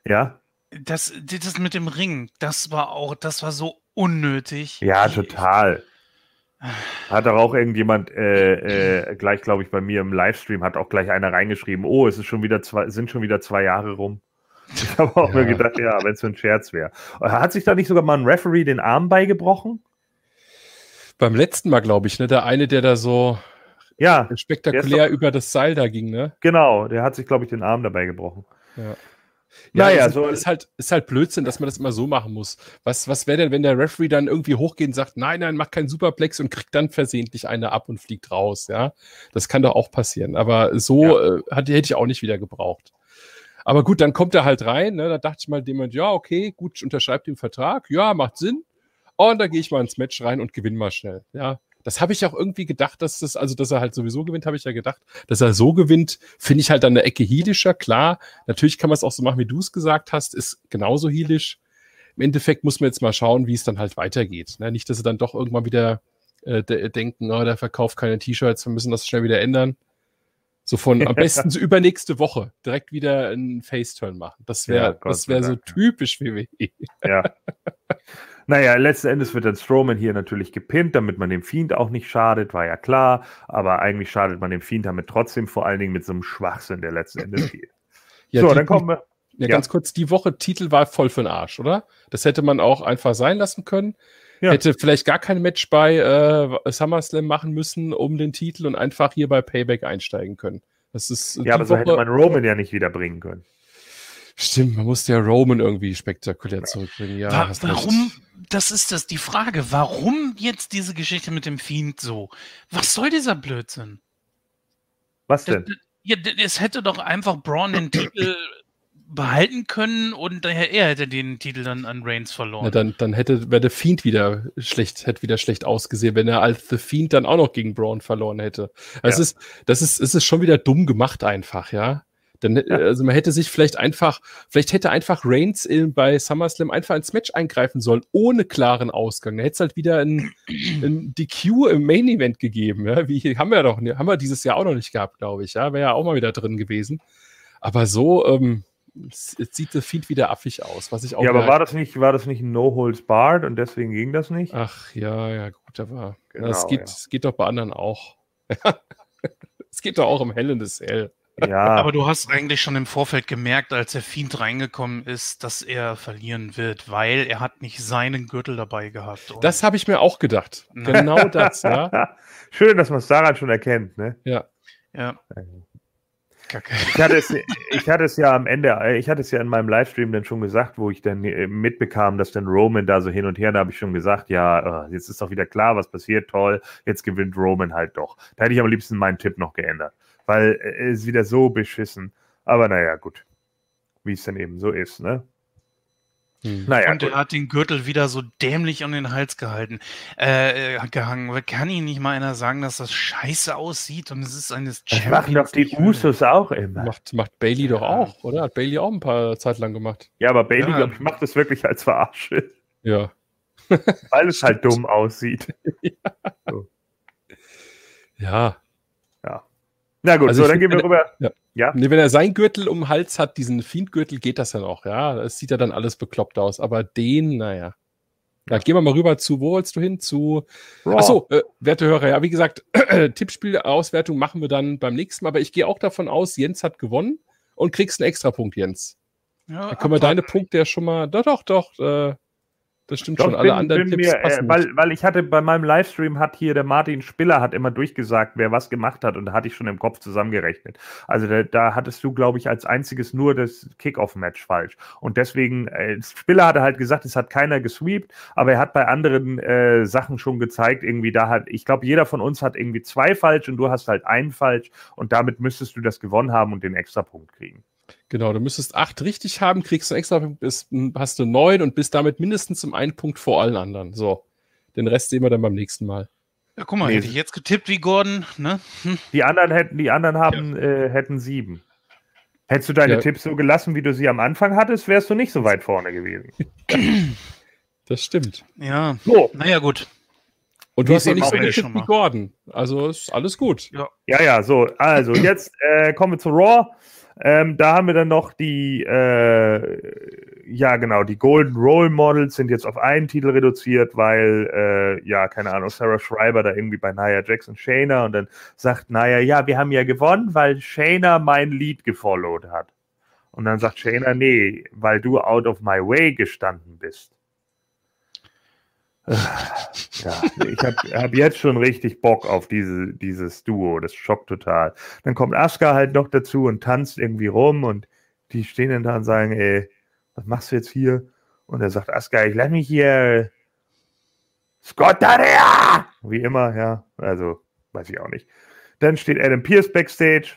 Ja. Das, das mit dem Ring, das war auch, das war so unnötig. Ja, total. Hat doch auch irgendjemand äh, äh, gleich, glaube ich, bei mir im Livestream hat auch gleich einer reingeschrieben, oh, es ist schon wieder zwei, sind schon wieder zwei Jahre rum. Ich habe auch ja. mir gedacht, ja, wenn es so ein Scherz wäre. Hat sich da nicht sogar mal ein Referee den Arm beigebrochen? Beim letzten Mal, glaube ich, ne? Der eine, der da so ja, spektakulär doch, über das Seil da ging, ne? Genau, der hat sich, glaube ich, den Arm dabei gebrochen. Ja. Ja, naja, ist, so ist halt, ist halt Blödsinn, dass man das immer so machen muss. Was, was wäre denn, wenn der Referee dann irgendwie hochgeht und sagt, nein, nein, mach keinen Superplex und kriegt dann versehentlich eine ab und fliegt raus, ja? Das kann doch auch passieren. Aber so ja. äh, hätte ich auch nicht wieder gebraucht. Aber gut, dann kommt er halt rein. Ne? Da dachte ich mal jemand, ja, okay, gut, unterschreibt den Vertrag. Ja, macht Sinn. Und da gehe ich mal ins Match rein und gewinne mal schnell. Ja, das habe ich auch irgendwie gedacht, dass das, also dass er halt sowieso gewinnt, habe ich ja gedacht. Dass er so gewinnt, finde ich halt an der Ecke heelischer. Klar, natürlich kann man es auch so machen, wie du es gesagt hast, ist genauso heelisch. Im Endeffekt muss man jetzt mal schauen, wie es dann halt weitergeht. Ne? Nicht, dass sie dann doch irgendwann wieder äh, denken, oh, der verkauft keine T-Shirts, wir müssen das schnell wieder ändern. So von am besten so übernächste Woche direkt wieder einen Face-Turn machen. Das wäre ja, das wäre so typisch WWE. Ja. Naja, letzten Endes wird dann Strowman hier natürlich gepinnt, damit man dem Fiend auch nicht schadet, war ja klar. Aber eigentlich schadet man dem Fiend damit trotzdem, vor allen Dingen mit so einem Schwachsinn, der letzten Endes geht. Ja, so, dann kommen wir. Ja, ja, ganz kurz, die Woche Titel war voll für den Arsch, oder? Das hätte man auch einfach sein lassen können. Ja. Hätte vielleicht gar kein Match bei äh, SummerSlam machen müssen um den Titel und einfach hier bei Payback einsteigen können. Das ist ja, aber so Woche, hätte man Roman ja nicht wiederbringen können. Stimmt, man musste ja Roman irgendwie spektakulär zurückbringen. Ja, War, warum? Das ist das die Frage. Warum jetzt diese Geschichte mit dem Fiend so? Was soll dieser Blödsinn? Was denn? Ja, es hätte doch einfach Braun den Titel behalten können und daher er hätte den Titel dann an Reigns verloren. Ja, dann, dann hätte wäre der Fiend wieder schlecht, hätte wieder schlecht ausgesehen, wenn er als The Fiend dann auch noch gegen Braun verloren hätte. Also ja. es ist, das ist, es ist schon wieder dumm gemacht einfach, ja. Dann, ja. also man hätte sich vielleicht einfach, vielleicht hätte einfach Reigns in, bei SummerSlam einfach ins Match eingreifen sollen, ohne klaren Ausgang. Da hätte es halt wieder ein, ein DQ im Main Event gegeben. Ja? Wie haben wir doch, haben wir dieses Jahr auch noch nicht gehabt, glaube ich. Ja, wäre ja auch mal wieder drin gewesen. Aber so, ähm, Jetzt sieht das Feed wieder affig aus, was ich auch. Ja, aber war das nicht, war das nicht ein No Holds Barred und deswegen ging das nicht? Ach ja, ja, gut, aber genau, das geht, ja. geht doch bei anderen auch. Es geht doch auch im Hell in the Cell. Ja. Aber du hast eigentlich schon im Vorfeld gemerkt, als der Fiend reingekommen ist, dass er verlieren wird, weil er hat nicht seinen Gürtel dabei gehabt. Oder? Das habe ich mir auch gedacht. Genau das, ja. Schön, dass man es daran schon erkennt, ne? Ja. Ja. Kacke. Ich hatte, es, ich hatte es ja am Ende, ich hatte es ja in meinem Livestream dann schon gesagt, wo ich dann äh, mitbekam, dass dann Roman da so hin und her, da habe ich schon gesagt, ja, äh, jetzt ist doch wieder klar, was passiert, toll, jetzt gewinnt Roman halt doch. Da hätte ich am liebsten meinen Tipp noch geändert weil es wieder so beschissen. Aber naja, gut. Wie es dann eben so ist, ne? Hm. Naja, und er hat den Gürtel wieder so dämlich um den Hals gehalten, äh, gehangen. Kann ihn nicht mal einer sagen, dass das scheiße aussieht und es ist eines Das machen doch die Usos auch immer. Macht, macht Bailey ja. doch auch, oder? Hat Bailey auch ein paar Zeit lang gemacht. Ja, aber Bailey, ja. glaube ich, macht das wirklich als Verarsche. Ja. Weil es halt dumm aussieht. ja. So. ja. Na gut, also so, dann gehen wir rüber. Ja. ja. Nee, wenn er sein Gürtel um den Hals hat, diesen Fiendgürtel, geht das ja noch. Ja, das sieht ja dann alles bekloppt aus. Aber den, naja. Ja, gehen wir mal rüber zu, wo wolltest du hin? Zu. Achso, äh, werte Hörer, ja, wie gesagt, Tippspielauswertung machen wir dann beim nächsten Mal. Aber ich gehe auch davon aus, Jens hat gewonnen und kriegst einen Extrapunkt, Jens. Ja, dann können wir deine Punkte ja schon mal. Doch, doch, doch. Äh, das stimmt Doch, schon. Alle bin, anderen bin Tipps mir, äh, weil, weil ich hatte bei meinem Livestream hat hier der Martin Spiller hat immer durchgesagt, wer was gemacht hat und da hatte ich schon im Kopf zusammengerechnet. Also da, da hattest du, glaube ich, als einziges nur das Kickoff-Match falsch. Und deswegen, äh, Spiller hatte halt gesagt, es hat keiner gesweept, aber er hat bei anderen äh, Sachen schon gezeigt, irgendwie da hat, ich glaube, jeder von uns hat irgendwie zwei falsch und du hast halt einen falsch und damit müsstest du das gewonnen haben und den Extrapunkt kriegen. Genau, du müsstest acht richtig haben, kriegst du extra, bist, hast du neun und bist damit mindestens um einen Punkt vor allen anderen. So. Den Rest sehen wir dann beim nächsten Mal. Ja, guck mal, nee. hätte ich jetzt getippt wie Gordon, ne? Hm. Die anderen hätten, die anderen haben, ja. äh, hätten sieben. Hättest du deine ja. Tipps so gelassen, wie du sie am Anfang hattest, wärst du nicht so weit vorne gewesen. das stimmt. Ja. So. Naja, gut. Und du hast ja nicht so getippt wie Gordon. Also ist alles gut. Ja, ja, ja so. Also jetzt äh, kommen wir zu Raw. Ähm, da haben wir dann noch die, äh, ja, genau, die Golden Role Models sind jetzt auf einen Titel reduziert, weil, äh, ja, keine Ahnung, Sarah Schreiber da irgendwie bei Nia Jackson Shayna und dann sagt Nia, ja, wir haben ja gewonnen, weil Shayna mein Lied gefollowed hat. Und dann sagt Shayna, nee, weil du out of my way gestanden bist. Ja, ich habe hab jetzt schon richtig Bock auf diese, dieses Duo. Das schockt total. Dann kommt Asuka halt noch dazu und tanzt irgendwie rum und die stehen dann da und sagen, ey, was machst du jetzt hier? Und er sagt, Asuka, ich lass mich hier Scott Daria! Wie immer, ja. Also, weiß ich auch nicht. Dann steht Adam Pierce backstage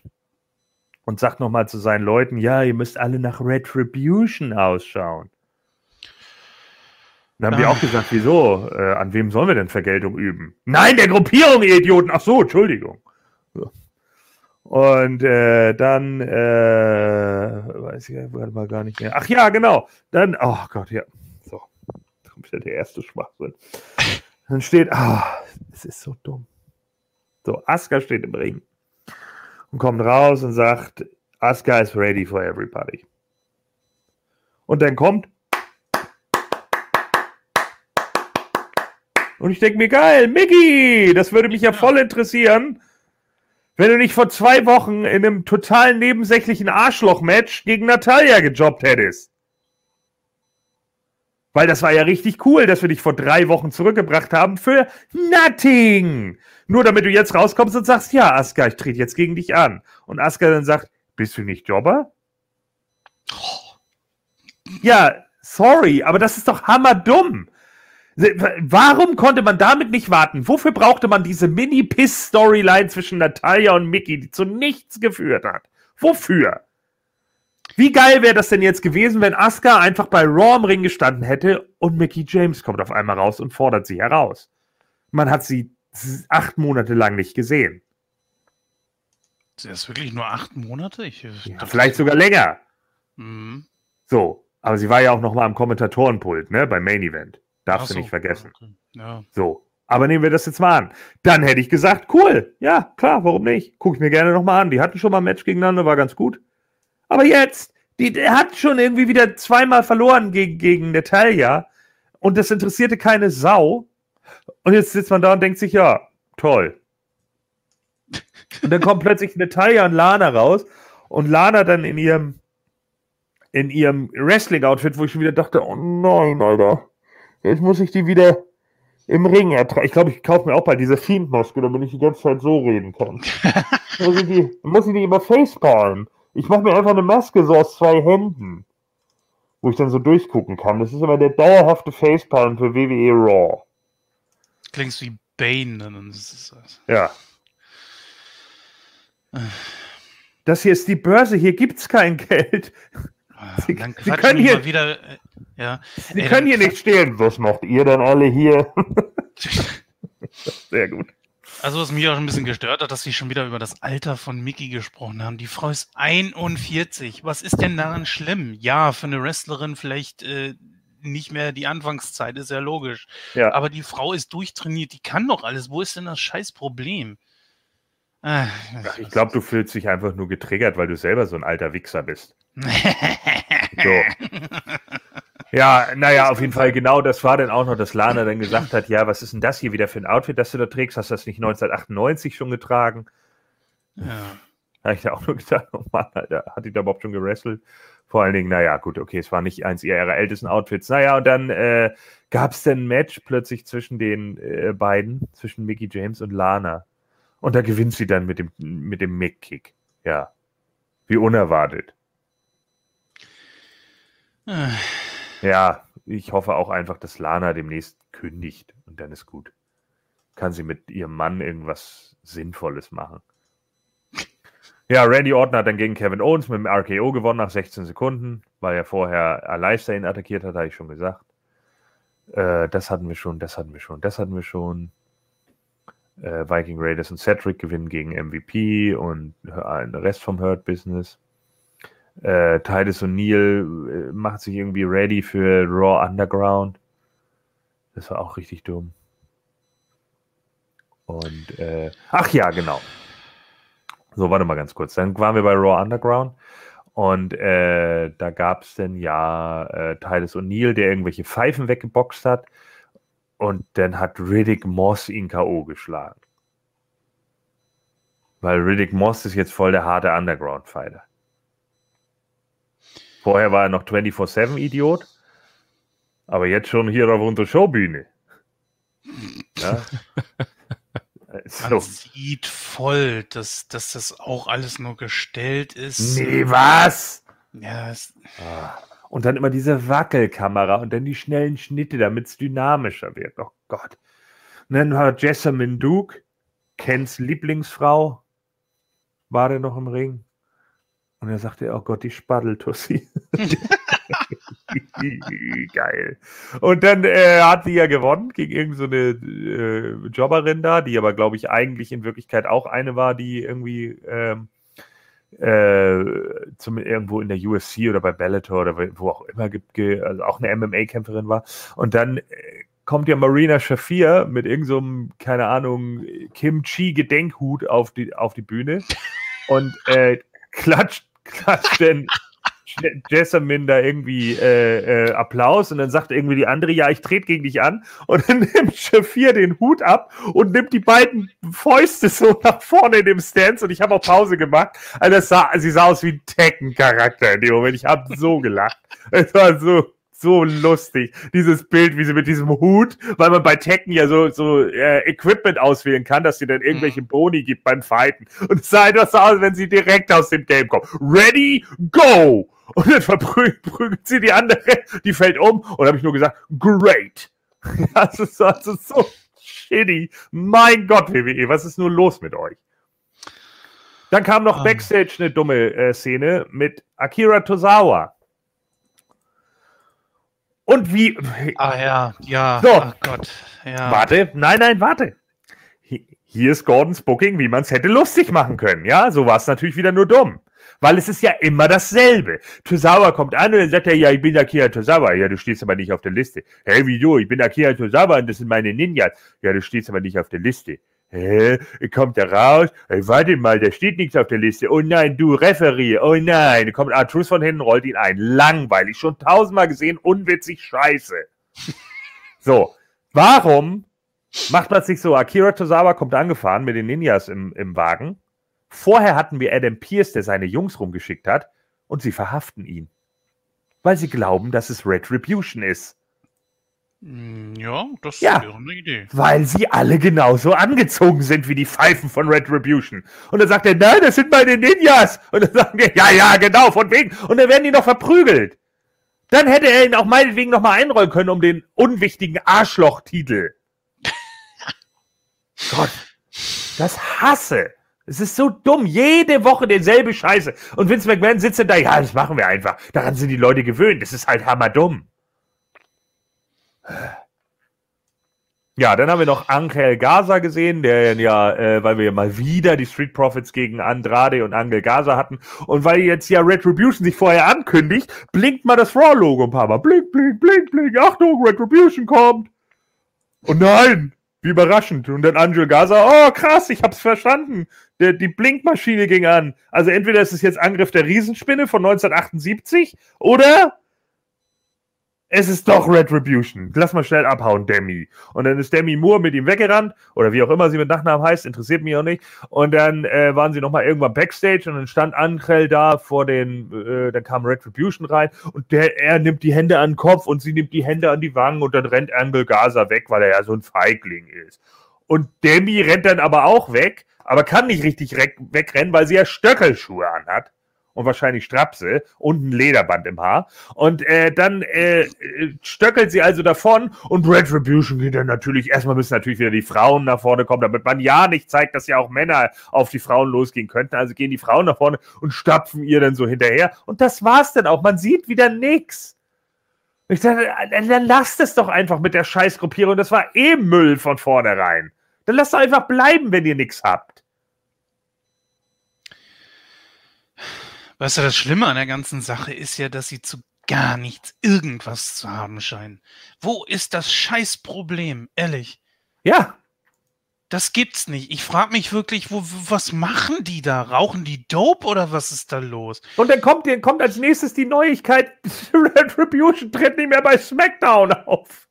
und sagt nochmal zu seinen Leuten, ja, ihr müsst alle nach Retribution ausschauen. Dann haben die ah. auch gesagt, wieso? Äh, an wem sollen wir denn Vergeltung üben? Nein, der Gruppierung, ihr Idioten. Ach so, Entschuldigung. So. Und äh, dann, äh, weiß ich warte mal gar nicht mehr. Ach ja, genau. Dann, oh Gott, ja. So, da kommt ja der erste Schwachsinn. Dann steht, ah, es ist so dumm. So, Asuka steht im Ring und kommt raus und sagt, Asuka is ready for everybody. Und dann kommt Und ich denke mir, geil, Mickey, das würde mich ja voll interessieren, wenn du nicht vor zwei Wochen in einem total nebensächlichen Arschloch-Match gegen Natalia gejobbt hättest. Weil das war ja richtig cool, dass wir dich vor drei Wochen zurückgebracht haben für nothing. Nur damit du jetzt rauskommst und sagst, ja, Aska, ich trete jetzt gegen dich an. Und Aska dann sagt, bist du nicht Jobber? Ja, sorry, aber das ist doch hammerdumm. Warum konnte man damit nicht warten? Wofür brauchte man diese Mini-Piss-Storyline zwischen Natalia und Mickey, die zu nichts geführt hat? Wofür? Wie geil wäre das denn jetzt gewesen, wenn Asuka einfach bei Raw im Ring gestanden hätte und Mickey James kommt auf einmal raus und fordert sie heraus? Man hat sie acht Monate lang nicht gesehen. Das wirklich nur acht Monate? Ich, ja, vielleicht sogar länger. Mhm. So, aber sie war ja auch noch mal am Kommentatorenpult, ne, beim Main Event. Darfst so, du nicht vergessen. Okay. Ja. So. Aber nehmen wir das jetzt mal an. Dann hätte ich gesagt, cool. Ja, klar, warum nicht? Guck ich mir gerne nochmal an. Die hatten schon mal ein Match gegeneinander, war ganz gut. Aber jetzt, die, der hat schon irgendwie wieder zweimal verloren gegen, gegen Natalia. Und das interessierte keine Sau. Und jetzt sitzt man da und denkt sich, ja, toll. Und dann kommt plötzlich Natalia und Lana raus. Und Lana dann in ihrem, in ihrem Wrestling-Outfit, wo ich schon wieder dachte, oh nein, Alter. Jetzt muss ich die wieder im Ring ertragen. Ich glaube, ich kaufe mir auch bei dieser Fiend-Maske, damit ich die ganze Zeit so reden kann. muss, ich die, muss ich die immer facepalmen. Ich mache mir einfach eine Maske so aus zwei Händen, wo ich dann so durchgucken kann. Das ist immer der dauerhafte Facepalm für WWE Raw. Klingst wie Bane. Dann Ja. Das hier ist die Börse, hier gibt es kein Geld. Sie, dann Sie können hier wieder. Ja. Sie Ey, können hier nicht stehen. Was macht ihr dann alle hier? Sehr gut. Also, was mich auch ein bisschen gestört hat, dass sie schon wieder über das Alter von Mickey gesprochen haben. Die Frau ist 41. Was ist denn daran schlimm? Ja, für eine Wrestlerin vielleicht äh, nicht mehr die Anfangszeit, ist ja logisch. Ja. Aber die Frau ist durchtrainiert, die kann doch alles. Wo ist denn das Scheißproblem? Ah, ich glaube, du fühlst dich einfach nur getriggert, weil du selber so ein alter Wichser bist. so. Ja, naja, auf jeden Fall genau das war dann auch noch, dass Lana dann gesagt hat, ja, was ist denn das hier wieder für ein Outfit, das du da trägst? Hast du das nicht 1998 schon getragen? Ja. Da habe ich da auch nur gedacht, oh Mann, Alter, hat die da überhaupt schon gewrestelt? Vor allen Dingen, naja, gut, okay, es war nicht eins ihrer ältesten Outfits. Naja, und dann äh, gab es dann ein Match plötzlich zwischen den äh, beiden, zwischen Mickey James und Lana. Und da gewinnt sie dann mit dem, mit dem Mick-Kick. Ja. Wie unerwartet. Äh. Ja, ich hoffe auch einfach, dass Lana demnächst kündigt und dann ist gut. Kann sie mit ihrem Mann irgendwas Sinnvolles machen. Ja, Randy Orton hat dann gegen Kevin Owens mit dem RKO gewonnen nach 16 Sekunden, weil er vorher Alistair ihn attackiert hat, habe ich schon gesagt. Äh, das hatten wir schon, das hatten wir schon, das hatten wir schon. Äh, Viking Raiders und Cedric gewinnen gegen MVP und den Rest vom Hurt Business. Äh, Titus O'Neill äh, macht sich irgendwie ready für Raw Underground. Das war auch richtig dumm. Und, äh, ach ja, genau. So, warte mal ganz kurz. Dann waren wir bei Raw Underground Und äh, da gab es dann ja äh, Titus O'Neill, der irgendwelche Pfeifen weggeboxt hat. Und dann hat Riddick Moss ihn K.O. geschlagen. Weil Riddick Moss ist jetzt voll der harte Underground-Fighter. Vorher war er noch 24-7-Idiot. Aber jetzt schon hier auf unserer Showbühne. Ja. so. Man sieht voll, dass, dass das auch alles nur gestellt ist. Nee, was? Ja. Es ah. Und dann immer diese Wackelkamera und dann die schnellen Schnitte, damit es dynamischer wird. Oh Gott. Und dann war Jessamine Duke, Kens Lieblingsfrau, war der noch im Ring. Und er sagte, oh Gott, die Spaddeltussi. Geil. Und dann äh, hat sie ja gewonnen gegen irgendeine so äh, Jobberin da, die aber, glaube ich, eigentlich in Wirklichkeit auch eine war, die irgendwie ähm, äh, zum, irgendwo in der UFC oder bei Bellator oder wo auch immer gibt, also auch eine MMA-Kämpferin war. Und dann äh, kommt ja Marina Shafir mit irgendeinem, so keine Ahnung, Kimchi-Gedenkhut auf die, auf die Bühne und äh, klatscht, denn Jessamine da irgendwie äh, äh, Applaus und dann sagt irgendwie die andere, ja, ich trete gegen dich an und dann nimmt Shafir den Hut ab und nimmt die beiden Fäuste so nach vorne in dem Stance und ich habe auch Pause gemacht. Also sah, sie sah aus wie ein Tekken-Charakter in dem Moment. Ich habe so gelacht. Es war so so lustig, dieses Bild, wie sie mit diesem Hut, weil man bei Tekken ja so, so äh, Equipment auswählen kann, dass sie dann irgendwelche mhm. Boni gibt beim Fighten. Und es sah etwas so aus, wenn sie direkt aus dem Game kommt. Ready, go! Und dann verprügelt sie die andere, die fällt um und habe ich nur gesagt, great. Das ist, das ist so shitty. Mein Gott, WWE, was ist nur los mit euch? Dann kam noch ah. Backstage eine dumme äh, Szene mit Akira Tozawa. Und wie. Ah ja, ja. So. Oh Gott. Ja. Warte, nein, nein, warte. Hier ist Gordons Booking, wie man es hätte lustig machen können. Ja, so war es natürlich wieder nur dumm. Weil es ist ja immer dasselbe. Tozawa kommt an und dann sagt er, ja, ich bin Akira Tozawa. Ja, du stehst aber nicht auf der Liste. Hey, wie du? Ich bin Akira Tozawa und das sind meine Ninjas. Ja, du stehst aber nicht auf der Liste. Hä? Kommt er raus? Hey, warte mal, da steht nichts auf der Liste. Oh nein, du Referee. Oh nein. Kommt Artrus von hinten, rollt ihn ein. Langweilig. Schon tausendmal gesehen. Unwitzig. Scheiße. so. Warum macht man sich so? Akira Tozawa kommt angefahren mit den Ninjas im, im Wagen. Vorher hatten wir Adam Pierce, der seine Jungs rumgeschickt hat. Und sie verhaften ihn. Weil sie glauben, dass es Retribution ist. Hm, ja, das ja, wäre eine Idee. Weil sie alle genauso angezogen sind wie die Pfeifen von Retribution. Und dann sagt er, nein, das sind meine Ninjas. Und dann sagen wir, ja, ja, genau, von wegen. Und dann werden die noch verprügelt. Dann hätte er ihn auch meinetwegen noch mal einrollen können um den unwichtigen Arschloch-Titel. Gott, das hasse. Es ist so dumm. Jede Woche derselbe Scheiße. Und Vince McMahon sitzt da, ja, das machen wir einfach. Daran sind die Leute gewöhnt. Das ist halt hammerdumm. Ja, dann haben wir noch Angel Gaza gesehen, der ja, äh, weil wir ja mal wieder die Street Profits gegen Andrade und Angel Gaza hatten und weil jetzt ja Retribution sich vorher ankündigt, blinkt mal das Raw-Logo ein paar Mal. Blink, blink, blink, blink. Achtung, Retribution kommt. Und nein, wie überraschend. Und dann Angel Gaza, oh krass, ich hab's verstanden. Der, die Blinkmaschine ging an. Also entweder ist es jetzt Angriff der Riesenspinne von 1978 oder es ist doch Retribution. Lass mal schnell abhauen, Demi. Und dann ist Demi Moore mit ihm weggerannt, oder wie auch immer sie mit Nachnamen heißt, interessiert mich auch nicht. Und dann äh, waren sie nochmal irgendwann Backstage und dann stand Angel da vor den, äh, dann kam Retribution rein und der, er nimmt die Hände an den Kopf und sie nimmt die Hände an die Wangen und dann rennt Angel Gaza weg, weil er ja so ein Feigling ist. Und Demi rennt dann aber auch weg, aber kann nicht richtig wegrennen, weil sie ja Stöckelschuhe anhat und wahrscheinlich Strapse und ein Lederband im Haar. Und äh, dann äh, stöckelt sie also davon und Retribution geht dann natürlich, erstmal müssen natürlich wieder die Frauen nach vorne kommen, damit man ja nicht zeigt, dass ja auch Männer auf die Frauen losgehen könnten. Also gehen die Frauen nach vorne und stapfen ihr dann so hinterher. Und das war's dann auch. Man sieht wieder nix. Ich dachte, dann lasst es doch einfach mit der Scheißgruppierung. Das war eh Müll von vornherein. Dann lasst doch einfach bleiben, wenn ihr nichts habt. Weißt du, das Schlimme an der ganzen Sache ist ja, dass sie zu gar nichts irgendwas zu haben scheinen. Wo ist das Scheißproblem? Ehrlich. Ja. Das gibt's nicht. Ich frage mich wirklich, wo, was machen die da? Rauchen die Dope oder was ist da los? Und dann kommt, dann kommt als nächstes die Neuigkeit, Retribution tritt nicht mehr bei SmackDown auf.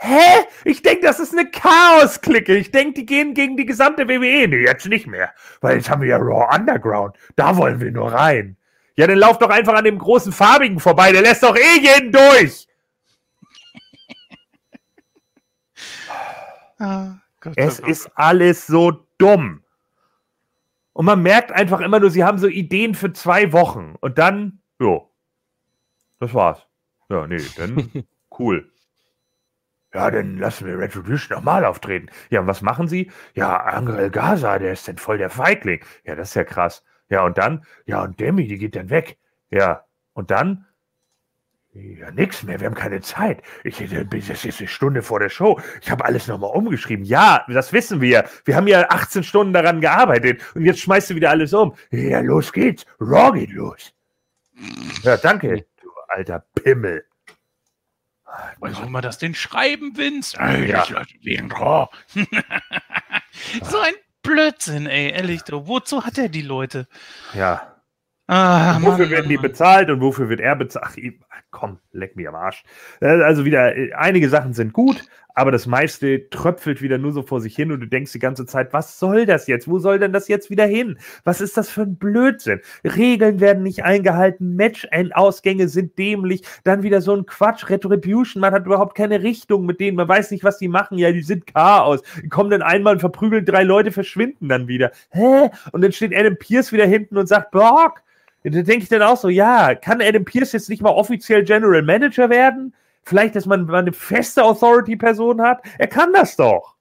Hä? Ich denke, das ist eine Chaos-Clique. Ich denke, die gehen gegen die gesamte WWE. Nee, jetzt nicht mehr. Weil jetzt haben wir ja Raw Underground. Da wollen wir nur rein. Ja, dann lauf doch einfach an dem großen Farbigen vorbei. Der lässt doch eh jeden durch. Gott, es Gott. ist alles so dumm. Und man merkt einfach immer nur, sie haben so Ideen für zwei Wochen. Und dann, jo, das war's. Ja, nee, dann cool. Ja, dann lassen wir Retribution nochmal auftreten. Ja, und was machen sie? Ja, Angel Gaza, der ist denn voll der Feigling. Ja, das ist ja krass. Ja, und dann? Ja, und Demi, die geht dann weg. Ja, und dann? Ja, nix mehr, wir haben keine Zeit. Ich, das ist eine Stunde vor der Show. Ich habe alles nochmal umgeschrieben. Ja, das wissen wir. Wir haben ja 18 Stunden daran gearbeitet und jetzt schmeißt du wieder alles um. Ja, los geht's. Raw geht los. Ja, danke, du alter Pimmel. Wie soll man das denn schreiben, Vince? Ey, ja. das wegen Raw. so ein Blödsinn, ey, ehrlich. Wozu hat er die Leute? Ja. Ah, wofür Mann, werden die bezahlt und wofür wird er bezahlt? Ach, komm, leck mich am Arsch. Äh, also wieder, äh, einige Sachen sind gut, aber das meiste tröpfelt wieder nur so vor sich hin und du denkst die ganze Zeit, was soll das jetzt? Wo soll denn das jetzt wieder hin? Was ist das für ein Blödsinn? Regeln werden nicht eingehalten, Match-Ausgänge sind dämlich, dann wieder so ein Quatsch, Retribution, man hat überhaupt keine Richtung mit denen, man weiß nicht, was die machen, ja, die sind Chaos, die kommen dann einmal und verprügeln drei Leute, verschwinden dann wieder. Hä? Und dann steht Adam Pierce wieder hinten und sagt, Bock, da denke ich dann auch so, ja, kann Adam Pierce jetzt nicht mal offiziell General Manager werden? Vielleicht, dass man eine feste Authority-Person hat. Er kann das doch.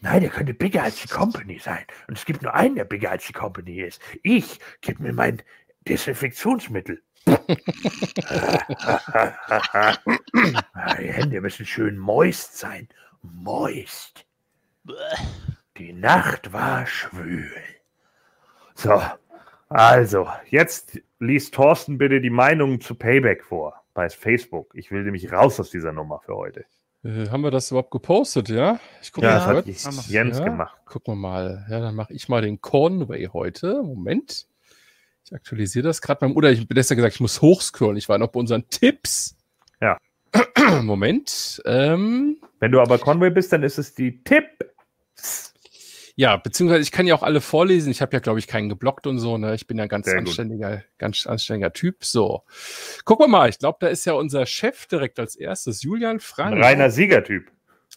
Nein, er könnte bigger als die Company sein. Und es gibt nur einen, der bigger als die Company ist. Ich gebe mir mein Desinfektionsmittel. die Hände müssen schön moist sein. Moist. Die Nacht war schwül. So, also, jetzt liest Thorsten bitte die Meinung zu Payback vor bei Facebook. Ich will nämlich raus aus dieser Nummer für heute. Äh, haben wir das überhaupt gepostet, ja? Ich gucke ja, mal. Das hat Jens ja, gemacht. Gucken wir mal. Ja, dann mache ich mal den Conway heute. Moment. Ich aktualisiere das gerade beim, oder ich bin besser gesagt, ich muss hochscrollen. Ich war noch bei unseren Tipps. Ja. Moment. Ähm, Wenn du aber Conway bist, dann ist es die Tipps. Ja, beziehungsweise ich kann ja auch alle vorlesen. Ich habe ja, glaube ich, keinen geblockt und so. Ne? Ich bin ja ganz Sehr anständiger, gut. ganz anständiger Typ. So, gucken wir mal. Ich glaube, da ist ja unser Chef direkt als erstes, Julian Frank. Ein reiner Siegertyp.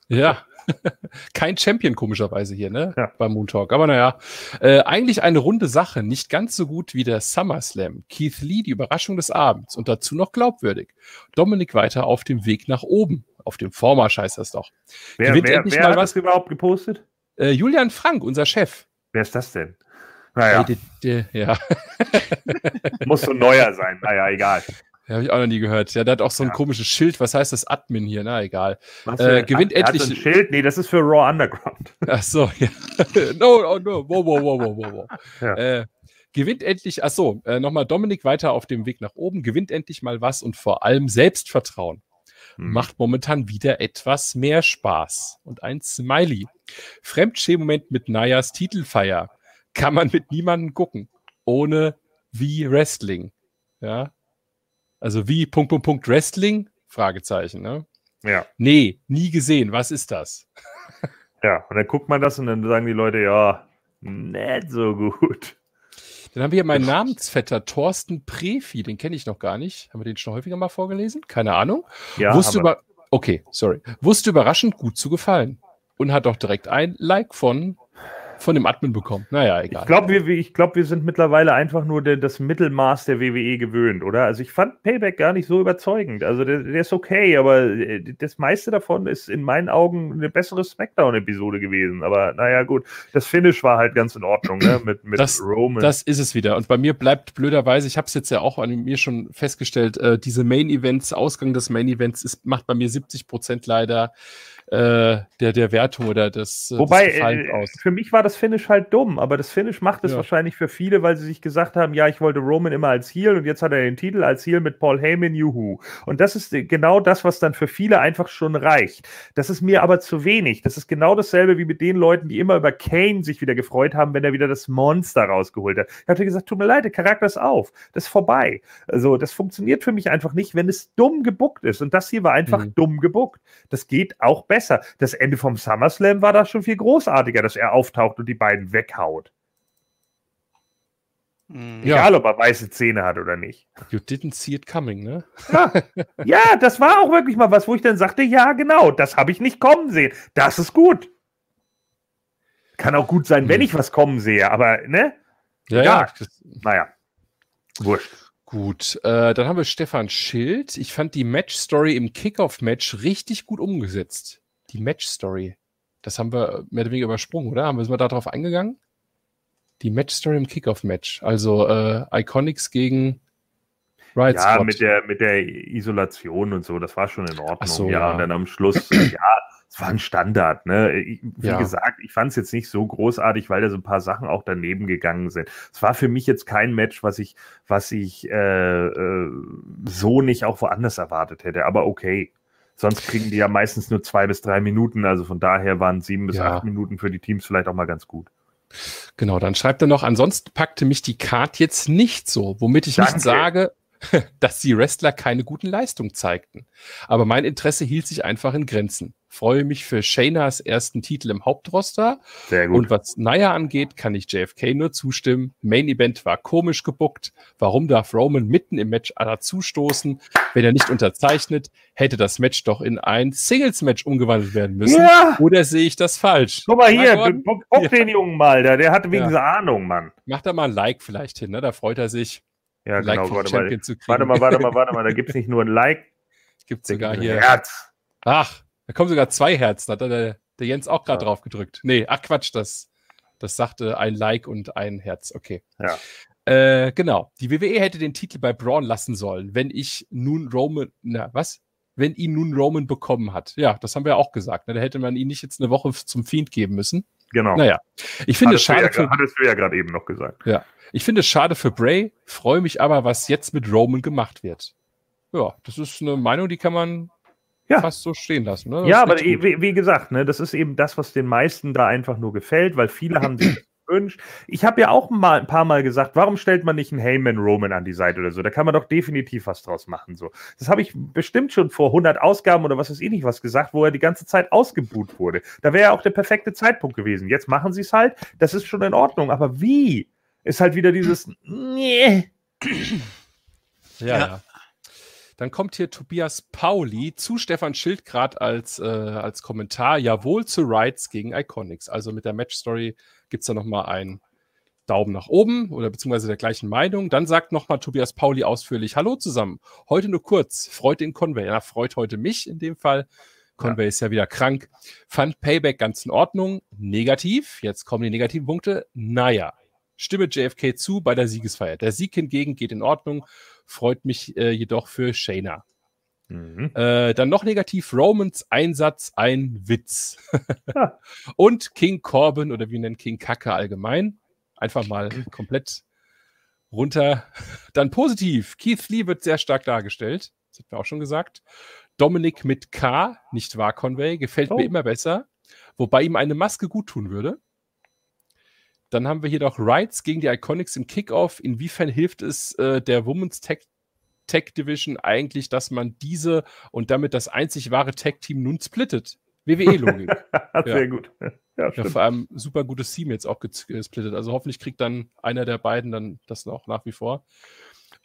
Ja, kein Champion komischerweise hier, ne? Ja. Beim Moon Talk. Aber naja, äh, eigentlich eine runde Sache. Nicht ganz so gut wie der SummerSlam. Keith Lee, die Überraschung des Abends und dazu noch glaubwürdig. Dominik weiter auf dem Weg nach oben. Auf dem Vormarsch heißt das doch. Wer, Gewinnt wer, endlich wer mal hat was das überhaupt gepostet? Äh, Julian Frank, unser Chef. Wer ist das denn? Naja. Die, die, ja. Muss so neuer sein. Naja, egal. Ja, habe ich auch noch nie gehört. Ja, der hat auch so ein ja. komisches Schild. Was heißt das Admin hier? Na, egal. Äh, gewinnt hat, endlich. Hat ein Schild? Nee, das ist für Raw Underground. Ach so, ja. no, oh, no. Wow, wow, wow, wow, wow. Ja. Äh, gewinnt endlich, ach so, äh, nochmal Dominik weiter auf dem Weg nach oben, gewinnt endlich mal was und vor allem Selbstvertrauen. Hm. Macht momentan wieder etwas mehr Spaß. Und ein Smiley. Fremdschämen-Moment mit Nayas Titelfeier. Kann man mit niemandem gucken. Ohne wie Wrestling. Ja. Also wie Punkt, Punkt, Punkt Wrestling? Fragezeichen, ne? Ja. Nee, nie gesehen. Was ist das? ja, und dann guckt man das und dann sagen die Leute, ja, nicht so gut. Dann haben wir hier meinen Namensvetter Thorsten Prefi, den kenne ich noch gar nicht. Haben wir den schon häufiger mal vorgelesen? Keine Ahnung. Ja, Wusste über okay, sorry. Wusste überraschend gut zu gefallen und hat auch direkt ein Like von von dem Admin bekommen. Naja, egal. Ich glaube, wir, glaub, wir sind mittlerweile einfach nur de, das Mittelmaß der WWE gewöhnt, oder? Also ich fand Payback gar nicht so überzeugend. Also der, der, ist okay, aber äh, das meiste davon ist in meinen Augen eine bessere Smackdown-Episode gewesen. Aber naja, gut, das Finish war halt ganz in Ordnung, ne? Mit, mit das, Roman. Das ist es wieder. Und bei mir bleibt blöderweise, ich habe es jetzt ja auch an mir schon festgestellt, äh, diese Main-Events, Ausgang des Main-Events macht bei mir 70 Prozent leider äh, der, der Wertung oder des, äh, Wobei, des äh, für mich war das Finish halt dumm, aber das Finish macht es ja. wahrscheinlich für viele, weil sie sich gesagt haben, ja, ich wollte Roman immer als Heel und jetzt hat er den Titel als Heel mit Paul Heyman, juhu. Und das ist genau das, was dann für viele einfach schon reicht. Das ist mir aber zu wenig. Das ist genau dasselbe wie mit den Leuten, die immer über Kane sich wieder gefreut haben, wenn er wieder das Monster rausgeholt hat. Ich hatte gesagt, tut mir leid, der Charakter ist auf. Das ist vorbei. Also, das funktioniert für mich einfach nicht, wenn es dumm gebuckt ist. Und das hier war einfach mhm. dumm gebuckt. Das geht auch besser besser. Das Ende vom SummerSlam war da schon viel großartiger, dass er auftaucht und die beiden weghaut. Mhm. Egal, ob er weiße Zähne hat oder nicht. You didn't see it coming, ne? Ja. ja, das war auch wirklich mal was, wo ich dann sagte, ja, genau, das habe ich nicht kommen sehen. Das ist gut. Kann auch gut sein, wenn mhm. ich was kommen sehe, aber, ne? Ja, ja. ja. Naja, wurscht. Gut, äh, dann haben wir Stefan Schild. Ich fand die Match-Story im Kickoff-Match richtig gut umgesetzt die Match-Story. Das haben wir mehr oder weniger übersprungen, oder? Haben wir da drauf eingegangen? Die Match-Story im Kickoff-Match. Also äh, Iconics gegen Riot Ja, Squad. mit der, mit der Isolation und so, das war schon in Ordnung. So, ja, ja, und dann am Schluss, ja, es war ein Standard. Ne? Wie ja. gesagt, ich fand es jetzt nicht so großartig, weil da so ein paar Sachen auch daneben gegangen sind. Es war für mich jetzt kein Match, was ich, was ich äh, äh, so nicht auch woanders erwartet hätte. Aber okay. Sonst kriegen die ja meistens nur zwei bis drei Minuten. Also von daher waren sieben bis ja. acht Minuten für die Teams vielleicht auch mal ganz gut. Genau, dann schreibt er noch, ansonsten packte mich die Card jetzt nicht so, womit ich Danke. nicht sage, dass die Wrestler keine guten Leistungen zeigten. Aber mein Interesse hielt sich einfach in Grenzen. Freue mich für Shaynas ersten Titel im Hauptroster. Sehr gut. Und was Naya angeht, kann ich JFK nur zustimmen. Main Event war komisch gebuckt. Warum darf Roman mitten im Match Ada zustoßen? Wenn er nicht unterzeichnet, hätte das Match doch in ein Singles-Match umgewandelt werden müssen. Ja. Oder sehe ich das falsch? Guck mal hier, guck, ja. den Jungen mal, der, der hatte wegen ja. Ahnung, Mann. Macht da mal ein Like vielleicht hin, ne? Da freut er sich. Ja, genau. Like warte, mal, warte mal, warte mal, warte mal. Da gibt es nicht nur ein Like. Gibt sogar hier. Herz. Ach, da kommen sogar zwei Herzen. Da hat der, der Jens auch gerade ja. drauf gedrückt. Nee, ach Quatsch, das, das sagte ein Like und ein Herz. Okay. Ja. Äh, genau. Die WWE hätte den Titel bei Braun lassen sollen, wenn ich nun Roman, na, was? Wenn ihn nun Roman bekommen hat. Ja, das haben wir auch gesagt. Ne? Da hätte man ihn nicht jetzt eine Woche zum Fiend geben müssen. Genau. Naja, ich finde es schade. Ja, für, hattest du ja gerade eben noch gesagt. Ja, ich finde es schade für Bray, freue mich aber, was jetzt mit Roman gemacht wird. Ja, das ist eine Meinung, die kann man ja. fast so stehen lassen. Ne? Ja, aber wie, wie, gesagt, ne, das ist eben das, was den meisten da einfach nur gefällt, weil viele haben sich gewünscht. Ich habe ja auch mal ein paar Mal gesagt, warum stellt man nicht einen Heyman Roman an die Seite oder so? Da kann man doch definitiv was draus machen. So. Das habe ich bestimmt schon vor 100 Ausgaben oder was weiß ich nicht was gesagt, wo er die ganze Zeit ausgebuht wurde. Da wäre ja auch der perfekte Zeitpunkt gewesen. Jetzt machen sie es halt, das ist schon in Ordnung. Aber wie? Ist halt wieder dieses. Nee. Ja, ja. Dann kommt hier Tobias Pauli zu Stefan Schildgrad als, äh, als Kommentar. Jawohl zu Rights gegen Iconics. Also mit der Match-Story gibt es da nochmal einen Daumen nach oben oder beziehungsweise der gleichen Meinung. Dann sagt nochmal Tobias Pauli ausführlich: Hallo zusammen. Heute nur kurz. Freut den Conway. Ja, freut heute mich in dem Fall. Conway ja. ist ja wieder krank. Fand Payback ganz in Ordnung. Negativ. Jetzt kommen die negativen Punkte. Naja. Stimme JFK zu bei der Siegesfeier. Der Sieg hingegen geht in Ordnung. Freut mich äh, jedoch für Shayna. Mhm. Äh, dann noch negativ: Romans Einsatz, ein Witz. Und King Corbin oder wie nennt King Kacke allgemein. Einfach mal komplett runter. Dann positiv: Keith Lee wird sehr stark dargestellt. Das hat mir auch schon gesagt. Dominik mit K, nicht wahr, Conway, gefällt oh. mir immer besser. Wobei ihm eine Maske gut tun würde. Dann haben wir hier noch Rights gegen die Iconics im Kickoff. Inwiefern hilft es äh, der Women's Tech, Tech Division eigentlich, dass man diese und damit das einzig wahre Tech-Team nun splittet? WWE-Logik. Sehr gut. Ja, ja, vor allem super gutes Team jetzt auch gesplittet. Also hoffentlich kriegt dann einer der beiden dann das noch nach wie vor.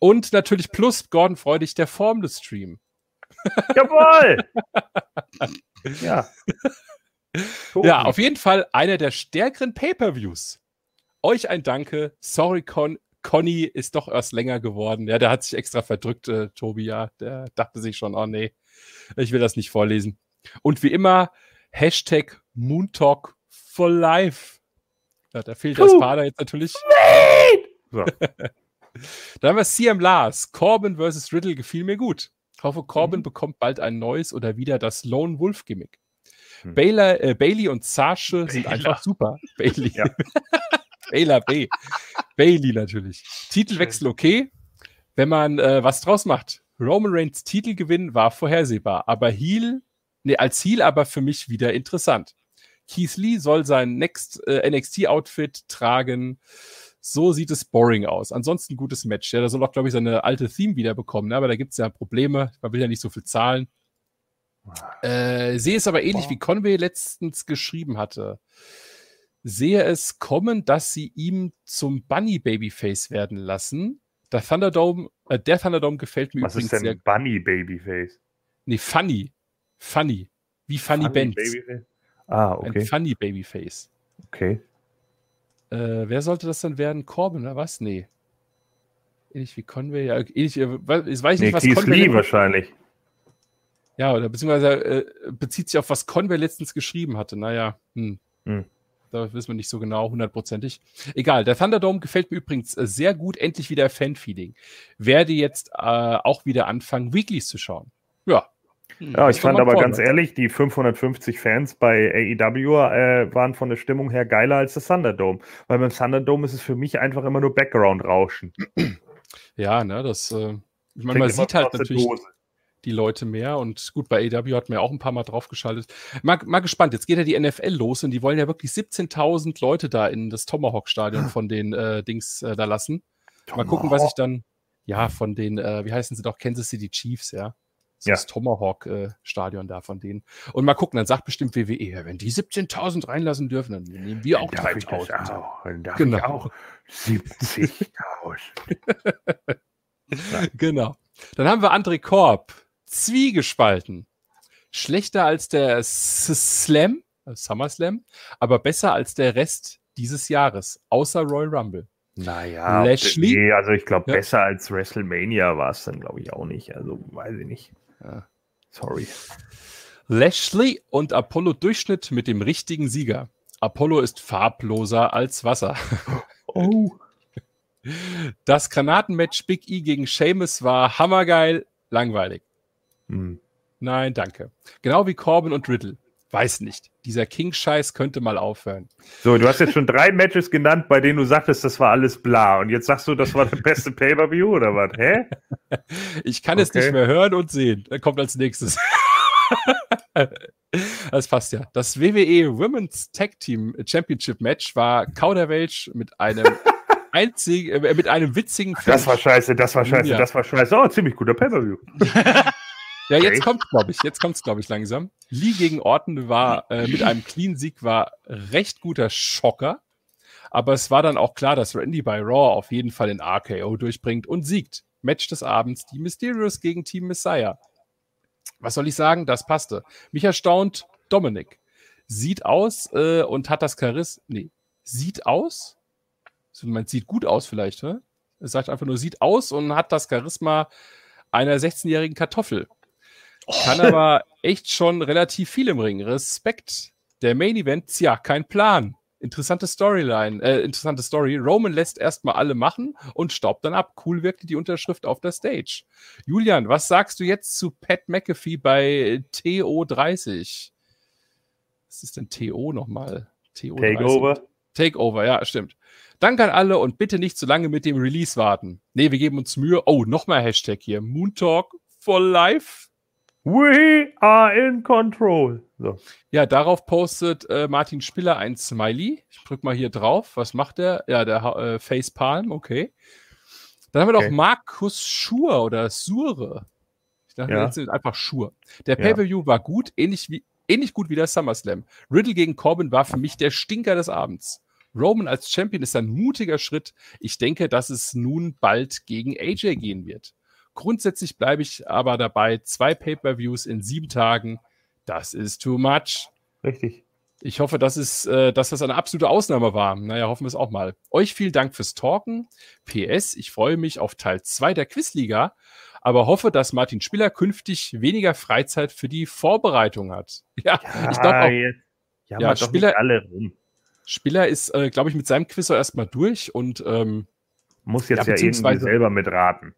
Und natürlich plus Gordon Freudig, der Formless Stream. Jawohl! ja. Ja, auf jeden Fall einer der stärkeren Pay-Per-Views euch ein Danke. Sorry, Con Conny ist doch erst länger geworden. Ja, der hat sich extra verdrückt, äh, Tobi, ja. Der dachte sich schon, oh nee, ich will das nicht vorlesen. Und wie immer, Hashtag Moontalk for Life. Ja, da fehlt Puh. das Pader jetzt natürlich. So. Dann haben wir CM Lars. Corbin vs. Riddle gefiel mir gut. Ich hoffe, Corbin mhm. bekommt bald ein neues oder wieder das Lone Wolf Gimmick. Hm. Baylor, äh, Bailey und Sasche sind einfach super. Bailey. Ja. Baylor B. Bailey natürlich. Titelwechsel okay, wenn man äh, was draus macht. Roman Reigns Titelgewinn war vorhersehbar, aber Heel, nee, als Heel aber für mich wieder interessant. Keith Lee soll sein Next äh, NXT-Outfit tragen. So sieht es boring aus. Ansonsten gutes Match. Ja, da soll auch, glaube ich, seine alte Theme wieder bekommen, ne? aber da gibt es ja Probleme. Man will ja nicht so viel zahlen. Äh, sehe es aber ähnlich, wie Conway letztens geschrieben hatte. Sehe es kommen, dass sie ihm zum Bunny Babyface werden lassen. Der Thunderdome, äh, der Thunderdome gefällt mir Was übrigens ist denn sehr. Bunny Babyface? Nee, Funny. Funny. Wie Funny, Funny Benz. Babyface? Ah, okay. Ein Funny Babyface. Okay. Äh, wer sollte das dann werden? Corbin oder was? Nee. Ähnlich wie Conway. Ja, ähnlich, äh, ich weiß nicht, nee, was Keith Conway. Lee wahrscheinlich. Ja, oder beziehungsweise äh, bezieht sich auf was Conway letztens geschrieben hatte. Naja, hm. hm. Da wissen wir nicht so genau, hundertprozentig. Egal, der Thunderdome gefällt mir übrigens äh, sehr gut. Endlich wieder Fan-Feeling. Werde jetzt äh, auch wieder anfangen, Weeklies zu schauen. Ja, hm, ja, ich fand aber ganz ehrlich, die 550 Fans bei AEW äh, waren von der Stimmung her geiler als das Thunderdome. Weil beim Thunderdome ist es für mich einfach immer nur Background-Rauschen. Ja, ne, das, äh, ich meine, man sieht halt natürlich die Leute mehr und gut, bei AEW hat man ja auch ein paar Mal draufgeschaltet. Mal, mal gespannt, jetzt geht ja die NFL los und die wollen ja wirklich 17.000 Leute da in das Tomahawk-Stadion von den äh, Dings äh, da lassen. Tomahawk. Mal gucken, was ich dann, ja, von den, äh, wie heißen sie doch, Kansas City Chiefs, ja ja. das Tomahawk-Stadion da von denen. Und mal gucken, dann sagt bestimmt WWE, wenn die 17.000 reinlassen dürfen, dann nehmen wir auch 3.000. Dann darf genau. ich auch 70.000. genau. Dann haben wir André Korb, zwiegespalten. Schlechter als der Slam, äh, SummerSlam, aber besser als der Rest dieses Jahres, außer Royal Rumble. Naja, Lashley? Nee, also ich glaube, ja. besser als WrestleMania war es dann, glaube ich, auch nicht. Also weiß ich nicht. Ja. Sorry. Lashley und Apollo Durchschnitt mit dem richtigen Sieger. Apollo ist farbloser als Wasser. Oh. Das Granatenmatch Big E gegen Seamus war hammergeil, langweilig. Hm. Nein, danke. Genau wie Corbin und Riddle. Weiß nicht. Dieser King-Scheiß könnte mal aufhören. So, du hast jetzt schon drei Matches genannt, bei denen du sagtest, das war alles bla. Und jetzt sagst du, das war der beste Pay-Per-View oder was? Hä? Ich kann okay. es nicht mehr hören und sehen. Er kommt als nächstes. das passt ja. Das WWE Women's Tag Team Championship Match war Kauderwelsch mit einem einzigen, äh, mit einem witzigen Finish. Das war scheiße, das war scheiße, ja. das war scheiße. Oh, ziemlich guter Pay-Per-View. Ja, jetzt kommt, glaube ich, jetzt kommt es, glaube ich, langsam. Lee gegen Orton war äh, mit einem Clean-Sieg war recht guter Schocker. Aber es war dann auch klar, dass Randy bei Raw auf jeden Fall den RKO durchbringt und siegt. Match des Abends, die Mysterios gegen Team Messiah. Was soll ich sagen? Das passte. Mich erstaunt Dominik. Sieht aus äh, und hat das Charisma. Nee, sieht aus? Man sieht gut aus vielleicht, ne? Er sagt einfach nur, sieht aus und hat das Charisma einer 16-jährigen Kartoffel. Kann aber echt schon relativ viel im Ring. Respekt. Der Main Event, tja, kein Plan. Interessante Storyline, äh, interessante Story. Roman lässt erstmal alle machen und staubt dann ab. Cool wirkte die Unterschrift auf der Stage. Julian, was sagst du jetzt zu Pat McAfee bei TO30? Was ist denn TO nochmal? TO Takeover. Takeover, ja, stimmt. Danke an alle und bitte nicht zu lange mit dem Release warten. Nee, wir geben uns Mühe. Oh, nochmal Hashtag hier. Moon Talk for Life. We are in control. So. Ja, darauf postet äh, Martin Spiller ein Smiley. Ich drück mal hier drauf. Was macht der? Ja, der äh, Face Palm, okay. Dann haben wir okay. noch Markus Schur oder Sure. Ich dachte, ja. jetzt sind einfach Schur. Der Pay-Per-View ja. war gut, ähnlich, wie, ähnlich gut wie der SummerSlam. Riddle gegen Corbin war für mich der Stinker des Abends. Roman als Champion ist ein mutiger Schritt. Ich denke, dass es nun bald gegen AJ gehen wird. Grundsätzlich bleibe ich aber dabei, zwei Pay-per-Views in sieben Tagen, das ist too much. Richtig. Ich hoffe, dass, es, äh, dass das eine absolute Ausnahme war. Naja, hoffen wir es auch mal. Euch vielen Dank fürs Talken. PS, ich freue mich auf Teil 2 der Quizliga, aber hoffe, dass Martin Spieler künftig weniger Freizeit für die Vorbereitung hat. Ja, ja ich glaube auch. Ja, ja Spieler, alle rum. Spieler ist, äh, glaube ich, mit seinem Quiz erstmal durch und ähm, muss jetzt ja, ja irgendwie selber mitraten.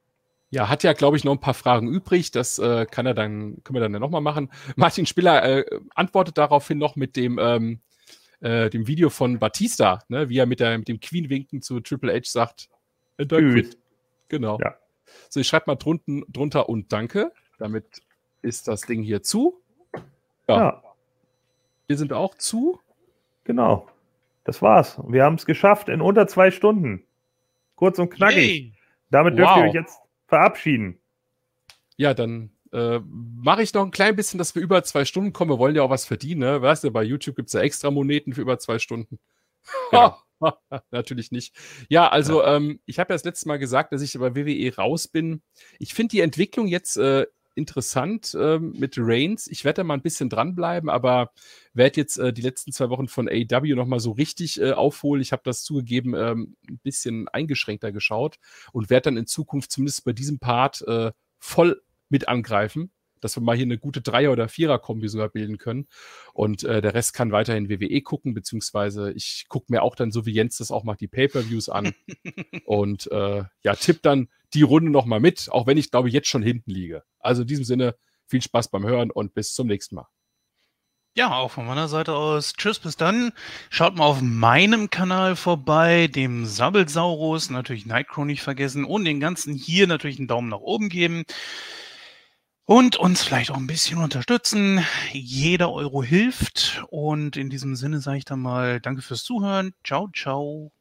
Ja, hat ja, glaube ich, noch ein paar Fragen übrig. Das äh, kann er dann, können wir dann ja nochmal machen. Martin Spiller äh, antwortet daraufhin noch mit dem, ähm, äh, dem Video von Batista, ne, wie er mit, der, mit dem Queen-Winken zu Triple H sagt. Äh, danke. Genau. Ja. So, ich schreibe mal drunten, drunter und danke. Damit ist das Ding hier zu. Ja. ja. Wir sind auch zu. Genau. Das war's. Wir haben es geschafft in unter zwei Stunden. Kurz und knackig. Yay. Damit wow. dürft ihr euch jetzt verabschieden. Ja, dann äh, mache ich noch ein klein bisschen, dass wir über zwei Stunden kommen. Wir wollen ja auch was verdienen. Ne? Weißt du, bei YouTube gibt es ja extra Moneten für über zwei Stunden. Genau. Natürlich nicht. Ja, also ja. Ähm, ich habe ja das letzte Mal gesagt, dass ich bei WWE raus bin. Ich finde die Entwicklung jetzt äh, interessant ähm, mit Reigns. Ich werde da mal ein bisschen dranbleiben, aber werde jetzt äh, die letzten zwei Wochen von AEW nochmal so richtig äh, aufholen. Ich habe das zugegeben ähm, ein bisschen eingeschränkter geschaut und werde dann in Zukunft zumindest bei diesem Part äh, voll mit angreifen dass wir mal hier eine gute Dreier- oder Vierer-Kombi sogar bilden können. Und äh, der Rest kann weiterhin WWE gucken, beziehungsweise ich gucke mir auch dann, so wie Jens das auch macht, die Pay-Per-Views an. und äh, ja, tipp dann die Runde nochmal mit, auch wenn ich glaube, jetzt schon hinten liege. Also in diesem Sinne, viel Spaß beim Hören und bis zum nächsten Mal. Ja, auch von meiner Seite aus. Tschüss, bis dann. Schaut mal auf meinem Kanal vorbei, dem Sabbelsaurus, natürlich Nightcrow nicht vergessen und den ganzen hier natürlich einen Daumen nach oben geben und uns vielleicht auch ein bisschen unterstützen. Jeder Euro hilft. Und in diesem Sinne sage ich dann mal Danke fürs Zuhören. Ciao, ciao.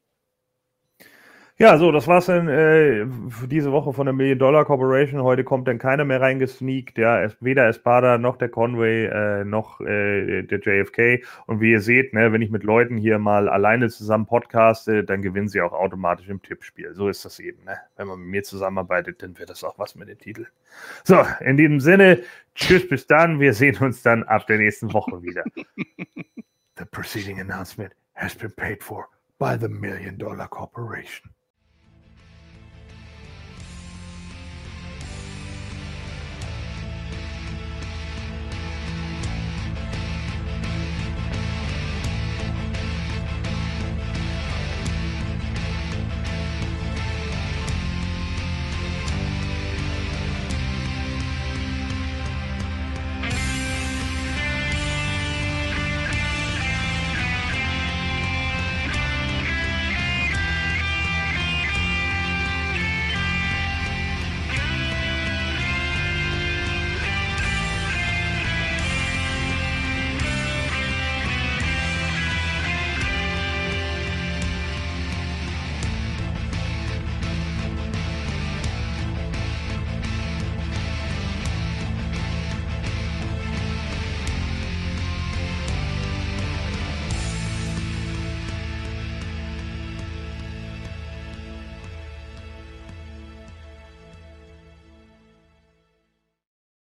Ja, so, das war's dann äh, für diese Woche von der Million Dollar Corporation. Heute kommt dann keiner mehr reingesneakt, ja, weder Espada noch der Conway äh, noch äh, der JFK. Und wie ihr seht, ne, wenn ich mit Leuten hier mal alleine zusammen podcaste, dann gewinnen sie auch automatisch im Tippspiel. So ist das eben. Ne? Wenn man mit mir zusammenarbeitet, dann wird das auch was mit dem Titel. So, in diesem Sinne, tschüss, bis dann. Wir sehen uns dann ab der nächsten Woche wieder. The preceding announcement has been paid for by the Million Dollar Corporation.